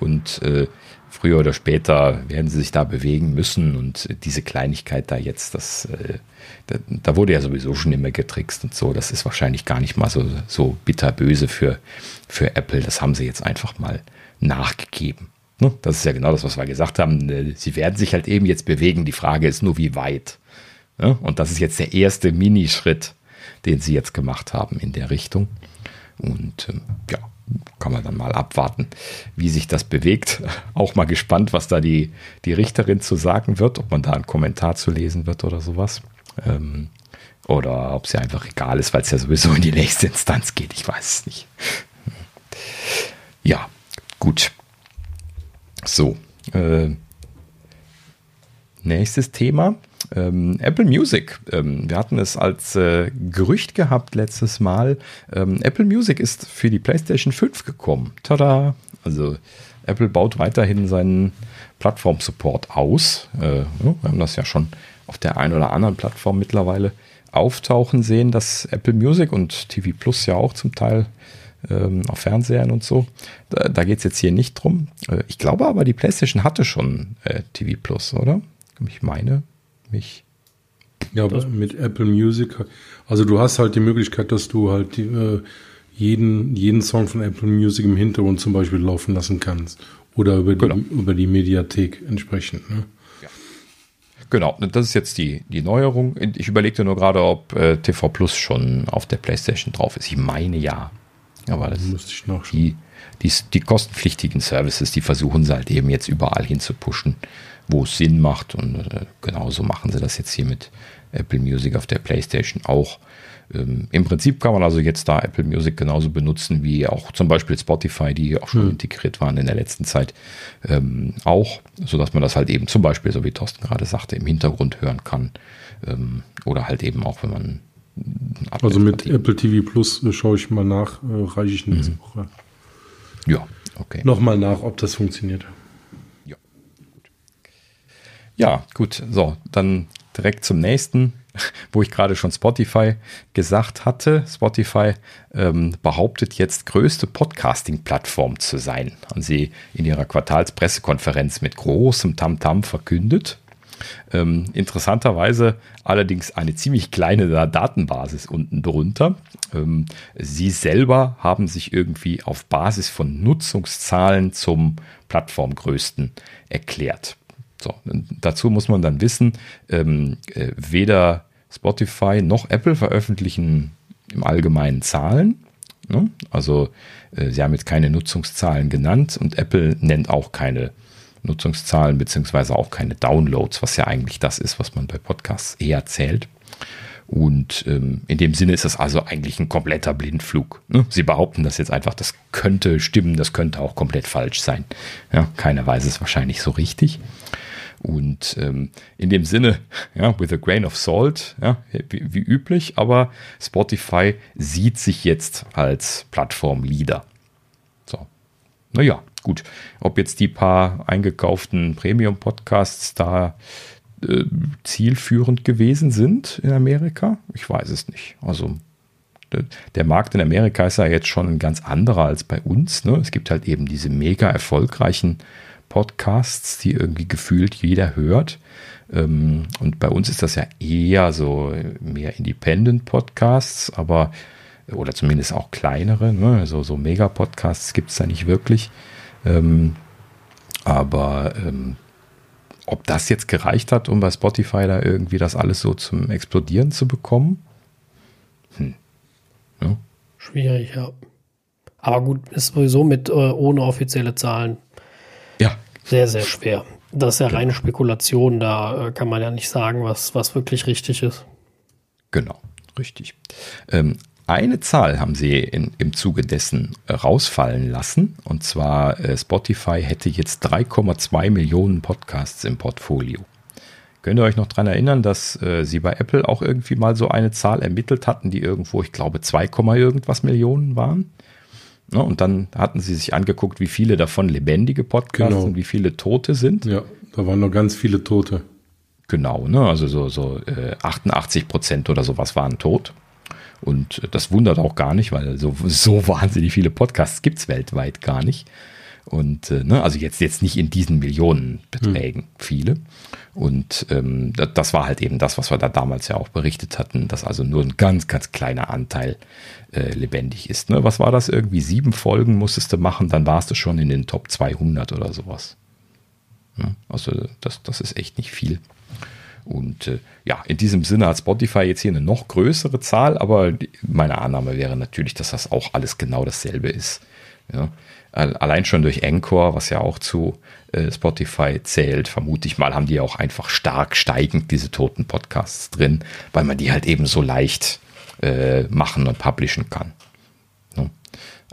Und äh, früher oder später werden sie sich da bewegen müssen und diese Kleinigkeit da jetzt, das, äh, da, da, wurde ja sowieso schon immer getrickst und so, das ist wahrscheinlich gar nicht mal so, so bitterböse für, für Apple, das haben sie jetzt einfach mal nachgegeben. Ne? Das ist ja genau das, was wir gesagt haben. Äh, sie werden sich halt eben jetzt bewegen. Die Frage ist nur, wie weit. Und das ist jetzt der erste Minischritt, den sie jetzt gemacht haben in der Richtung. Und ähm, ja, kann man dann mal abwarten, wie sich das bewegt. Auch mal gespannt, was da die, die Richterin zu sagen wird, ob man da einen Kommentar zu lesen wird oder sowas. Ähm, oder ob ja einfach egal ist, weil es ja sowieso in die nächste Instanz geht. Ich weiß es nicht. Ja, gut. So. Äh, nächstes Thema. Ähm, Apple Music. Ähm, wir hatten es als äh, Gerücht gehabt letztes Mal. Ähm, Apple Music ist für die PlayStation 5 gekommen. Tada! Also Apple baut weiterhin seinen Plattform-Support aus. Äh, wir haben das ja schon auf der einen oder anderen Plattform mittlerweile auftauchen sehen, dass Apple Music und TV Plus ja auch zum Teil ähm, auf Fernsehern und so. Da, da geht es jetzt hier nicht drum. Äh, ich glaube aber, die PlayStation hatte schon äh, TV Plus, oder? Ich meine, mich. Ja, aber mit Apple Music, also du hast halt die Möglichkeit, dass du halt die, äh, jeden, jeden Song von Apple Music im Hintergrund zum Beispiel laufen lassen kannst. Oder über, genau. die, über die Mediathek entsprechend. Ne? Genau, das ist jetzt die, die Neuerung. Ich überlegte nur gerade, ob äh, TV Plus schon auf der PlayStation drauf ist. Ich meine ja. Aber das müsste ich noch die, die, die kostenpflichtigen Services, die versuchen sie halt eben jetzt überall hin zu pushen, wo es Sinn macht. Und äh, genauso machen sie das jetzt hier mit Apple Music auf der PlayStation auch. Ähm, Im Prinzip kann man also jetzt da Apple Music genauso benutzen wie auch zum Beispiel Spotify, die auch schon mhm. integriert waren in der letzten Zeit, ähm, auch, sodass man das halt eben zum Beispiel, so wie Thorsten gerade sagte, im Hintergrund hören kann. Ähm, oder halt eben auch, wenn man. Also mit Apple TV Plus äh, schaue ich mal nach, äh, reiche ich nächste mhm. Woche. Ja, okay. Nochmal nach, ob das funktioniert. Ja, gut. Ja, gut. So, dann direkt zum nächsten wo ich gerade schon Spotify gesagt hatte. Spotify ähm, behauptet jetzt größte Podcasting-Plattform zu sein. Haben sie in ihrer Quartalspressekonferenz mit großem Tamtam -Tam verkündet. Ähm, interessanterweise allerdings eine ziemlich kleine Datenbasis unten drunter. Ähm, sie selber haben sich irgendwie auf Basis von Nutzungszahlen zum Plattformgrößten erklärt. So, dazu muss man dann wissen, ähm, äh, weder Spotify noch Apple veröffentlichen im Allgemeinen Zahlen. Ne? Also äh, sie haben jetzt keine Nutzungszahlen genannt und Apple nennt auch keine Nutzungszahlen beziehungsweise auch keine Downloads, was ja eigentlich das ist, was man bei Podcasts eher zählt. Und ähm, in dem Sinne ist das also eigentlich ein kompletter Blindflug. Ne? Sie behaupten das jetzt einfach, das könnte stimmen, das könnte auch komplett falsch sein. Ja, keiner weiß es wahrscheinlich so richtig. Und ähm, in dem Sinne, ja, with a grain of salt, ja, wie, wie üblich, aber Spotify sieht sich jetzt als Plattformleader. So. Naja, gut. Ob jetzt die paar eingekauften Premium-Podcasts da äh, zielführend gewesen sind in Amerika, ich weiß es nicht. Also der Markt in Amerika ist ja jetzt schon ein ganz anderer als bei uns. Ne? Es gibt halt eben diese mega erfolgreichen Podcasts, die irgendwie gefühlt jeder hört. Ähm, und bei uns ist das ja eher so mehr Independent-Podcasts, aber oder zumindest auch kleinere, ne? also so Mega-Podcasts gibt es da nicht wirklich. Ähm, aber ähm, ob das jetzt gereicht hat, um bei Spotify da irgendwie das alles so zum Explodieren zu bekommen? Hm. Ja. Schwierig, ja. Aber gut, ist sowieso mit äh, ohne offizielle Zahlen ja. Sehr, sehr schwer. Das ist ja genau. reine Spekulation, da äh, kann man ja nicht sagen, was, was wirklich richtig ist. Genau, richtig. Ähm, eine Zahl haben sie in, im Zuge dessen rausfallen lassen. Und zwar äh, Spotify hätte jetzt 3,2 Millionen Podcasts im Portfolio. Könnt ihr euch noch daran erinnern, dass äh, sie bei Apple auch irgendwie mal so eine Zahl ermittelt hatten, die irgendwo, ich glaube, 2, irgendwas Millionen waren? Ne? Und dann hatten sie sich angeguckt, wie viele davon lebendige Podcasts genau. und wie viele Tote sind. Ja, da waren noch ganz viele Tote. Genau, ne? also so, so äh, 88 Prozent oder sowas waren tot. Und das wundert auch gar nicht, weil so, so wahnsinnig viele Podcasts gibt es weltweit gar nicht. Und äh, ne, also jetzt, jetzt nicht in diesen Millionenbeträgen hm. viele. Und ähm, das war halt eben das, was wir da damals ja auch berichtet hatten, dass also nur ein ganz, ganz kleiner Anteil äh, lebendig ist. Ne? Was war das irgendwie? Sieben Folgen musstest du machen, dann warst du schon in den Top 200 oder sowas. Ja, also das, das ist echt nicht viel. Und äh, ja, in diesem Sinne hat Spotify jetzt hier eine noch größere Zahl, aber meine Annahme wäre natürlich, dass das auch alles genau dasselbe ist. Ja, allein schon durch Anchor, was ja auch zu äh, Spotify zählt, vermute ich mal, haben die auch einfach stark steigend diese toten Podcasts drin, weil man die halt eben so leicht äh, machen und publishen kann.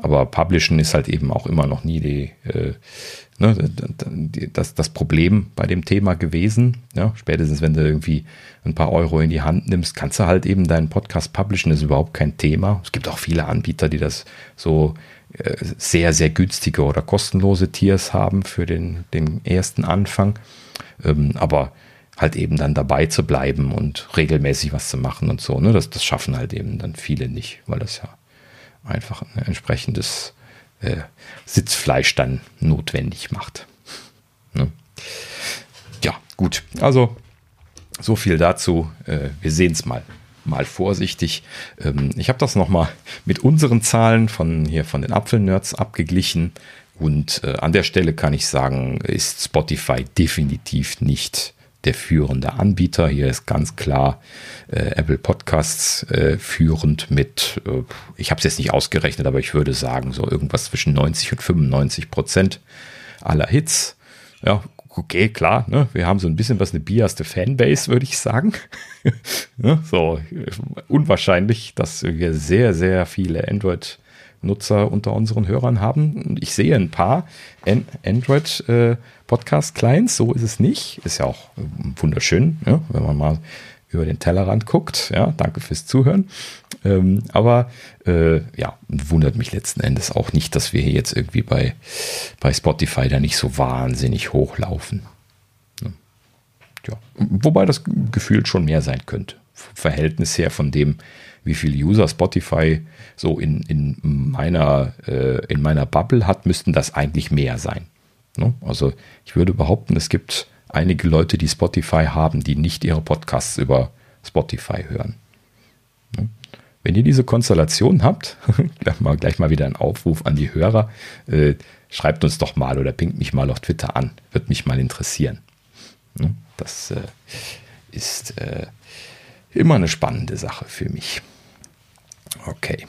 Aber Publishen ist halt eben auch immer noch nie die, äh, ne, das, das Problem bei dem Thema gewesen. Ja, spätestens, wenn du irgendwie ein paar Euro in die Hand nimmst, kannst du halt eben deinen Podcast publishen, ist überhaupt kein Thema. Es gibt auch viele Anbieter, die das so äh, sehr, sehr günstige oder kostenlose Tiers haben für den, den ersten Anfang. Ähm, aber halt eben dann dabei zu bleiben und regelmäßig was zu machen und so, ne, das, das schaffen halt eben dann viele nicht, weil das ja einfach ein entsprechendes äh, Sitzfleisch dann notwendig macht. Ne? Ja, gut. Also so viel dazu. Äh, wir sehen es mal mal vorsichtig. Ähm, ich habe das nochmal mit unseren Zahlen von hier von den Apfelnerds abgeglichen. Und äh, an der Stelle kann ich sagen, ist Spotify definitiv nicht der führende Anbieter. Hier ist ganz klar äh, Apple Podcasts äh, führend mit, äh, ich habe es jetzt nicht ausgerechnet, aber ich würde sagen, so irgendwas zwischen 90 und 95 Prozent aller Hits. Ja, okay, klar, ne? wir haben so ein bisschen was eine biaste Fanbase, würde ich sagen. ne? So unwahrscheinlich, dass wir sehr, sehr viele Android- Nutzer unter unseren Hörern haben. Ich sehe ein paar Android äh, so ist es nicht. Ist ja auch wunderschön, ja, wenn man mal über den Tellerrand guckt. Ja, danke fürs Zuhören. Ähm, aber äh, ja, wundert mich letzten Endes auch nicht, dass wir hier jetzt irgendwie bei, bei Spotify da nicht so wahnsinnig hochlaufen. Ja. Wobei das gefühlt schon mehr sein könnte. Verhältnis her von dem, wie viele User Spotify so in, in, meiner, äh, in meiner Bubble hat, müssten das eigentlich mehr sein. Ne? Also ich würde behaupten, es gibt einige Leute, die Spotify haben, die nicht ihre Podcasts über Spotify hören. Ne? Wenn ihr diese Konstellation habt, gleich mal, gleich mal wieder ein Aufruf an die Hörer, äh, schreibt uns doch mal oder pinkt mich mal auf Twitter an. Wird mich mal interessieren. Ne? Das äh, ist äh, immer eine spannende Sache für mich. Okay.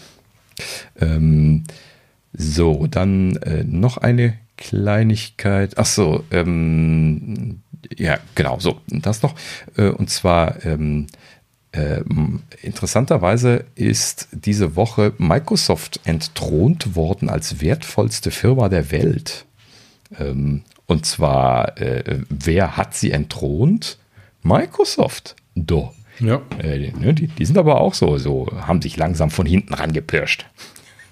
Ähm, so, dann äh, noch eine Kleinigkeit. Ach so, ähm, ja, genau, so, das noch. Äh, und zwar, ähm, äh, interessanterweise ist diese Woche Microsoft entthront worden als wertvollste Firma der Welt. Ähm, und zwar, äh, wer hat sie entthront? Microsoft. Do. Ja. Äh, ne, die, die, sind aber auch so, so, haben sich langsam von hinten rangepirscht.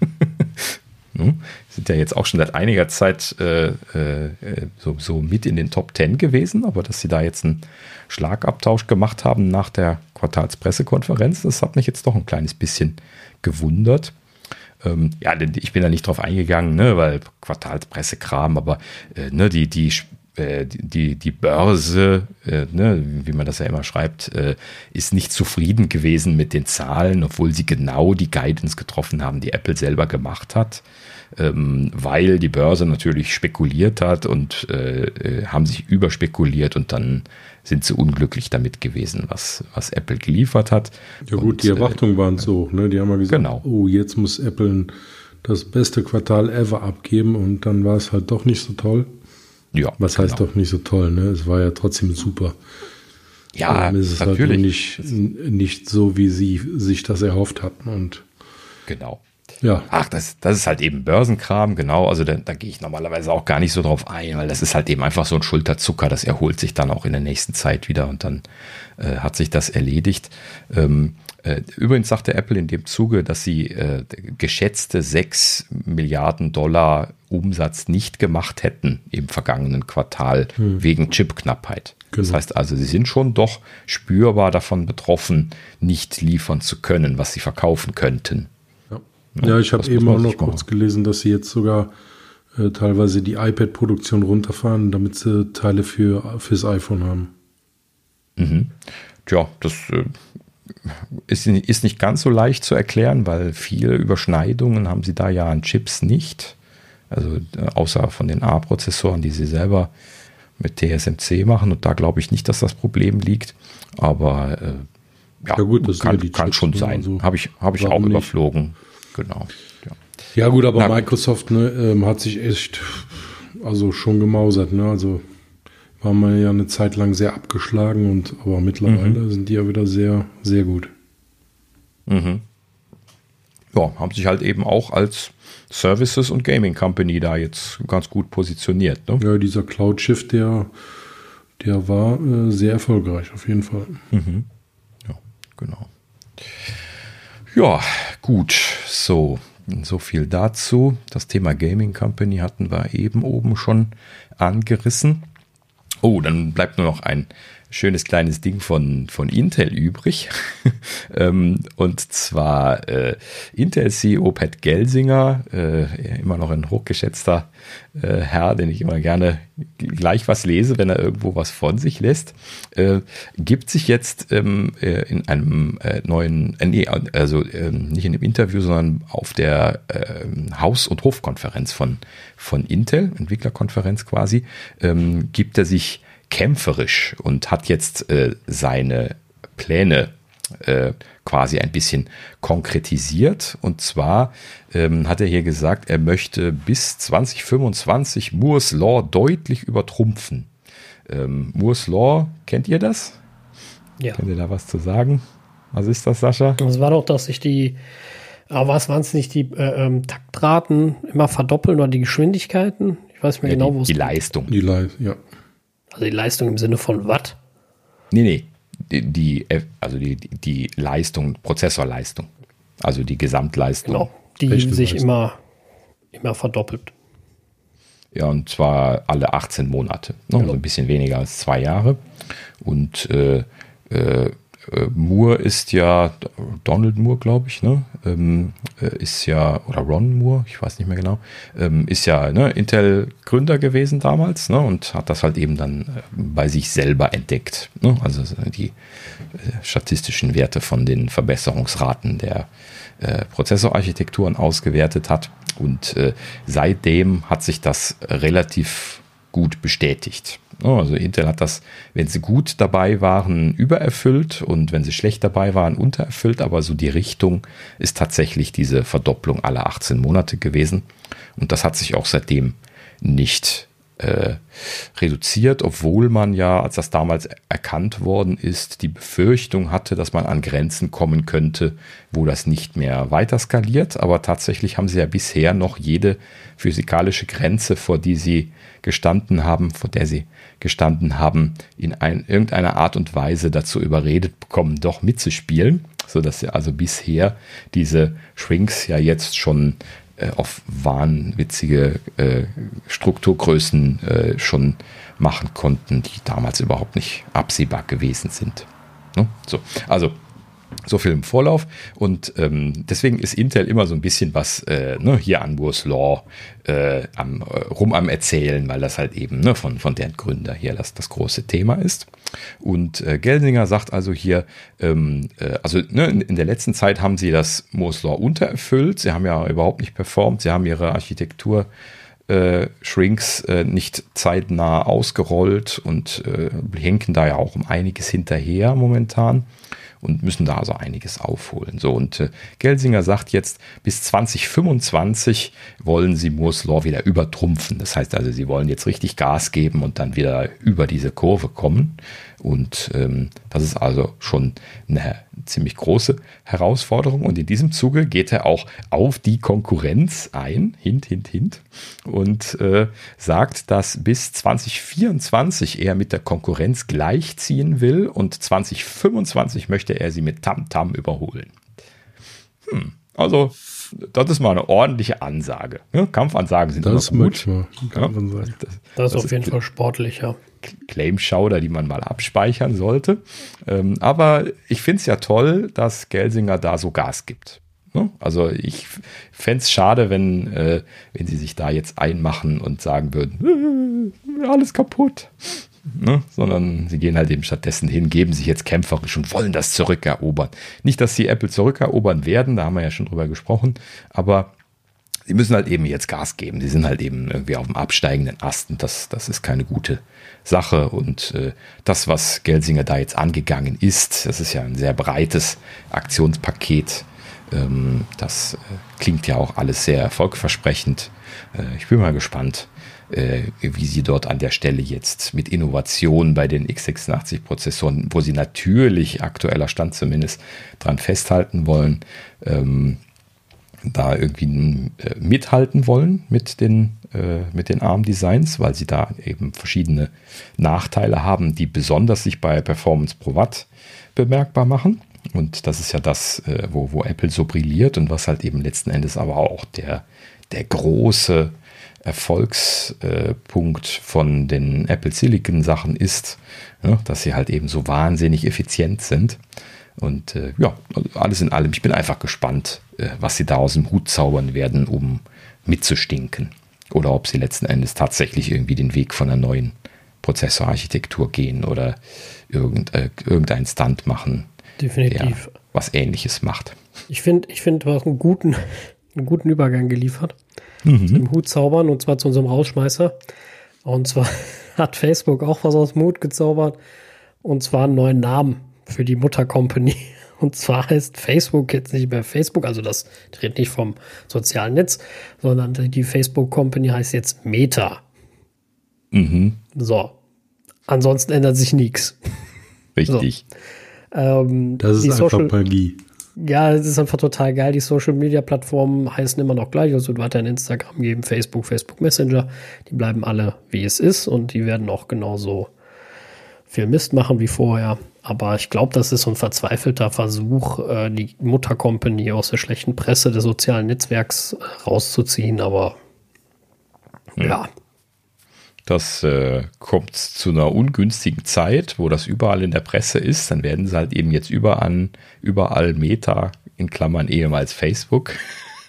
ne? Sind ja jetzt auch schon seit einiger Zeit äh, äh, so, so mit in den Top Ten gewesen, aber dass sie da jetzt einen Schlagabtausch gemacht haben nach der Quartalspressekonferenz, das hat mich jetzt doch ein kleines bisschen gewundert. Ähm, ja, ich bin da nicht drauf eingegangen, ne, weil Quartalspressekram, aber äh, ne, die, die die, die Börse, äh, ne, wie man das ja immer schreibt, äh, ist nicht zufrieden gewesen mit den Zahlen, obwohl sie genau die Guidance getroffen haben, die Apple selber gemacht hat, ähm, weil die Börse natürlich spekuliert hat und äh, äh haben sich überspekuliert und dann sind sie unglücklich damit gewesen, was, was Apple geliefert hat. Ja gut, und, die Erwartungen äh, waren so, ne? Die haben ja gesagt, genau. oh, jetzt muss Apple das beste Quartal ever abgeben und dann war es halt doch nicht so toll. Ja. Was heißt genau. doch nicht so toll, ne? Es war ja trotzdem super. Ja, ähm, es ist halt natürlich. Halt nicht, nicht so, wie sie sich das erhofft hatten und. Genau. Ja. Ach, das, das ist halt eben Börsenkram, genau. Also da, da gehe ich normalerweise auch gar nicht so drauf ein, weil das ist halt eben einfach so ein Schulterzucker, das erholt sich dann auch in der nächsten Zeit wieder und dann äh, hat sich das erledigt. Ähm, äh, übrigens sagte Apple in dem Zuge, dass sie äh, geschätzte 6 Milliarden Dollar Umsatz nicht gemacht hätten im vergangenen Quartal hm. wegen Chipknappheit. Genau. Das heißt also, sie sind schon doch spürbar davon betroffen, nicht liefern zu können, was sie verkaufen könnten. Ja, ja ich habe eben auch noch kurz gelesen, dass sie jetzt sogar äh, teilweise die iPad-Produktion runterfahren, damit sie Teile für fürs iPhone haben. Mhm. Tja, das äh, ist, ist nicht ganz so leicht zu erklären, weil viele Überschneidungen haben sie da ja an Chips nicht. Also äh, außer von den A-Prozessoren, die sie selber mit TSMC machen. Und da glaube ich nicht, dass das Problem liegt. Aber äh, ja, ja, gut, das kann, kann schon sein. Also, Habe ich, hab ich auch nicht? überflogen. Genau. Ja, ja gut, aber Na, Microsoft ne, ähm, hat sich echt also schon gemausert. Ne? Also war man ja eine Zeit lang sehr abgeschlagen und aber mittlerweile mhm. sind die ja wieder sehr, sehr gut. Mhm. ja, haben sich halt eben auch als Services und Gaming Company da jetzt ganz gut positioniert. Ne? Ja, dieser Cloud Shift, der, der war äh, sehr erfolgreich, auf jeden Fall. Mhm. Ja, genau. Ja, gut. So, so viel dazu. Das Thema Gaming Company hatten wir eben oben schon angerissen. Oh, dann bleibt nur noch ein schönes kleines Ding von, von Intel übrig. ähm, und zwar äh, Intel CEO Pat Gelsinger, äh, immer noch ein hochgeschätzter äh, Herr, den ich immer gerne gleich was lese, wenn er irgendwo was von sich lässt, äh, gibt sich jetzt ähm, äh, in einem äh, neuen, nee, also ähm, nicht in einem Interview, sondern auf der ähm, Haus- und Hofkonferenz von, von Intel, Entwicklerkonferenz quasi, ähm, gibt er sich kämpferisch und hat jetzt äh, seine Pläne äh, quasi ein bisschen konkretisiert. Und zwar ähm, hat er hier gesagt, er möchte bis 2025 Moore's Law deutlich übertrumpfen. Ähm, Moore's Law, kennt ihr das? Ja. Könnt ihr da was zu sagen? Was ist das, Sascha? Das war doch, dass sich die, aber was waren es nicht, die äh, ähm, Taktraten immer verdoppeln oder die Geschwindigkeiten? Ich weiß nicht mehr ja, genau, wo es Die Leistung. Die Leistung, ja. Also die Leistung im Sinne von Watt? Nee, nee. Die, die also die, die Leistung, Prozessorleistung. Also die Gesamtleistung. Genau, die sich immer, immer verdoppelt. Ja, und zwar alle 18 Monate. Ne? Genau. Also ein bisschen weniger als zwei Jahre. Und äh, äh, Moore ist ja, Donald Moore, glaube ich, ne? Ähm, äh, ist ja, oder Ron Moore, ich weiß nicht mehr genau, ähm, ist ja ne, Intel-Gründer gewesen damals ne? und hat das halt eben dann äh, bei sich selber entdeckt. Ne? Also die äh, statistischen Werte von den Verbesserungsraten der äh, Prozessorarchitekturen ausgewertet hat. Und äh, seitdem hat sich das relativ gut bestätigt. Also Intel hat das, wenn sie gut dabei waren, übererfüllt und wenn sie schlecht dabei waren, untererfüllt. Aber so die Richtung ist tatsächlich diese Verdopplung alle 18 Monate gewesen. Und das hat sich auch seitdem nicht äh, reduziert, obwohl man ja, als das damals erkannt worden ist, die Befürchtung hatte, dass man an Grenzen kommen könnte, wo das nicht mehr weiter skaliert. Aber tatsächlich haben sie ja bisher noch jede physikalische Grenze, vor die sie gestanden haben, vor der sie gestanden haben, in ein, irgendeiner Art und Weise dazu überredet bekommen, doch mitzuspielen, sodass sie also bisher diese Shrinks ja jetzt schon äh, auf wahnwitzige äh, Strukturgrößen äh, schon machen konnten, die damals überhaupt nicht absehbar gewesen sind. Ne? So, also so viel im Vorlauf. Und ähm, deswegen ist Intel immer so ein bisschen was äh, ne, hier an Moore's Law äh, am, äh, rum am Erzählen, weil das halt eben ne, von, von deren Gründer hier das, das große Thema ist. Und äh, Gelsinger sagt also hier, ähm, äh, also ne, in, in, der letzten Zeit haben sie das Moore's Law untererfüllt. Sie haben ja überhaupt nicht performt. Sie haben ihre Architektur äh, Shrinks äh, nicht zeitnah ausgerollt und äh, hinken da ja auch um einiges hinterher momentan und müssen da also einiges aufholen. So, und äh, Gelsinger sagt jetzt, bis 2025 wollen sie Moore's Law wieder übertrumpfen. Das heißt also, sie wollen jetzt richtig Gas geben und dann wieder über diese Kurve kommen. Und ähm, das ist also schon eine ziemlich große Herausforderung. Und in diesem Zuge geht er auch auf die Konkurrenz ein, hint, hint, hint, und äh, sagt, dass bis 2024 er mit der Konkurrenz gleichziehen will und 2025 möchte er sie mit Tam Tam überholen. Hm, also das ist mal eine ordentliche Ansage. Ja, Kampfansagen sind das immer gut. Ja, das, das, das, ist auf jeden Fall sportlicher. Claim-Schauder, die man mal abspeichern sollte. Ähm, aber ich finde es ja toll, dass Gelsinger da so Gas gibt. Ne? Also ich fände es schade, wenn, äh, wenn sie sich da jetzt einmachen und sagen würden, äh, alles kaputt. Ne? Sondern sie gehen halt eben stattdessen hin, geben sich jetzt kämpferisch und wollen das zurückerobern. Nicht, dass sie Apple zurückerobern werden, da haben wir ja schon drüber gesprochen, aber sie müssen halt eben jetzt Gas geben. Sie sind halt eben irgendwie auf dem absteigenden Ast und das, das ist keine gute Sache. Und äh, das, was Gelsinger da jetzt angegangen ist, das ist ja ein sehr breites Aktionspaket. Ähm, das äh, klingt ja auch alles sehr erfolgversprechend. Äh, ich bin mal gespannt, wie sie dort an der Stelle jetzt mit Innovation bei den x86-Prozessoren, wo sie natürlich aktueller Stand zumindest dran festhalten wollen, ähm, da irgendwie äh, mithalten wollen mit den, äh, mit den ARM-Designs, weil sie da eben verschiedene Nachteile haben, die besonders sich bei Performance Pro Watt bemerkbar machen. Und das ist ja das, äh, wo, wo Apple so brilliert und was halt eben letzten Endes aber auch der, der große Erfolgspunkt von den Apple Silicon Sachen ist, ja, dass sie halt eben so wahnsinnig effizient sind. Und äh, ja, alles in allem, ich bin einfach gespannt, äh, was sie da aus dem Hut zaubern werden, um mitzustinken. Oder ob sie letzten Endes tatsächlich irgendwie den Weg von einer neuen Prozessorarchitektur gehen oder irgend, äh, irgendeinen Stunt machen, Definitiv. der was ähnliches macht. Ich finde, ich find, du hast einen guten, einen guten Übergang geliefert. Mhm. Im Hut zaubern und zwar zu unserem Rausschmeißer. Und zwar hat Facebook auch was aus dem Hut gezaubert. Und zwar einen neuen Namen für die Muttercompany. Und zwar heißt Facebook jetzt nicht mehr Facebook, also das dreht nicht vom sozialen Netz, sondern die Facebook Company heißt jetzt Meta. Mhm. So. Ansonsten ändert sich nichts. Richtig. So. Ähm, das ist einfach Social Magie. Ja, es ist einfach total geil. Die Social Media Plattformen heißen immer noch gleich. Also es wird weiterhin Instagram geben, Facebook, Facebook Messenger. Die bleiben alle wie es ist und die werden auch genauso viel Mist machen wie vorher. Aber ich glaube, das ist so ein verzweifelter Versuch, äh, die Muttercompany aus der schlechten Presse des sozialen Netzwerks äh, rauszuziehen. Aber ja. ja. Das äh, kommt zu einer ungünstigen Zeit, wo das überall in der Presse ist. Dann werden sie halt eben jetzt überall, überall Meta in Klammern ehemals Facebook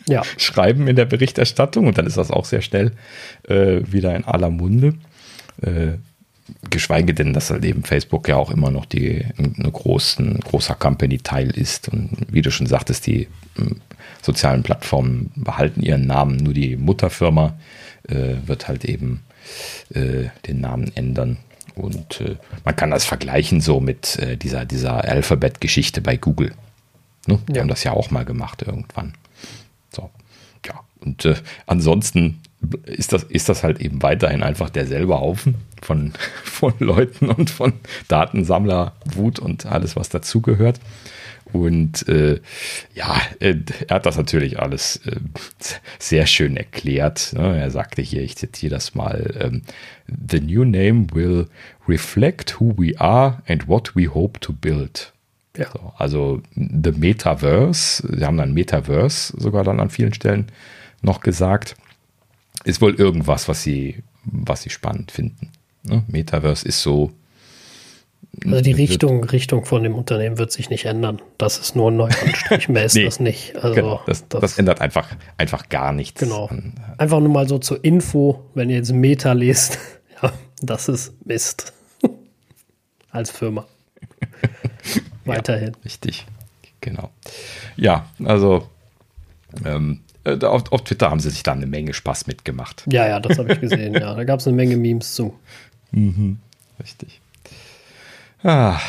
ja. schreiben in der Berichterstattung und dann ist das auch sehr schnell äh, wieder in aller Munde. Äh, geschweige denn, dass halt eben Facebook ja auch immer noch die eine großen, großer Company-Teil ist. Und wie du schon sagtest, die hm, sozialen Plattformen behalten ihren Namen, nur die Mutterfirma äh, wird halt eben äh, den Namen ändern. Und äh, man kann das vergleichen so mit äh, dieser, dieser Alphabet-Geschichte bei Google. Ne? Die ja. haben das ja auch mal gemacht irgendwann. So, ja. Und äh, ansonsten ist das, ist das halt eben weiterhin einfach derselbe Haufen von, von Leuten und von Datensammler, Wut und alles, was dazugehört. Und äh, ja, äh, er hat das natürlich alles äh, sehr schön erklärt. Ne? Er sagte hier, ich zitiere das mal, ähm, The new name will reflect who we are and what we hope to build. Ja. So, also The Metaverse, sie haben dann Metaverse sogar dann an vielen Stellen noch gesagt ist wohl irgendwas, was sie, was sie spannend finden. Ne? Metaverse ist so. Also die Richtung, Richtung von dem Unternehmen wird sich nicht ändern. Das ist nur ein Neuanstrich, mehr ist nee, das nicht. Also genau, das, das, das, ändert einfach, einfach gar nichts. Genau. An, einfach nur mal so zur Info, wenn ihr jetzt Meta lest, ja, das ist Mist. Als Firma. Weiterhin. Ja, richtig. Genau. Ja, also ähm, äh, auf, auf, Twitter haben sie sich da eine Menge Spaß mitgemacht. Ja, ja, das habe ich gesehen. ja, da gab es eine Menge Memes zu. Mhm, richtig. Ah,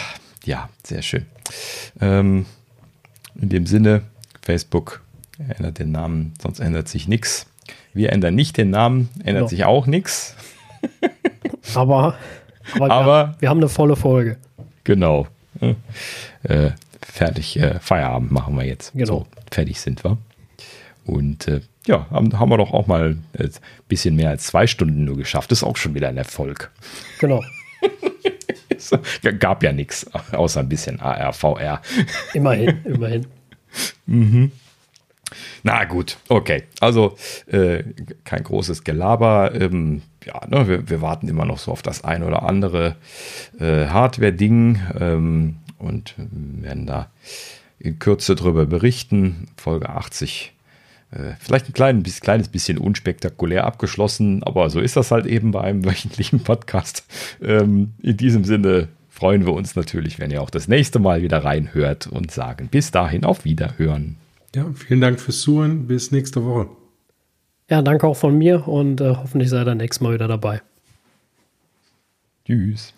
ja, sehr schön. Ähm, in dem Sinne, Facebook ändert den Namen, sonst ändert sich nichts. Wir ändern nicht den Namen, ändert no. sich auch nichts. aber, aber, aber wir, wir, haben eine volle Folge. Genau. Äh, fertig, äh, Feierabend machen wir jetzt. Genau. So, fertig sind wir. Und äh, ja, haben, haben wir doch auch mal ein äh, bisschen mehr als zwei Stunden nur geschafft. Das ist auch schon wieder ein Erfolg. Genau. es gab ja nichts, außer ein bisschen AR, VR. Immerhin, immerhin. mhm. Na gut, okay. Also äh, kein großes Gelaber. Ähm, ja, ne, wir, wir, warten immer noch so auf das ein oder andere äh, Hardware-Ding ähm, und werden da in Kürze drüber berichten. Folge 80 äh, vielleicht ein klein, kleines bisschen unspektakulär abgeschlossen, aber so ist das halt eben bei einem wöchentlichen Podcast. Ähm, in diesem Sinne freuen wir uns natürlich, wenn ihr auch das nächste Mal wieder reinhört und sagen bis dahin auf Wiederhören. Ja, vielen Dank fürs Zuhören. Bis nächste Woche. Ja, danke auch von mir und äh, hoffentlich seid ihr nächstes Mal wieder dabei. Tschüss.